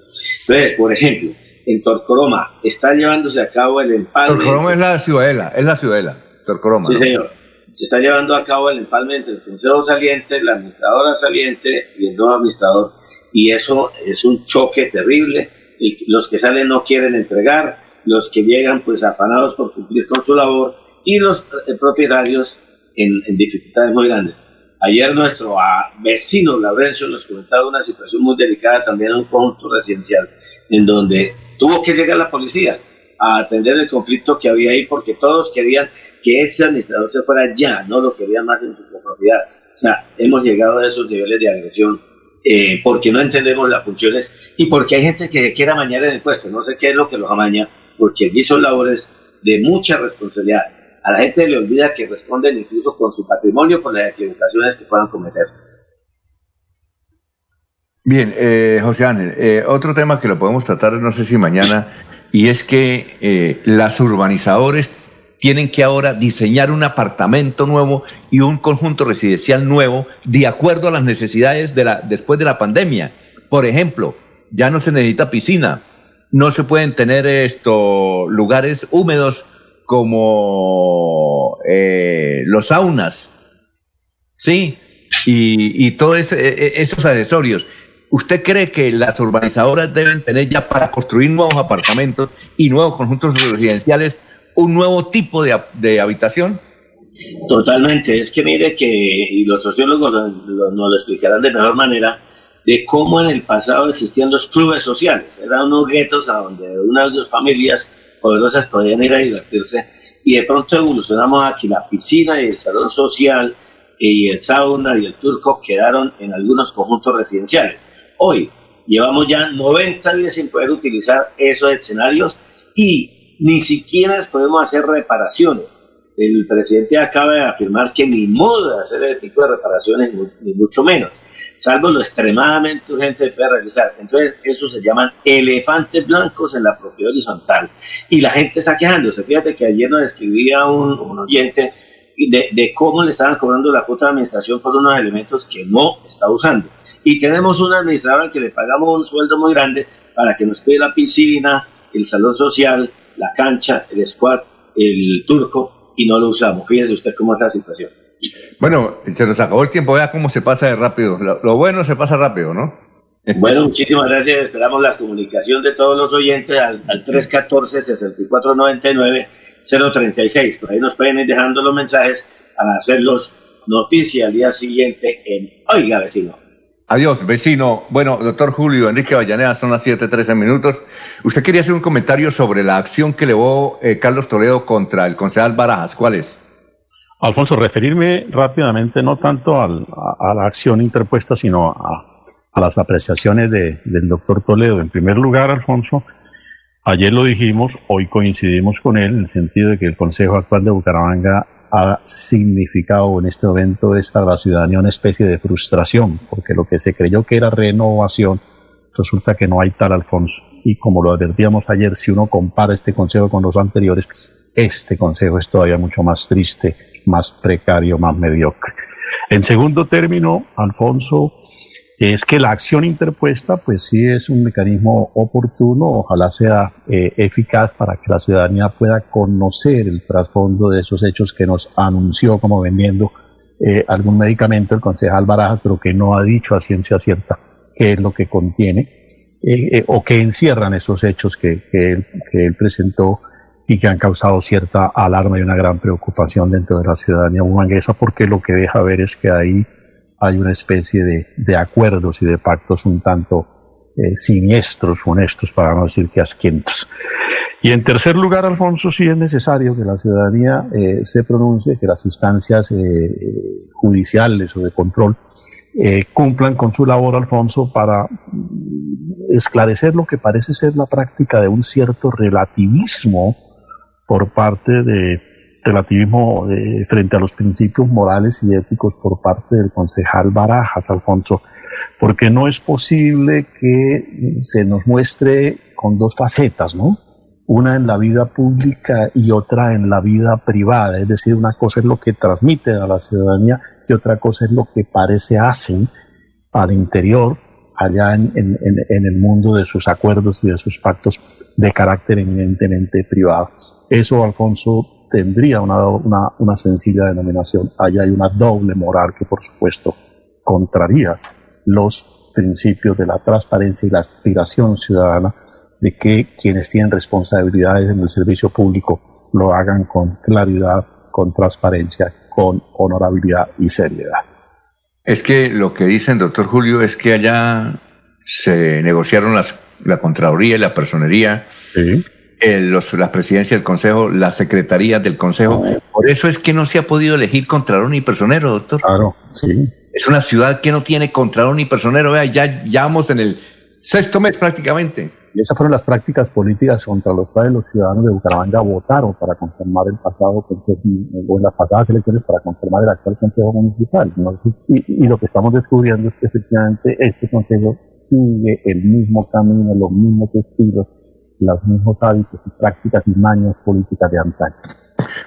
Entonces, por ejemplo, en Torcoroma está llevándose a cabo el empalme. Torcoroma es la ciudadela, es la ciudadela, Torcoroma. Sí, señor. Se está llevando a cabo el empalme entre el consejo saliente, la administradora saliente y el nuevo administrador. Y eso es un choque terrible. los que salen no quieren entregar, los que llegan pues afanados por cumplir con su labor y los eh, propietarios en, dificultades muy grandes. Ayer nuestro ah, vecino Laurencio nos comentaba una situación muy delicada también en un conjunto residencial, en donde tuvo que llegar la policía a atender el conflicto que había ahí porque todos querían que ese administrador se fuera ya, no lo querían más en su propiedad. O sea, hemos llegado a esos niveles de agresión eh, porque no entendemos las funciones y porque hay gente que quiere amañar en el puesto. No sé qué es lo que los amaña, porque allí son labores de mucha responsabilidad a la gente le olvida que responden incluso con su patrimonio por las equivocaciones que puedan cometer. Bien, eh, José Ángel, eh, otro tema que lo podemos tratar, no sé si mañana, y es que eh, las urbanizadores tienen que ahora diseñar un apartamento nuevo y un conjunto residencial nuevo de acuerdo a las necesidades de la, después de la pandemia. Por ejemplo, ya no se necesita piscina, no se pueden tener estos lugares húmedos como eh, los saunas, ¿sí? Y, y todos e, e, esos accesorios. ¿Usted cree que las urbanizadoras deben tener ya para construir nuevos apartamentos y nuevos conjuntos residenciales un nuevo tipo de, de habitación? Totalmente, es que mire que, y los sociólogos nos lo, explicarán de mejor manera, de cómo en el pasado existían los clubes sociales, eran unos guetos a donde unas dos familias poderosas podían ir a divertirse y de pronto evolucionamos aquí, la piscina y el salón social y el sauna y el turco quedaron en algunos conjuntos residenciales. Hoy llevamos ya 90 días sin poder utilizar esos escenarios y ni siquiera podemos hacer reparaciones. El presidente acaba de afirmar que ni modo de hacer ese tipo de reparaciones, ni mucho menos salvo lo extremadamente urgente de poder realizar. Entonces, eso se llaman elefantes blancos en la propiedad horizontal. Y la gente está quejándose. Fíjate que ayer nos escribía un, oyente de, cómo le estaban cobrando la cuota de administración por unos elementos que no está usando. Y tenemos un administrador al que le pagamos un sueldo muy grande para que nos cuide la piscina, el salón social, la cancha, el squat, el turco, y no lo usamos. Fíjese usted cómo está la situación. Bueno, se nos acabó el tiempo, vea cómo se pasa de rápido. Lo, bueno se pasa rápido, ¿no? Bueno, muchísimas gracias. Esperamos la comunicación de todos los oyentes al, 314-6499-036. Por ahí nos pueden ir dejando los mensajes para hacerlos noticia al día siguiente en Oiga, vecino. Adiós, vecino. Bueno, doctor Julio Enrique Vallaneda, son las 7:13 minutos. Usted quería hacer un comentario sobre la acción que llevó eh, Carlos Toledo contra el concejal Barajas. ¿Cuál es? Alfonso, referirme rápidamente no tanto a, la acción interpuesta, sino a, las apreciaciones del doctor Toledo. En primer lugar, Alfonso, ayer lo dijimos, hoy coincidimos con él en el sentido de que el Consejo Actual de Bucaramanga ha significado en este momento esta la ciudadanía una especie de frustración, porque lo que se creyó que era renovación, resulta que no hay tal, Alfonso. Y como lo advertíamos ayer, si uno compara este consejo con los anteriores, este consejo es todavía mucho más triste más precario, más mediocre. En segundo término, Alfonso, es que la acción interpuesta, pues sí es un mecanismo oportuno, ojalá sea eh, eficaz para que la ciudadanía pueda conocer el trasfondo de esos hechos que nos anunció como vendiendo eh, algún medicamento el concejal Barajas, pero que no ha dicho a ciencia cierta qué es lo que contiene eh, o qué encierran esos hechos que, él presentó y que han causado cierta alarma y una gran preocupación dentro de la ciudadanía humanguesa porque lo que deja ver es que ahí hay una especie de, de acuerdos y de pactos un tanto eh, siniestros, honestos, para no decir que asquientos. Y en tercer lugar, Alfonso, sí es necesario que la ciudadanía eh, se pronuncie, que las instancias eh, judiciales o de control cumplan con su labor, Alfonso, para mm, esclarecer lo que parece ser la práctica de un cierto relativismo por parte de relativismo frente a los principios morales y éticos por parte del concejal Barajas, Alfonso, porque no es posible que se nos muestre con dos facetas, ¿no? una en la vida pública y otra en la vida privada. Es decir, una cosa es lo que transmiten a la ciudadanía y otra cosa es lo que parece hacen al interior, allá en, el mundo de sus acuerdos y de sus pactos de carácter eminentemente privado. Eso, Alfonso, tendría una, una, una sencilla denominación. Allá hay una doble moral que, por supuesto, contraría los principios de la transparencia y la aspiración ciudadana de que quienes tienen responsabilidades en el servicio público lo hagan con claridad, con transparencia, con honorabilidad y seriedad. Es que lo que dicen, doctor Julio, es que allá se negociaron las, la Contraloría y la Personería, los, la presidencia del Consejo, la Secretaría del Consejo. Por eso es que no se ha podido elegir Contralor ni Personero, doctor. Claro, sí. Es una ciudad que no tiene Contralor ni Personero. Vea, ya, ya vamos en el sexto mes prácticamente. Y esas fueron las prácticas políticas contra los cuales los ciudadanos de Bucaramanga votaron para conformar el pasado o en las pasadas elecciones para conformar el actual Consejo Municipal. Y, lo que estamos descubriendo es que efectivamente este Consejo sigue el mismo camino, los mismos estilos, los mismos hábitos y prácticas y mañas políticas de antaño.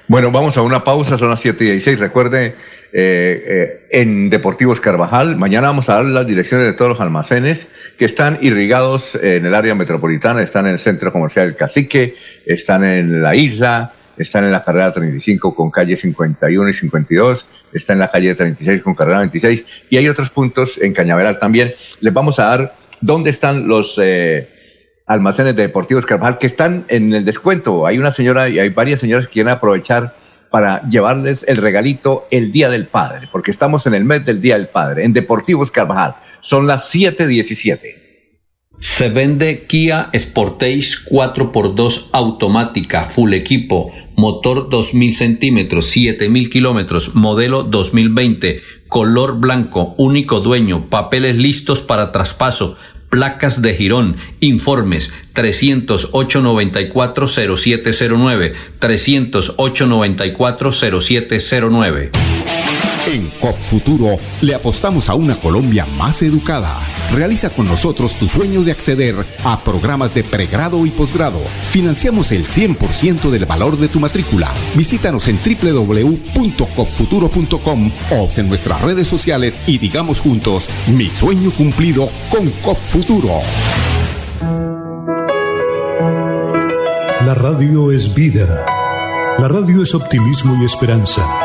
Bueno, vamos a una pausa, son las 7 y 16. Recuerde, eh, eh, en Deportivos Carvajal, mañana vamos a dar las direcciones de todos los almacenes que están irrigados en el área metropolitana, están en el centro comercial del Cacique, están en la isla, están en la carrera 35 con calle 51 y 52, está en la calle 36 con carrera 26 y hay otros puntos en Cañaveral también. Les vamos a dar dónde están los eh, almacenes de Deportivos Carvajal que están en el descuento. Hay una señora y hay varias señoras que quieren aprovechar para llevarles el regalito el Día del Padre, porque estamos en el mes del Día del Padre, en Deportivos Carvajal. Son las 7:17. Se vende Kia Sportage 4x2 automática, full equipo, motor 2000 centímetros, 7000 kilómetros, modelo 2020, color blanco, único dueño, papeles listos para traspaso, placas de Girón, informes 308 94 En COP Futuro le apostamos a una Colombia más educada. Realiza con nosotros tu sueño de acceder a programas de pregrado y posgrado. Financiamos el 100% del valor de tu matrícula. Visítanos en www.copfuturo.com o en nuestras redes sociales y digamos juntos, mi sueño cumplido con COP Futuro. La radio es vida. La radio es optimismo y esperanza.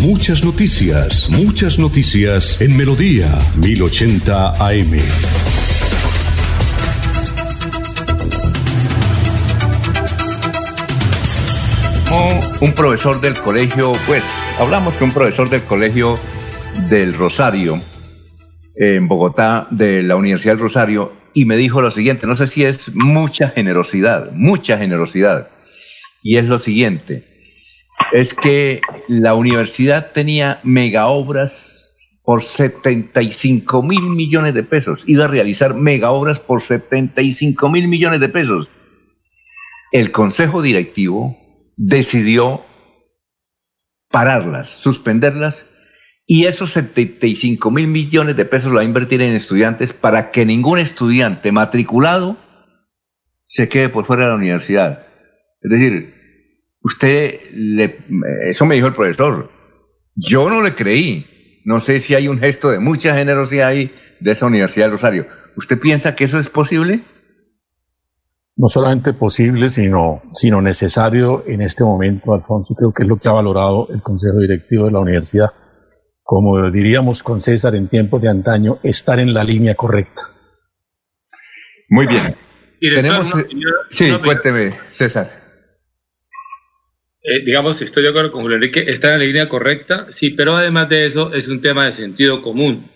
Muchas noticias, muchas noticias en Melodía 1080 AM. Un profesor del colegio, pues, hablamos con un profesor del colegio del Rosario, en Bogotá, de la Universidad del Rosario, y me dijo lo siguiente, no sé si es mucha generosidad, mucha generosidad, y es lo siguiente, es que la universidad tenía mega obras por 75 mil millones de pesos. Iba a realizar mega obras por 75 mil millones de pesos. El consejo directivo decidió pararlas, suspenderlas, y esos 75 mil millones de pesos lo va a invertir en estudiantes para que ningún estudiante matriculado se quede por fuera de la universidad. Es decir, Usted, le, eso me dijo el profesor. Yo no le creí. No sé si hay un gesto de mucha generosidad ahí de esa Universidad de Rosario. ¿Usted piensa que eso es posible? No solamente posible, sino, sino necesario en este momento, Alfonso. Creo que es lo que ha valorado el Consejo Directivo de la Universidad. Como diríamos con César en tiempos de antaño, estar en la línea correcta. Muy bien. Tenemos. sí, cuénteme, César. Eh, digamos, estoy de acuerdo con Julio Enrique, está en la línea correcta, sí, pero además de eso es un tema de sentido común.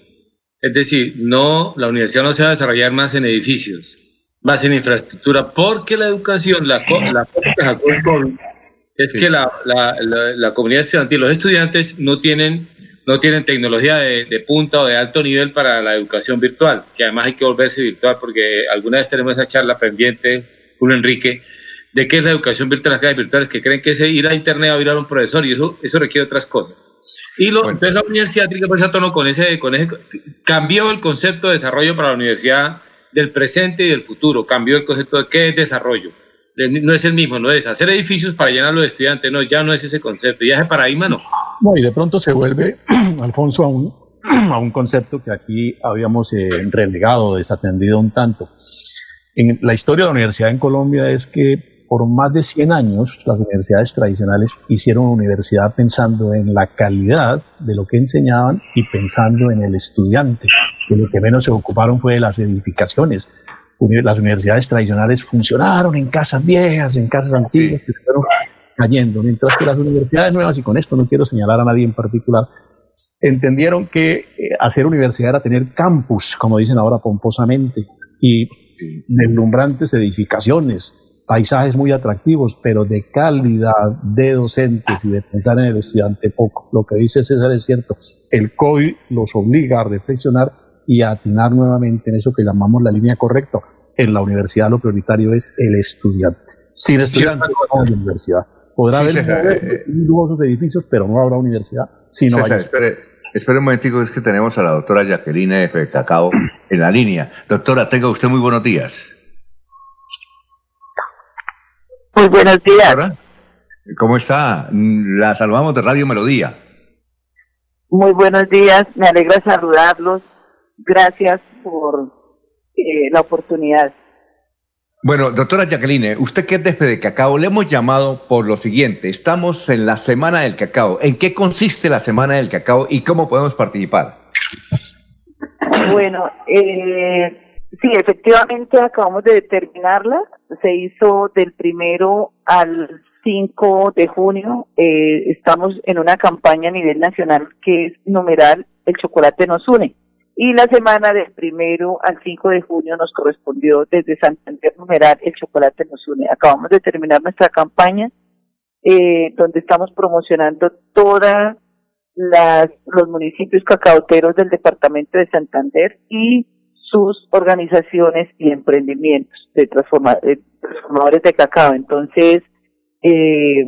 Es decir, no, la universidad no se va a desarrollar más en edificios, más en infraestructura, porque la educación, la, la es que la, la, la, comunidad estudiantil, los estudiantes no tienen, no tienen tecnología de, de, punta o de alto nivel para la educación virtual, que además hay que volverse virtual porque alguna vez tenemos esa charla pendiente, Julio Enrique, de qué es la educación virtual, las clases virtuales, que creen que es ir a internet a mirar a un profesor y eso, eso requiere otras cosas. Y lo, entonces la universidad tiene que ponerse a tono con ese, con ese, cambió el concepto de desarrollo para la universidad del presente y del futuro, cambió el concepto de qué es desarrollo no es el mismo, no es hacer edificios para llenarlo de estudiantes, no, ya no es ese concepto, ya ese paradigma no. No, y de pronto se vuelve, Alfonso, a un, a un concepto que aquí habíamos eh, relegado, desatendido un tanto. En la historia de la universidad en Colombia es que por más de 100 años las universidades tradicionales hicieron universidad pensando en la calidad de lo que enseñaban y pensando en el estudiante. Y lo que menos se ocuparon fue de las edificaciones, las universidades tradicionales funcionaron en casas viejas, en casas antiguas, que fueron cayendo, mientras que las universidades nuevas, y con esto no quiero señalar a nadie en particular, entendieron que eh, hacer universidad era tener campus, como dicen ahora pomposamente, y deslumbrantes edificaciones, paisajes muy atractivos, pero de calidad de docentes y de pensar en el estudiante poco. Lo que dice César es cierto, el COVID los obliga a reflexionar y a atinar nuevamente en eso que llamamos la línea correcta. En la universidad lo prioritario es el estudiante. Sin estudiante no hay universidad. Podrá haber eh, nuevos edificios, pero no habrá universidad si no hay. Espere, espere un momentico, es que tenemos a la doctora Jacqueline F. Cacao en la línea. Doctora, tenga usted muy buenos días. Muy buenos días. ¿Cómo está? La salvamos de Radio Melodía. Muy buenos días, me alegra saludarlos Gracias por eh, la oportunidad. Bueno, doctora Jacqueline, usted que es de Cacao, le hemos llamado por lo siguiente. Estamos en la Semana del Cacao. ¿En qué consiste la Semana del Cacao y cómo podemos participar? Bueno, eh, sí, efectivamente acabamos de determinarla. Se hizo del primero al 5 de junio. Eh, estamos en una campaña a nivel nacional que es numeral El chocolate nos une y la semana del primero al 5 de junio nos correspondió desde Santander numeral El Chocolate nos une. Acabamos de terminar nuestra campaña eh, donde estamos promocionando todos los municipios cacaoteros del departamento de Santander y sus organizaciones y emprendimientos de, transformadores de cacao. Entonces, eh,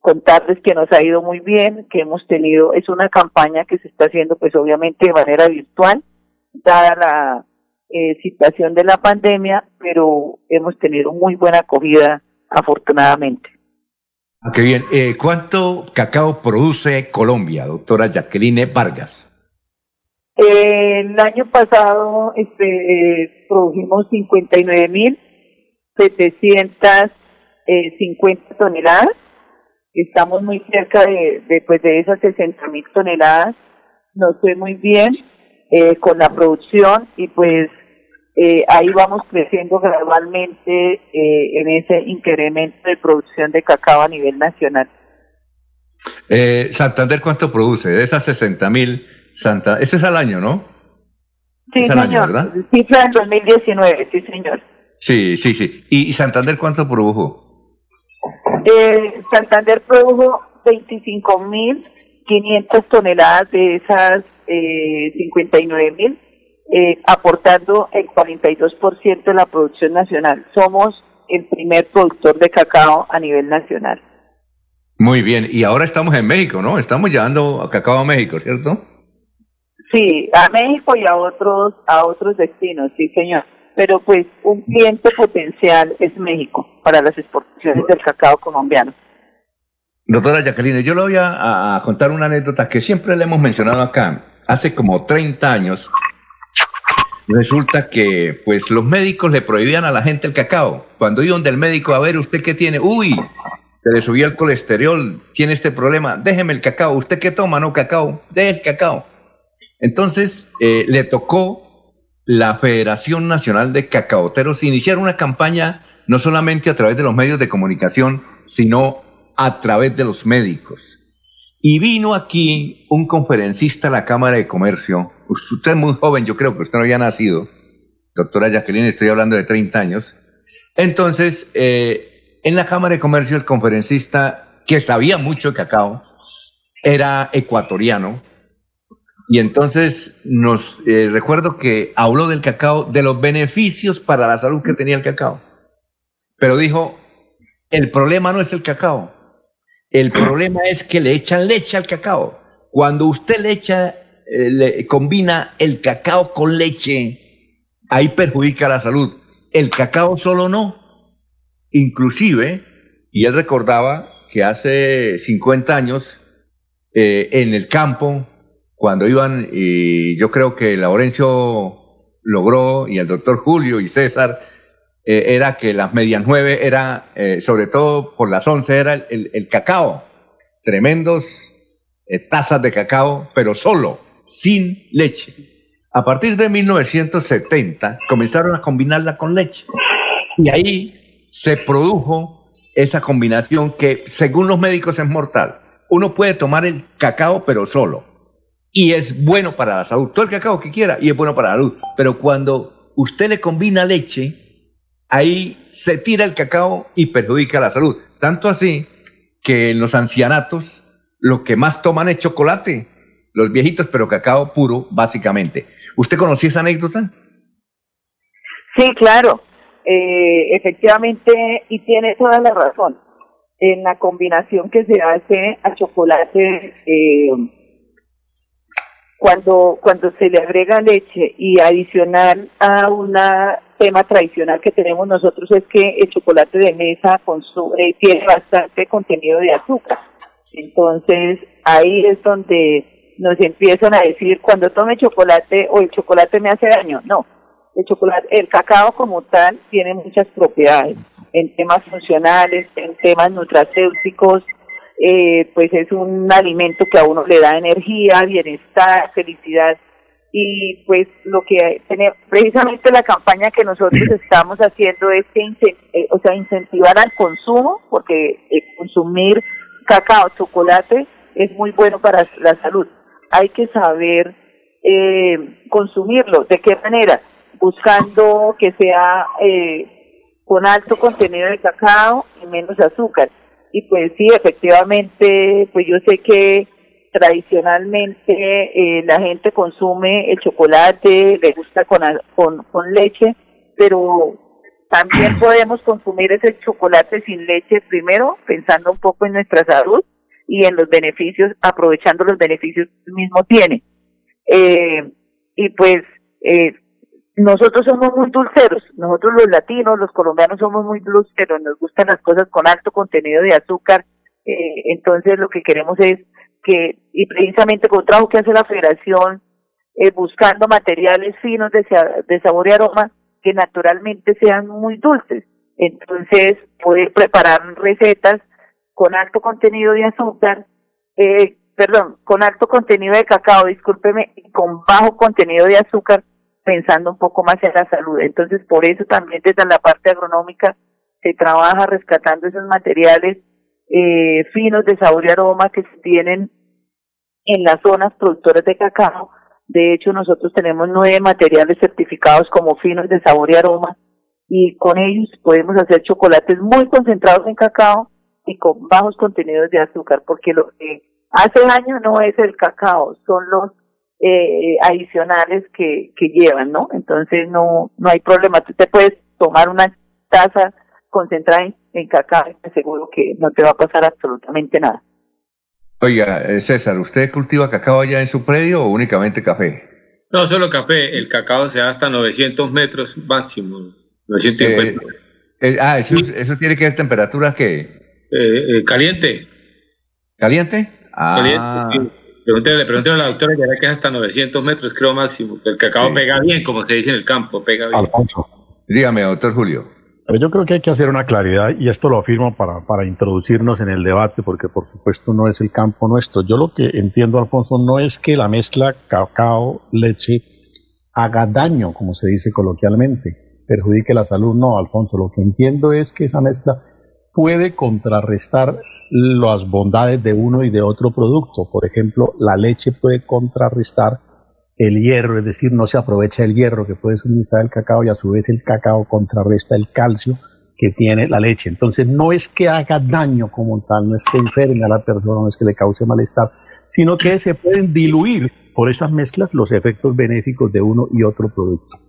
contarles que nos ha ido muy bien, que hemos tenido, es una campaña que se está haciendo pues obviamente de manera virtual, dada la eh, situación de la pandemia, pero hemos tenido muy buena acogida afortunadamente. Ah, qué bien. Eh, ¿Cuánto cacao produce Colombia, doctora Jacqueline Vargas? Eh, el año pasado este, produjimos 59.750 toneladas estamos muy cerca de, de, pues, de esas 60 mil toneladas. Nos fue muy bien eh, con la producción y pues eh, ahí vamos creciendo gradualmente eh, en ese incremento de producción de cacao a nivel nacional. Santander, ¿cuánto produce? De esas 60 mil, Santa... ese es al año, ¿no? Sí, señor. Cifra en 2019, sí, señor. Sí, sí, sí. ¿Y Santander cuánto produjo? Eh, Santander produjo 25.500 toneladas de esas eh, 59.000, eh, aportando el 42% de la producción nacional. Somos el primer productor de cacao a nivel nacional. Muy bien, y ahora estamos en México, ¿no? Estamos llevando cacao a México, ¿cierto? Sí, a México y a otros a otros destinos, sí, señor pero pues un cliente potencial es México para las exportaciones del cacao colombiano. Doctora Jacqueline, yo le voy a, contar una anécdota que siempre le hemos mencionado acá. Hace como 30 años, resulta que pues los médicos le prohibían a la gente el cacao. Cuando iban del médico a ver, ¿usted qué tiene? Uy, se le subía el colesterol, tiene este problema, déjeme el cacao. ¿Usted qué toma? No, cacao, deje el cacao. Entonces eh, le tocó la Federación Nacional de Cacaoteros iniciar una campaña no solamente a través de los medios de comunicación, sino a través de los médicos. Y vino aquí un conferencista a la Cámara de Comercio. Usted es muy joven, yo creo que usted no había nacido. Doctora Jacqueline, estoy hablando de 30 años. Entonces, eh, en la Cámara de Comercio el conferencista que sabía mucho de cacao, era ecuatoriano. Y entonces nos eh, recuerdo que habló del cacao, de los beneficios para la salud que tenía el cacao. Pero dijo, el problema no es el cacao, el problema es que le echan leche al cacao. Cuando usted le echa, eh, le combina el cacao con leche, ahí perjudica la salud. El cacao solo no. Inclusive, y él recordaba que hace 50 años, eh, en el campo, cuando iban, y yo creo que Laurencio logró, y el doctor Julio y César, eh, era que las medias nueve era, eh, sobre todo por las once, era el, cacao. Tremendos tazas de cacao, pero solo, sin leche. A partir de 1970 comenzaron a combinarla con leche. Y ahí se produjo esa combinación que, según los médicos, es mortal. Uno puede tomar el cacao, pero solo. Y es bueno para la salud. Todo el cacao que quiera y es bueno para la salud. Pero cuando usted le combina leche, ahí se tira el cacao y perjudica la salud. Tanto así que en los ancianatos lo que más toman es chocolate. Los viejitos, pero cacao puro, básicamente. ¿Usted conocía esa anécdota? Sí, claro. Eh, efectivamente, y tiene toda la razón, en la combinación que se hace a chocolate, eh, cuando, cuando se le agrega leche y adicional a un tema tradicional que tenemos nosotros es que el chocolate de mesa consume, tiene bastante contenido de azúcar. Entonces, ahí es donde nos empiezan a decir, cuando tome chocolate o el chocolate me hace daño. No, el chocolate, el cacao como tal tiene muchas propiedades en temas funcionales, en temas nutracéuticos, eh, pues es un alimento que a uno le da energía, bienestar, felicidad. Y pues lo que tiene precisamente la campaña que nosotros estamos haciendo es que eh, o sea incentivar al consumo porque eh, consumir cacao chocolate es muy bueno para la salud. Hay que saber consumirlo. De qué manera buscando que sea eh, con alto contenido de cacao y menos azúcar. Y pues sí, efectivamente, pues yo sé que tradicionalmente eh, la gente consume el chocolate, le gusta con, con, con leche, pero también podemos consumir ese chocolate sin leche primero, pensando un poco en nuestra salud y en los beneficios, aprovechando los beneficios que mismo tiene. Eh, y pues eh, nosotros somos muy dulceros, nosotros los latinos, los colombianos somos muy dulceros, nos gustan las cosas con alto contenido de azúcar, eh, entonces lo que queremos es que, y precisamente con trabajo que hace la federación, eh, buscando materiales finos de, sabor y aroma que naturalmente sean muy dulces, entonces poder preparar recetas con alto contenido de azúcar, eh, perdón, con alto contenido de cacao, discúlpeme, y con bajo contenido de azúcar, pensando un poco más en la salud. Entonces, por eso también desde la parte agronómica se trabaja rescatando esos materiales eh, finos de sabor y aroma que se tienen en las zonas productoras de cacao. De hecho, nosotros tenemos nueve materiales certificados como finos de sabor y aroma y con ellos podemos hacer chocolates muy concentrados en cacao y con bajos contenidos de azúcar, porque lo que hace daño no es el cacao, son los eh, adicionales que, que llevan, ¿no? Entonces no, no hay problema. Tú te puedes tomar una taza concentrada en, cacao y te aseguro que no te va a pasar absolutamente nada. Oiga, eh, César, ¿usted cultiva cacao allá en su predio o únicamente café? No, solo café. El cacao se da hasta 900 metros máximo. 950. Eh, eh, ah, eso, eso tiene que ver temperatura que... caliente. ¿Caliente? Ah. Caliente, Pregúntele, pregúntele a la doctora que que es hasta 900 metros, creo máximo. Que el cacao pega bien, como se dice en el campo, pega bien. Alfonso. Dígame, doctor Julio. Pero yo creo que hay que hacer una claridad, y esto lo afirmo para, para introducirnos en el debate, porque por supuesto no es el campo nuestro. Yo lo que entiendo, Alfonso, no es que la mezcla cacao-leche haga daño, como se dice coloquialmente, perjudique la salud. No, Alfonso, lo que entiendo es que esa mezcla puede contrarrestar las bondades de uno y de otro producto. Por ejemplo, la leche puede contrarrestar el hierro, es decir, no se aprovecha el hierro que puede suministrar el cacao y a su vez el cacao contrarresta el calcio que tiene la leche. Entonces no es que haga daño como tal, no es que enferme a la persona, no es que le cause malestar, sino que se pueden diluir por esas mezclas los efectos benéficos de uno y otro producto.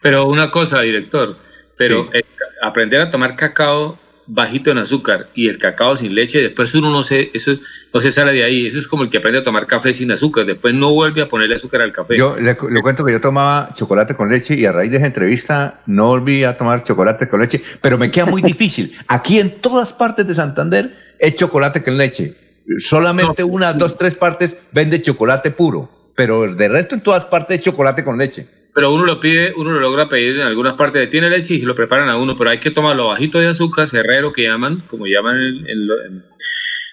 Pero una cosa, director, pero eh, aprender a tomar cacao bajito en azúcar y el cacao sin leche, después uno no se, eso no se sale de ahí. Eso es como el que aprende a tomar café sin azúcar, después no vuelve a ponerle azúcar al café. Yo le, le cuento que yo tomaba chocolate con leche y a raíz de esa entrevista no volví a tomar chocolate con leche, pero me queda muy difícil. Aquí en todas partes de Santander es chocolate con leche. Solamente una, dos, tres partes vende chocolate puro, pero de resto en todas partes es chocolate con leche. Pero uno lo pide, uno lo logra pedir en algunas partes de tiene leche y se lo preparan a uno, pero hay que tomarlo bajito de azúcar, cerrero que llaman, como llaman en, en lo- en-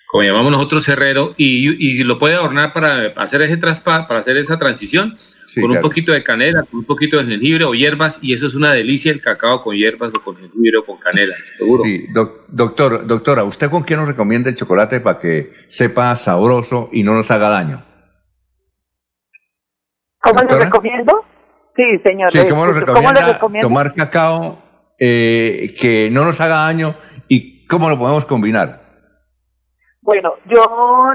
como llamamos nosotros cerrero, y, y lo puede adornar para hacer ese traspa, para hacer esa transición, con un poquito de canela, con un poquito de jengibre o hierbas, y eso es una delicia el cacao con hierbas o con jengibre o con canela, seguro. Sí, doc- doctor, doctora, ¿usted con qué nos recomienda el chocolate para que sepa sabroso y no nos haga daño? ¿Cómo le ¿Doctora? recomiendo? Sí, señor. Sí, ¿cómo nos escucho. ¿Cómo le recomienda tomar cacao eh, que no nos haga daño y cómo lo podemos combinar? Bueno, yo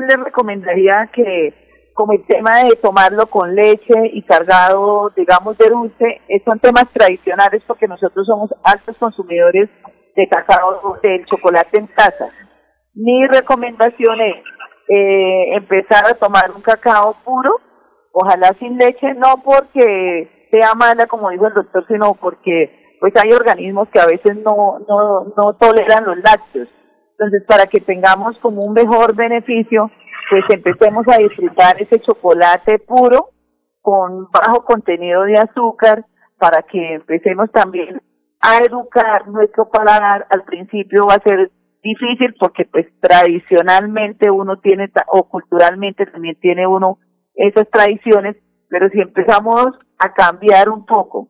le recomendaría que como el tema de tomarlo con leche y cargado, digamos, de dulce, eh, son temas tradicionales porque nosotros somos altos consumidores de cacao, del chocolate en casa. Mi recomendación es eh, empezar a tomar un cacao puro, ojalá sin leche, no porque sea mala, como dijo el doctor, sino porque pues hay organismos que a veces no, no, no toleran los lácteos. Entonces, para que tengamos como un mejor beneficio, pues empecemos a disfrutar ese chocolate puro con bajo contenido de azúcar para que empecemos también a educar nuestro paladar. Al principio va a ser difícil porque pues tradicionalmente uno tiene o culturalmente también tiene uno esas tradiciones, pero si empezamos a cambiar un poco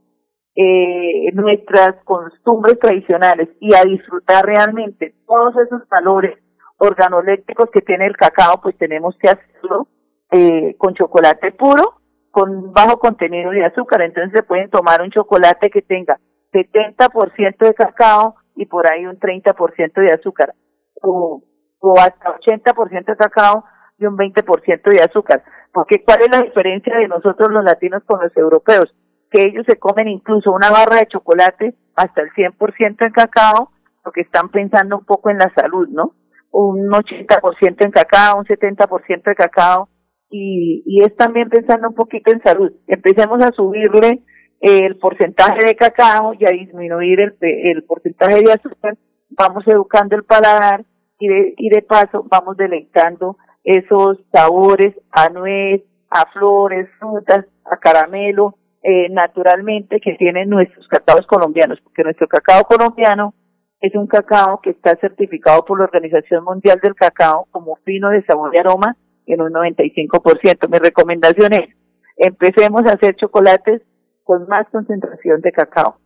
eh, nuestras costumbres tradicionales y a disfrutar realmente todos esos valores organolépticos que tiene el cacao, pues tenemos que hacerlo eh, con chocolate puro, con bajo contenido de azúcar. Entonces se pueden tomar un chocolate que tenga 70% de cacao y por ahí un 30% de azúcar, o, o hasta 80% de cacao y un 20% de azúcar. Porque ¿cuál es la diferencia de nosotros los latinos con los europeos? Que ellos se comen incluso una barra de chocolate hasta el 100% en cacao, porque están pensando un poco en la salud, ¿no? Un 80% en cacao, un 70% de cacao, y, y es también pensando un poquito en salud. Empecemos a subirle el porcentaje de cacao y a disminuir el, el porcentaje de azúcar, vamos educando el paladar y de, y de paso vamos deleitando esos sabores a nuez, a flores, frutas, a caramelo, eh, naturalmente que tienen nuestros cacaos colombianos, porque nuestro cacao colombiano es un cacao que está certificado por la Organización Mundial del Cacao como fino de sabor y aroma en un 95%. Mi recomendación es, empecemos a hacer chocolates con más concentración de cacao.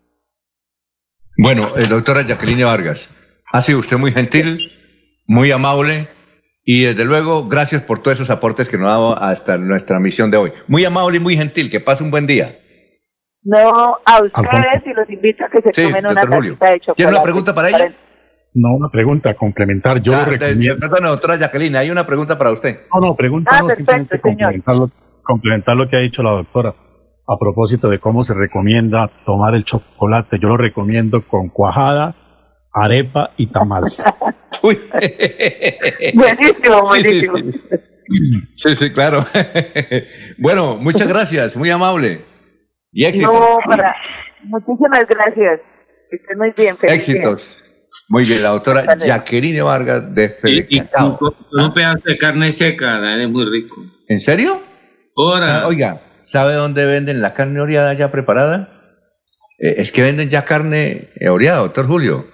Bueno, eh, doctora Jacqueline Vargas, ha sido usted muy gentil, muy amable y desde luego gracias por todos esos aportes que nos ha dado hasta nuestra misión de hoy. Muy amable y muy gentil, que pase un buen día. No a ustedes Alfonso. y los invito a que se Sí, tomen una tacita de chocolate. ¿Tiene una pregunta para ella? No, una pregunta complementar. Yo Ah, recomiendo. Perdón, doctora Jacqueline, hay una pregunta para usted. No, no, pregunta Ah, no, perfecto, simplemente señor. complementar lo, complementar lo que ha dicho la doctora a propósito de cómo se recomienda tomar el chocolate. Yo lo recomiendo con cuajada, arepa y tamal. Buenísimo, Sí, sí, buenísimo. sí. Sí, sí, claro. bueno, muchas gracias, muy amable. Y éxito. No, para... Muchísimas gracias. Que estén muy bien. feliz día. Éxitos. Muy bien, la doctora. Jacqueline Vargas de Fede Y, y Cacao. con, con un pedazo de carne seca, es muy rico. ¿En serio? Ahora, Oiga, ¿sabe dónde venden la carne oreada ya preparada? Eh, es que venden ya carne eh, oreada, doctor Julio.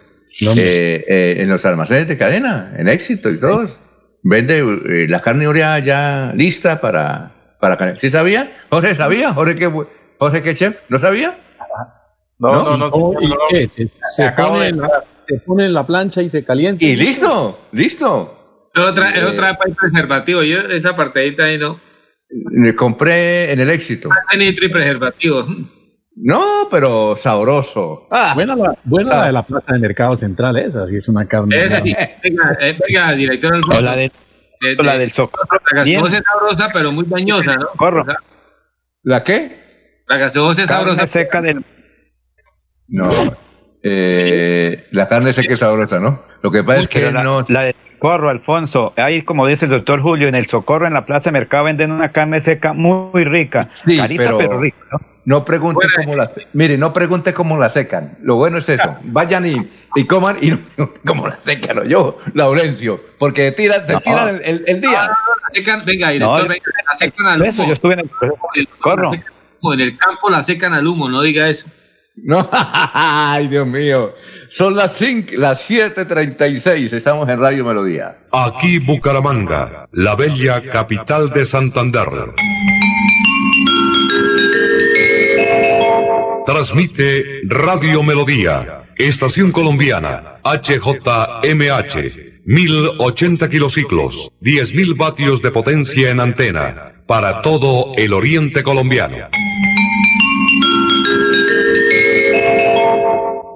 Eh, eh, en los almacenes de cadena, en éxito y todos. Vende eh, la carne oreada ya lista para, para carne. ¿Sí sabía? ¿Jorge sabía? ¿Jorge qué, bu- Jorge qué chef? ¿No sabía? No, ¿No? no, no. ¿Y no, no. qué? Se, pone en la, se pone en la plancha y se calienta. Y listo, listo. es otra, es Eh. otra para el preservativo. Yo, esa partidita ahí no. Le compré en el éxito. Nitro y preservativo. No, pero sabroso. Ah, buena la, buena la de la plaza de mercado central, esa sí es una carne. Esa sí. Venga, eh, venga, director Alfonso. O la de, o la del Bien. gaseosa es sabrosa, pero muy dañosa, ¿no? Socorro. ¿La qué? La gaseosa es Carne sabrosa. seca del No. Eh, la carne que es sabrosa, ¿no? Lo que pasa es que la, no. la del socorro, Alfonso. Ahí, como dice el doctor Julio, en el socorro, en la plaza de mercado, venden una carne seca muy rica. Sí, Carita, pero- pero, rica, ¿no? No pregunte cómo la. Mire, no pregunte cómo la secan. Lo bueno es eso. Vayan y, y coman y no pregunten cómo la secan. o yo, Laurencio. Porque tiran, se No. tiran el, el- el día. La secan, venga, director, No, venga, la secan al Eso, humo. yo estuve en el socorro. En el campo la secan al humo, no diga eso. No, ay, Dios mío. Son las 5, las 7:36. Estamos en Radio Melodía. Aquí Bucaramanga, la bella capital de Santander. Transmite Radio Melodía, estación colombiana, HJMH, 1080 kilociclos, 10.000 vatios de potencia en antena, para todo el oriente colombiano.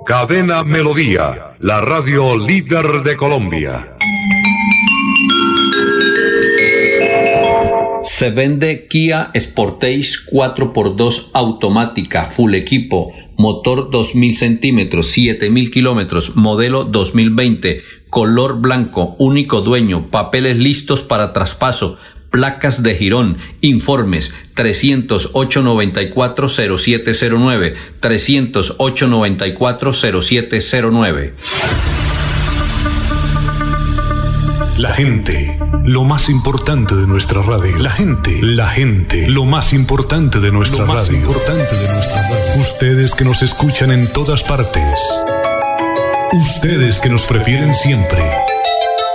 Cadena Melodía, la radio líder de Colombia. Se vende Kia Sportage 4x2 automática, full equipo, motor 2000 centímetros, 7000 kilómetros, modelo 2020, color blanco, único dueño, papeles listos para traspaso, placas de Girón, informes 308 94 0709, 308 94 0709. La gente, lo más importante de nuestra radio. La gente, la gente, lo más importante de nuestra Lo más radio. importante de nuestra radio. Ustedes que nos escuchan en todas partes. Ustedes que nos prefieren siempre.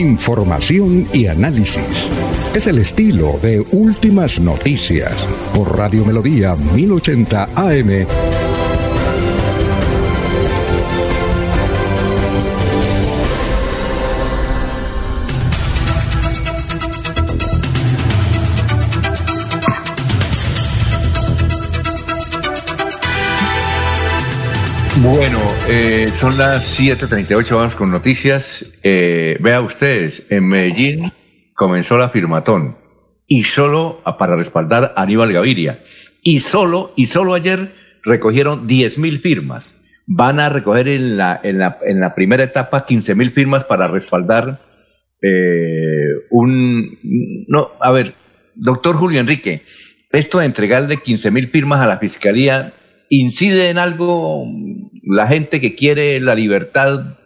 Información y análisis. Es el estilo de Últimas Noticias por Radio Melodía 1080 AM. Bueno, eh, son las 7:38, vamos con noticias. Eh, vea ustedes, en Medellín comenzó la firmatón y solo a- para respaldar a Aníbal Gaviria. Y solo, y solo ayer recogieron 10 mil firmas. Van a recoger en la, en la, en la primera etapa 15 mil firmas para respaldar eh, un... No, a ver, doctor Julio Enrique, esto de entregarle 15 mil firmas a la fiscalía incide en algo la gente que quiere la libertad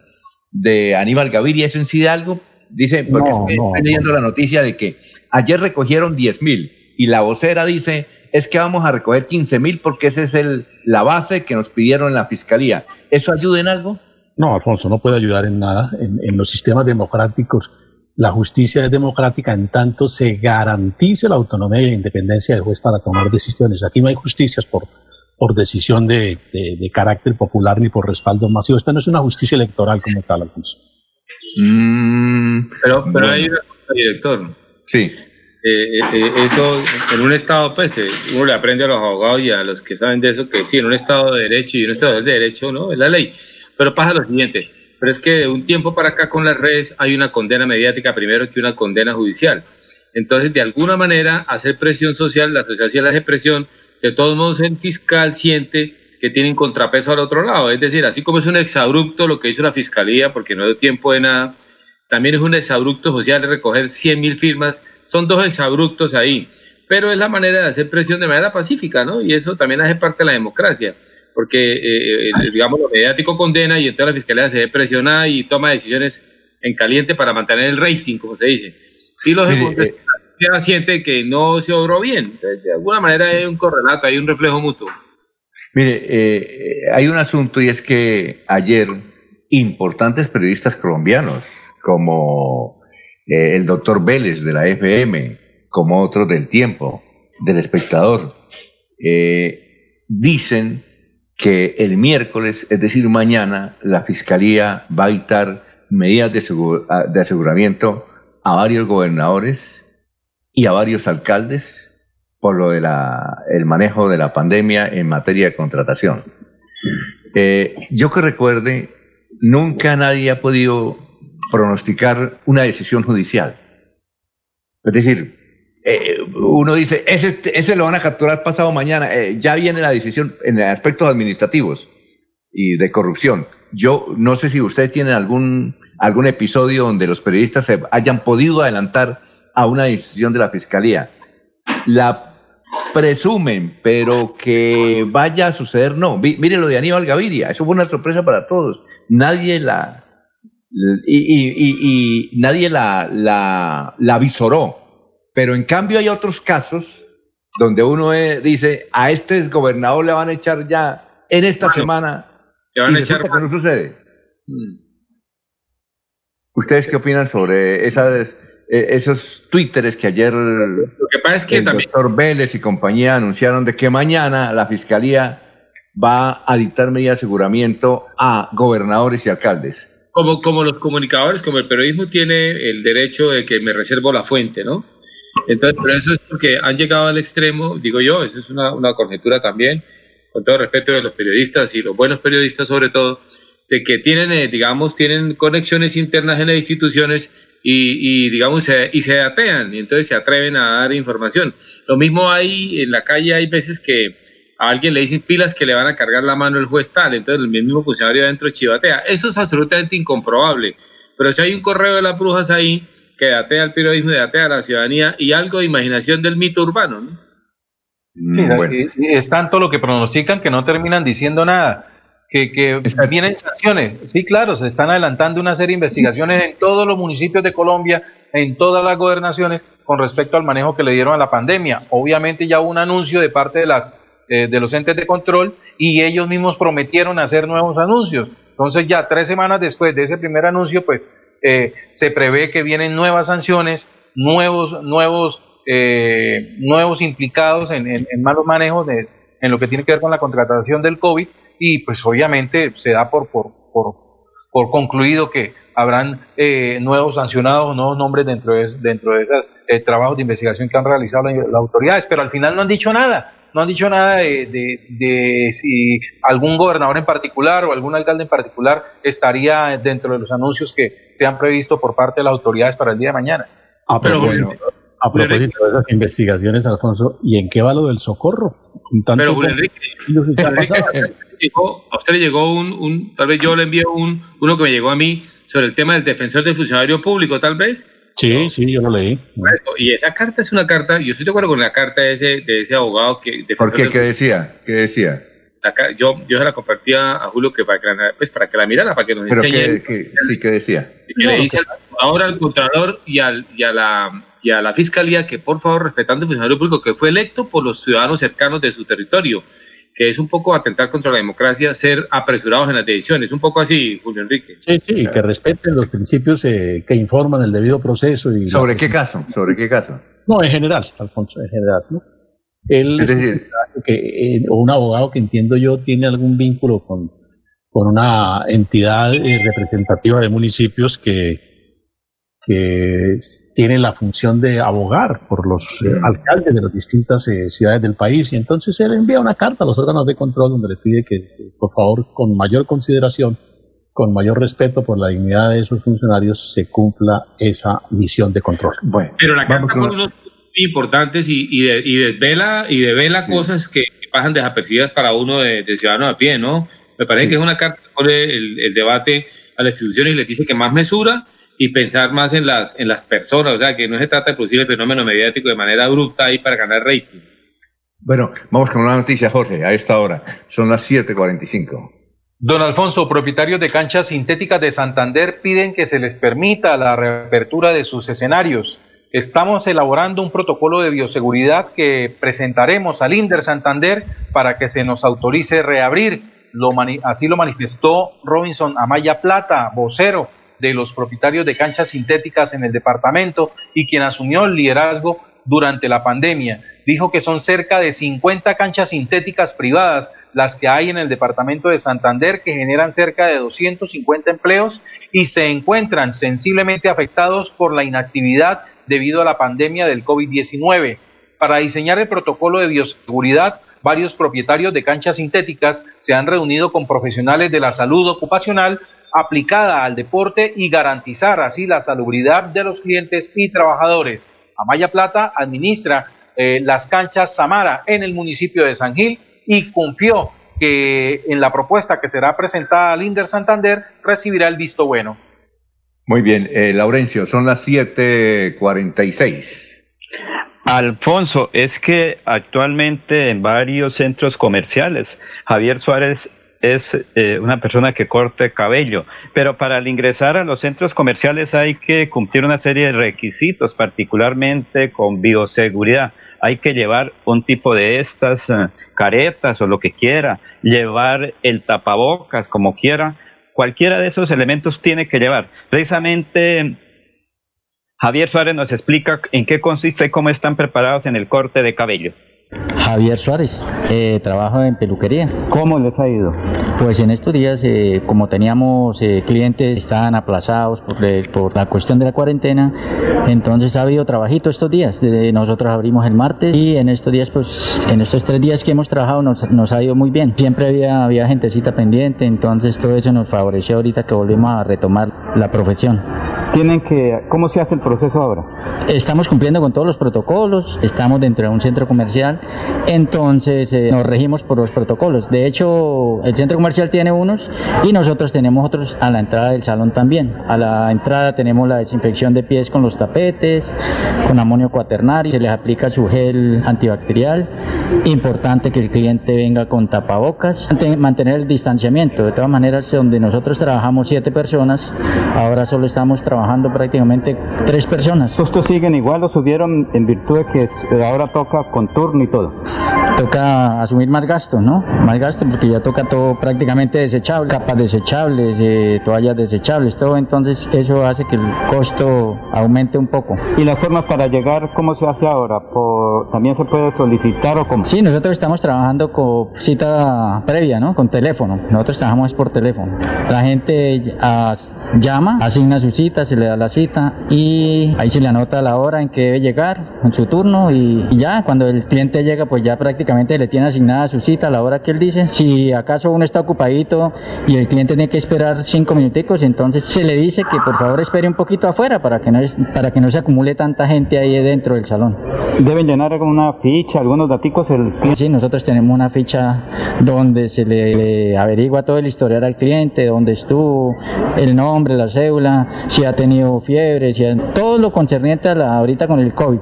de Aníbal Gaviria, ¿eso incide algo? Dice, porque No, no, estoy leyendo la noticia de que ayer recogieron 10 mil y la vocera dice, es que vamos a recoger 15 mil porque esa es el, la base que nos pidieron en la fiscalía. ¿Eso ayuda en algo? No, Alfonso, no puede ayudar en nada. En, en los sistemas democráticos, la justicia es democrática en tanto se garantice la autonomía y la independencia del juez para tomar decisiones. Aquí no hay justicias por, por decisión de, de- de carácter popular ni por respaldo masivo. Esta no es una justicia electoral como tal, Alfonso. Pero, pero bueno. hay una cosa, director. Sí. Eh, eh, eh, eso, en un Estado, pues, eh, uno le aprende a los abogados y a los que saben de eso que sí, en un Estado de Derecho y en un Estado de Derecho, ¿no? Es la ley. Pero pasa lo siguiente. Pero es que de un tiempo para acá con las redes hay una condena mediática primero que una condena judicial. Entonces, de alguna manera, hacer presión social, la sociedad sí la hace presión, de todos modos el fiscal siente que tiene un contrapeso al otro lado. Es decir, así como es un exabrupto lo que hizo la fiscalía, porque no dio tiempo de nada, también es un exabrupto social de recoger 100 mil firmas. Son dos exabruptos ahí. Pero es la manera de hacer presión de manera pacífica, ¿no? Y eso también hace parte de la democracia. Porque, eh, eh, digamos, lo mediático condena y entonces la fiscalía se ve presionada y toma decisiones en caliente para mantener el rating, como se dice. Y los Mire, ya siente que no se obró bien. Entonces, de alguna manera hay un correlato, hay un reflejo mutuo. Mire, eh, hay un asunto y es que ayer importantes periodistas colombianos, como eh, el doctor Vélez de la FM, como otros del tiempo, del espectador, eh, dicen que el miércoles, es decir, mañana, la Fiscalía va a dictar medidas de, de aseguramiento a varios gobernadores y a varios alcaldes por lo del el manejo de la pandemia en materia de contratación. Eh, yo que recuerde, nunca nadie ha podido pronosticar una decisión judicial. Es decir, eh, uno dice, ese, ese lo van a capturar pasado mañana, eh, ya viene la decisión en aspectos administrativos y de corrupción. Yo no sé si ustedes tienen algún, algún episodio donde los periodistas se hayan podido adelantar a una decisión de la Fiscalía. La presumen, pero que vaya a suceder, no. Mire lo de Aníbal Gaviria, eso fue una sorpresa para todos. Nadie la... Y, nadie la, la, la visoró. Pero en cambio hay otros casos donde uno eh, dice, a este gobernador le van a echar ya en esta semana le van a echar que no sucede. Mm. ¿Ustedes qué opinan sobre esas eh, esos twitteres que ayer Lo que pasa es que el doctor Vélez y compañía anunciaron de que mañana la fiscalía va a dictar medidas de aseguramiento a gobernadores y alcaldes. Como, como los comunicadores, como el periodismo tiene el derecho de que me reservo la fuente, ¿no? Entonces, pero eso es porque han llegado al extremo, digo yo, eso es una, una conjetura también, con todo respeto de los periodistas y los buenos periodistas sobre todo, de que tienen, eh, digamos, tienen conexiones internas en las instituciones y, digamos, se, y se atean, y entonces se atreven a dar información. Lo mismo hay en la calle, hay veces que a alguien le dicen pilas que le van a cargar la mano el juez tal, entonces el mismo funcionario adentro chivatea. Eso es absolutamente incomprobable. Pero si hay un correo de las brujas ahí que atea al periodismo y atea a la ciudadanía y algo de imaginación del mito urbano, ¿no? Sí, es tanto lo que pronostican que no terminan diciendo nada que, vienen sanciones. Sí, claro, se están adelantando una serie de investigaciones en todos los municipios de Colombia, en todas las gobernaciones, con respecto al manejo que le dieron a la pandemia. Obviamente ya hubo un anuncio de parte de, las, eh, de los entes de control y ellos mismos prometieron hacer nuevos anuncios. Entonces ya tres semanas después de ese primer anuncio, pues eh, se prevé que vienen nuevas sanciones, nuevos, nuevos, eh, nuevos implicados en, en malos manejos de, en lo que tiene que ver con la contratación del COVID y pues obviamente se da por, por, por, concluido que habrán eh, nuevos sancionados, nuevos nombres dentro de, dentro de esos eh, trabajos de investigación que han realizado las, autoridades, pero al final no han dicho nada, no han dicho nada de, de, si algún gobernador en particular o algún alcalde en particular estaría dentro de los anuncios que se han previsto por parte de las autoridades para el día de mañana. Ah, pero bueno, a propósito de esas investigaciones, Alfonso, ¿y en qué va lo del socorro? Pero Julio Enrique, a usted le llegó un, tal vez yo le envío un, uno que me llegó a mí sobre el tema del defensor del funcionario público, tal vez. Sí, sí, yo lo leí. Y esa carta es una carta, yo estoy de acuerdo con la carta de ese, de ese abogado que... ¿Por qué? ¿Qué decía? ¿Qué decía? yo, yo se la compartía a Julio que para que la, pues para que la mirara, para que nos enseñe. sí, ¿qué decía? Que le dice ahora al Contralor y, al, y, a la, y a la Fiscalía que por favor, respetando el funcionario público que fue electo por los ciudadanos cercanos de su territorio, que es un poco atentar contra la democracia, ser apresurados en las decisiones. Un poco así, Julio Enrique. Sí, sí, que respeten los principios eh, que informan el debido proceso. y ¿Sobre qué caso? ¿Sobre qué caso? No, en general, Alfonso, en general. ¿no? Él es decir, que, eh, un abogado que entiendo yo tiene algún vínculo con, con una entidad eh, representativa de municipios que que tiene la función de abogar por los eh, alcaldes de las distintas eh, ciudades del país. Y entonces él envía una carta a los órganos de control donde le pide que, por favor, con mayor consideración, con mayor respeto por la dignidad de esos funcionarios, se cumpla esa misión de control. Bueno, Pero la carta pone unos importantes y, y, de, y desvela, y devela cosas que, pasan desapercibidas para uno de, ciudadano a pie, ¿no? Me parece que es una carta que pone el, el debate a las instituciones y les dice que más mesura y pensar más en las, en las personas, o sea, que no se trata de producir el fenómeno mediático de manera abrupta ahí para ganar rating. Bueno, vamos con una noticia, Jorge, a esta hora. Son las 7:45. Don Alfonso, propietarios de canchas sintéticas de Santander piden que se les permita la reapertura de sus escenarios Estamos elaborando un protocolo de bioseguridad que presentaremos al INDER Santander para que se nos autorice reabrir. Lo así lo manifestó Robinson Amaya Plata, vocero de los propietarios de canchas sintéticas en el departamento y quien asumió el liderazgo durante la pandemia. Dijo que son cerca de 50 canchas sintéticas privadas las que hay en el departamento de Santander que generan cerca de 250 empleos y se encuentran sensiblemente afectados por la inactividad debido a la pandemia del COVID-19. Para diseñar el protocolo de bioseguridad, varios propietarios de canchas sintéticas se han reunido con profesionales de la salud ocupacional aplicada al deporte y garantizar así la salubridad de los clientes y trabajadores. Amaya Plata administra eh, las canchas Samara en el municipio de San Gil y confió que en la propuesta que será presentada al Inder Santander recibirá el visto bueno. Muy bien, eh, Laurencio, son las 7:46. Alfonso, es que actualmente en varios centros comerciales, Javier Suárez es eh, una persona que corte cabello, pero para ingresar a los centros comerciales hay que cumplir una serie de requisitos, particularmente con bioseguridad. Hay que llevar un tipo de estas eh, caretas o lo que quiera, llevar el tapabocas como quiera, cualquiera de esos elementos tiene que llevar. Precisamente Javier Suárez nos explica en qué consiste y cómo están preparados en el corte de cabello. Javier Suárez, eh, trabajo en peluquería. ¿Cómo les ha ido? Pues en estos días, eh, como teníamos eh, clientes que estaban aplazados por, por, la cuestión de la cuarentena, entonces ha habido trabajito estos días. Desde nosotros abrimos el martes y en estos días, pues en estos tres días que hemos trabajado nos, nos ha ido muy bien. Siempre había, había gentecita pendiente, entonces todo eso nos favoreció ahorita que volvimos a retomar la profesión. Tienen que, ¿cómo se hace el proceso ahora? Estamos cumpliendo con todos los protocolos, estamos dentro de un centro comercial, entonces eh, nos regimos por los protocolos. De hecho, el centro comercial tiene unos y nosotros tenemos otros a la entrada del salón también. A la entrada tenemos la desinfección de pies con los tapetes, con amonio cuaternario, se les aplica su gel antibacterial. Importante que el cliente venga con tapabocas, mantener el distanciamiento. De todas maneras, donde nosotros trabajamos siete personas, ahora solo estamos trabajando prácticamente tres personas siguen igual o subieron en virtud de que ahora toca con turno y todo? Toca asumir más gastos, ¿no? Más gastos porque ya toca todo prácticamente desechable, capas desechables, eh, toallas desechables, todo. Entonces eso hace que el costo aumente un poco. ¿Y las formas para llegar, cómo se hace ahora? ¿Por, ¿También se puede solicitar o cómo? Sí, nosotros estamos trabajando con cita previa, ¿no? Con teléfono. Nosotros trabajamos por teléfono. La gente llama, asigna su cita, se le da la cita y ahí se le anota la hora en que debe llegar, en su turno y, ya cuando el cliente llega pues ya prácticamente le tiene asignada su cita a la hora que él dice. Si acaso uno está ocupadito y el cliente tiene que esperar cinco minuticos, entonces se le dice que por favor espere un poquito afuera para que no, es, para que no se acumule tanta gente ahí dentro del salón. ¿Deben llenar una ficha, algunos datos? El... Sí, nosotros tenemos una ficha donde se le, averigua todo el historial al cliente, dónde estuvo, el nombre, la cédula, si ha tenido fiebre, si todo lo concerniente ahorita con el COVID.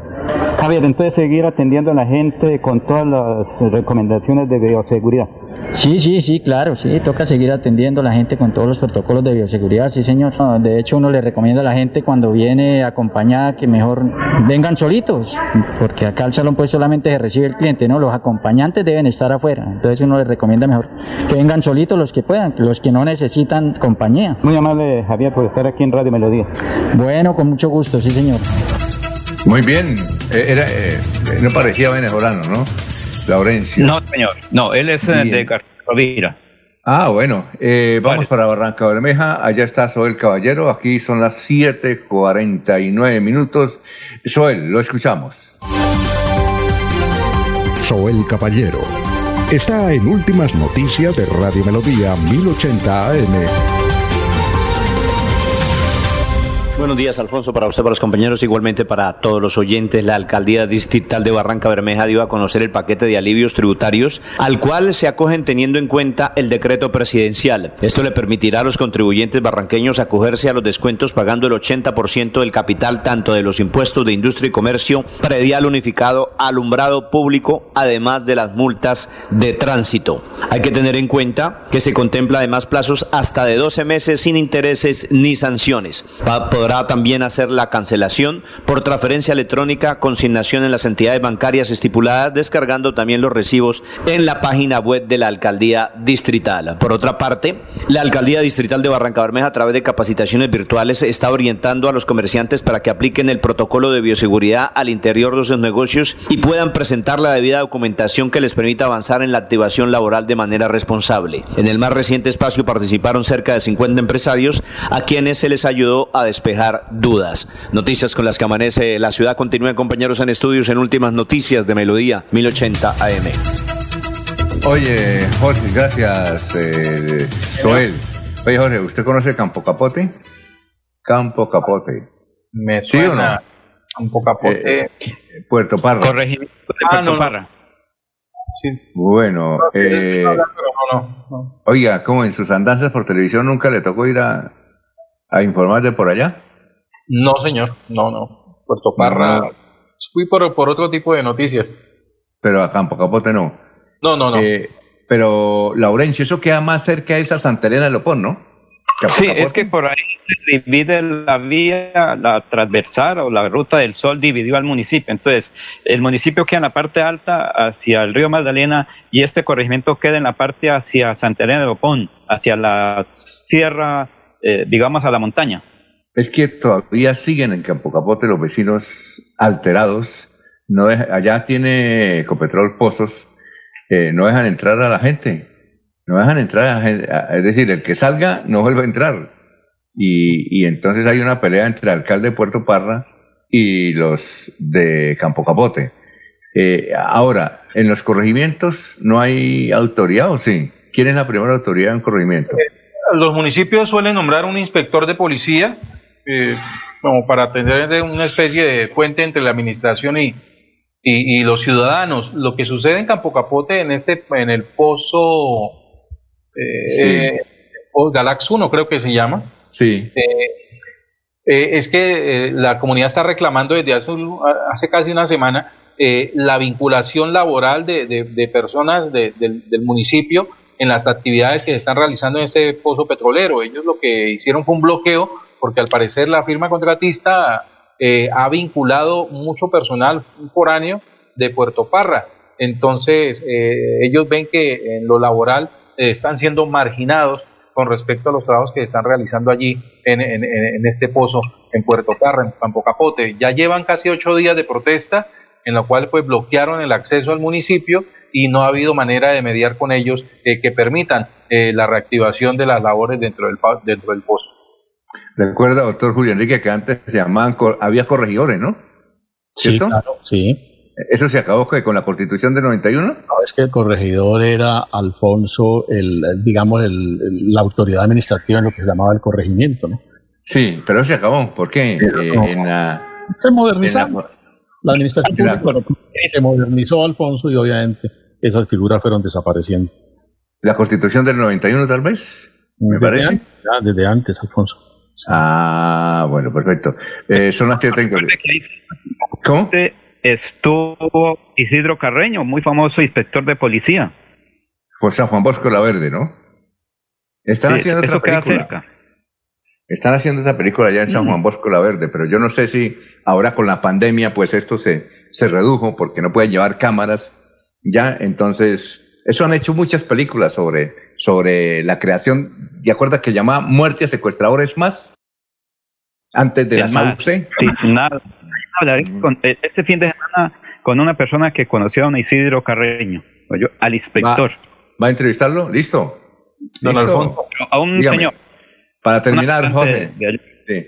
Javier, entonces seguir atendiendo a la gente con todas las recomendaciones de bioseguridad. Sí, sí, sí, claro, sí, toca seguir atendiendo a la gente con todos los protocolos de bioseguridad, sí, señor. De hecho, uno le recomienda a la gente cuando viene acompañada que mejor vengan solitos, porque acá al salón pues solamente se recibe el cliente, ¿no? Los acompañantes deben estar afuera, entonces uno le recomienda mejor que vengan solitos los que puedan, los que no necesitan compañía. Muy amable, Javier, por estar aquí en Radio Melodía. Bueno, con mucho gusto, sí, señor. Muy bien, eh, era, eh, no parecía venezolano, ¿no? Laurencio. No, señor, no, él es eh, de Cartagena. Ah, bueno, vamos para Barranca Bermeja, allá está Soel Caballero, aquí son las 7:49 minutos. Soel, lo escuchamos. Soel Caballero está en Últimas Noticias de Radio Melodía 1080 AM. Buenos días, Alfonso, para usted, para los compañeros, igualmente para todos los oyentes. La alcaldía distrital de Barranca Bermeja dio a conocer el paquete de alivios tributarios al cual se acogen teniendo en cuenta el decreto presidencial. Esto le permitirá a los contribuyentes barranqueños acogerse a los descuentos pagando el 80% del capital tanto de los impuestos de industria y comercio, predial unificado, alumbrado público, además de las multas de tránsito. Hay que tener en cuenta que se contempla además plazos hasta de 12 meses sin intereses ni sanciones. Podrá podrá también hacer la cancelación por transferencia electrónica, consignación en las entidades bancarias estipuladas, descargando también los recibos en la página web de la alcaldía distrital. Por otra parte, la alcaldía distrital de Barranca Bermeja a través de capacitaciones virtuales está orientando a los comerciantes para que apliquen el protocolo de bioseguridad al interior de sus negocios y puedan presentar la debida documentación que les permita avanzar en la activación laboral de manera responsable. En el más reciente espacio participaron cerca de 50 empresarios a quienes se les ayudó a despejar dudas. Noticias con las que amanece la ciudad. Continúen compañeros en estudios en últimas noticias de Melodía 1080 AM. Oye, Jorge, gracias, eh, Joel. Oye, Jorge, ¿usted conoce Campo Capote? Campo Capote. Me ¿Sí o suena no? Campo Capote. Eh, Puerto Parra. Corregimiento de Ah, Puerto no. Parra. Sí. Bueno, eh, No, no, no. oiga, ¿cómo en sus andanzas por televisión nunca le tocó ir a, a informar de por allá? No, señor. No, no. Puerto Parra. No. Fui por, por otro tipo de noticias. Pero a Campo Capote no. No, no, no. Eh, pero, Laurencio, eso queda más cerca de esa Santa Elena de Lopón, ¿no? Campo Sí, Capote. es que por ahí se divide la vía, la transversal o la ruta del sol dividió al municipio. Entonces, el municipio queda en la parte alta hacia el río Magdalena y este corregimiento queda en la parte hacia Santa Elena de Lopón, hacia la sierra, eh, digamos, a la montaña. Es que todavía siguen en Campo Capote los vecinos alterados. No deja- allá tiene Ecopetrol pozos, eh, no dejan entrar a la gente. No dejan entrar a la gente. Es decir, el que salga no vuelve a entrar. Y, y entonces hay una pelea entre el alcalde de Puerto Parra y los de Campo Capote. Eh, ahora, en los corregimientos no hay autoridad, ¿o sí? ¿Quién es la primera autoridad en corregimiento? Los municipios suelen nombrar un inspector de policía eh, como para tener una especie de puente entre la administración y, y, y los ciudadanos. Lo que sucede en Campo Capote, en este, en el pozo eh, Sí. eh, Galax 1 creo que se llama, Sí. eh, eh, es que eh, la comunidad está reclamando desde hace, hace casi una semana eh, la vinculación laboral de, de- de personas de- del, del municipio en las actividades que se están realizando en este pozo petrolero. Ellos lo que hicieron fue un bloqueo porque al parecer la firma contratista eh, ha vinculado mucho personal foráneo de Puerto Parra. Entonces, eh, ellos ven que en lo laboral eh, están siendo marginados con respecto a los trabajos que están realizando allí en, en- este pozo en Puerto Parra, en Campo Capote. Ya llevan casi ocho días de protesta en la cual pues bloquearon el acceso al municipio y no ha habido manera de mediar con ellos eh, que permitan eh, la reactivación de las labores dentro del, dentro del pozo. Recuerda, doctor Julio Enrique, que antes se llamaban, había corregidores, ¿no? Sí, claro, sí. ¿Eso se acabó con la constitución del 91? No, es que el corregidor era Alfonso, el, digamos, el- el- la autoridad administrativa en lo que se llamaba el corregimiento, ¿no? Sí, pero se acabó. ¿Por qué? Eh, en la, Se modernizó. en la- La administración Era- pública bueno, se modernizó Alfonso y obviamente esas figuras fueron desapareciendo. la constitución del 91 tal vez, me Desde parece. antes, ya, desde antes, Alfonso. Ah, bueno, perfecto. Eh, son las ¿Cómo? Estuvo Isidro Carreño, muy famoso inspector de policía. Por San Juan Bosco la Verde, ¿no? Están Sí, haciendo eso otra queda película. cerca. Están haciendo esta película allá en San Juan Bosco la Verde, pero yo no sé si ahora con la pandemia pues esto se, se redujo porque no pueden llevar cámaras ya, entonces eso han hecho muchas películas sobre, sobre la creación, ¿de acuerdo que llamaba Muerte a Secuestradores Más? Antes de la más, SAUCE. sí, nada. Hablaré con- eh, este fin de semana con una persona que conoció a un Isidro Carreño, o yo, al inspector. ¿Va a entrevistarlo? ¿Listo? Don ¿Listo? Alfonso, a un Dígame. señor. Para terminar, Jorge. de- de- Sí.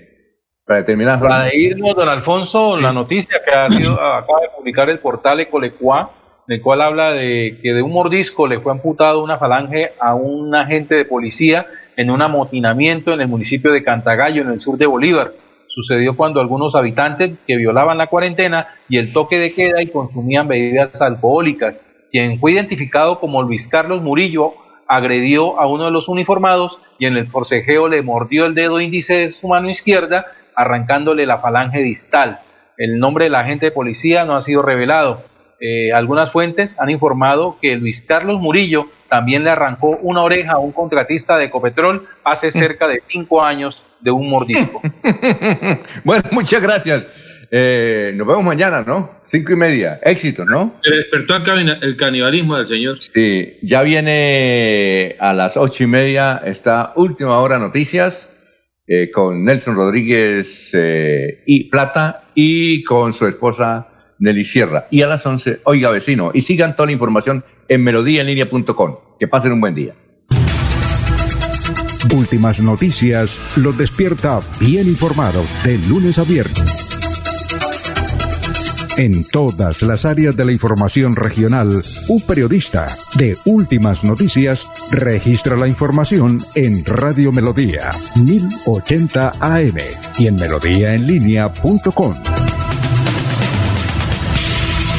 Para terminar, Jorge. Para irnos, don Alfonso, la noticia que ha sido, acaba de publicar el portal Ecolecua, el cual habla de que de un mordisco le fue amputado una falange a un agente de policía en un amotinamiento en el municipio de Cantagallo, en el sur de Bolívar. Sucedió cuando algunos habitantes que violaban la cuarentena y el toque de queda y consumían bebidas alcohólicas, quien fue identificado como Luis Carlos Murillo, agredió a uno de los uniformados y en el forcejeo le mordió el dedo índice de su mano izquierda, arrancándole la falange distal. El nombre del agente de policía no ha sido revelado. Eh, algunas fuentes han informado que Luis Carlos Murillo también le arrancó una oreja a un contratista de Ecopetrol hace cerca de cinco años de un mordisco. bueno, muchas gracias. Eh, nos vemos mañana, ¿no? Cinco y media. Éxito, ¿no? Se despertó el canibalismo del señor. Sí, ya viene a las ocho y media esta última hora noticias eh, con Nelson Rodríguez eh, y Plata y con su esposa Nelly Sierra. Y a las once, oiga vecino, y sigan toda la información en melodíaenlínea.com. Que pasen un buen día. Últimas noticias los despierta bien informados de lunes a viernes. En todas las áreas de la información regional, un periodista de Últimas Noticias registra la información en Radio Melodía 1080 AM y en melodíaenlínea.com.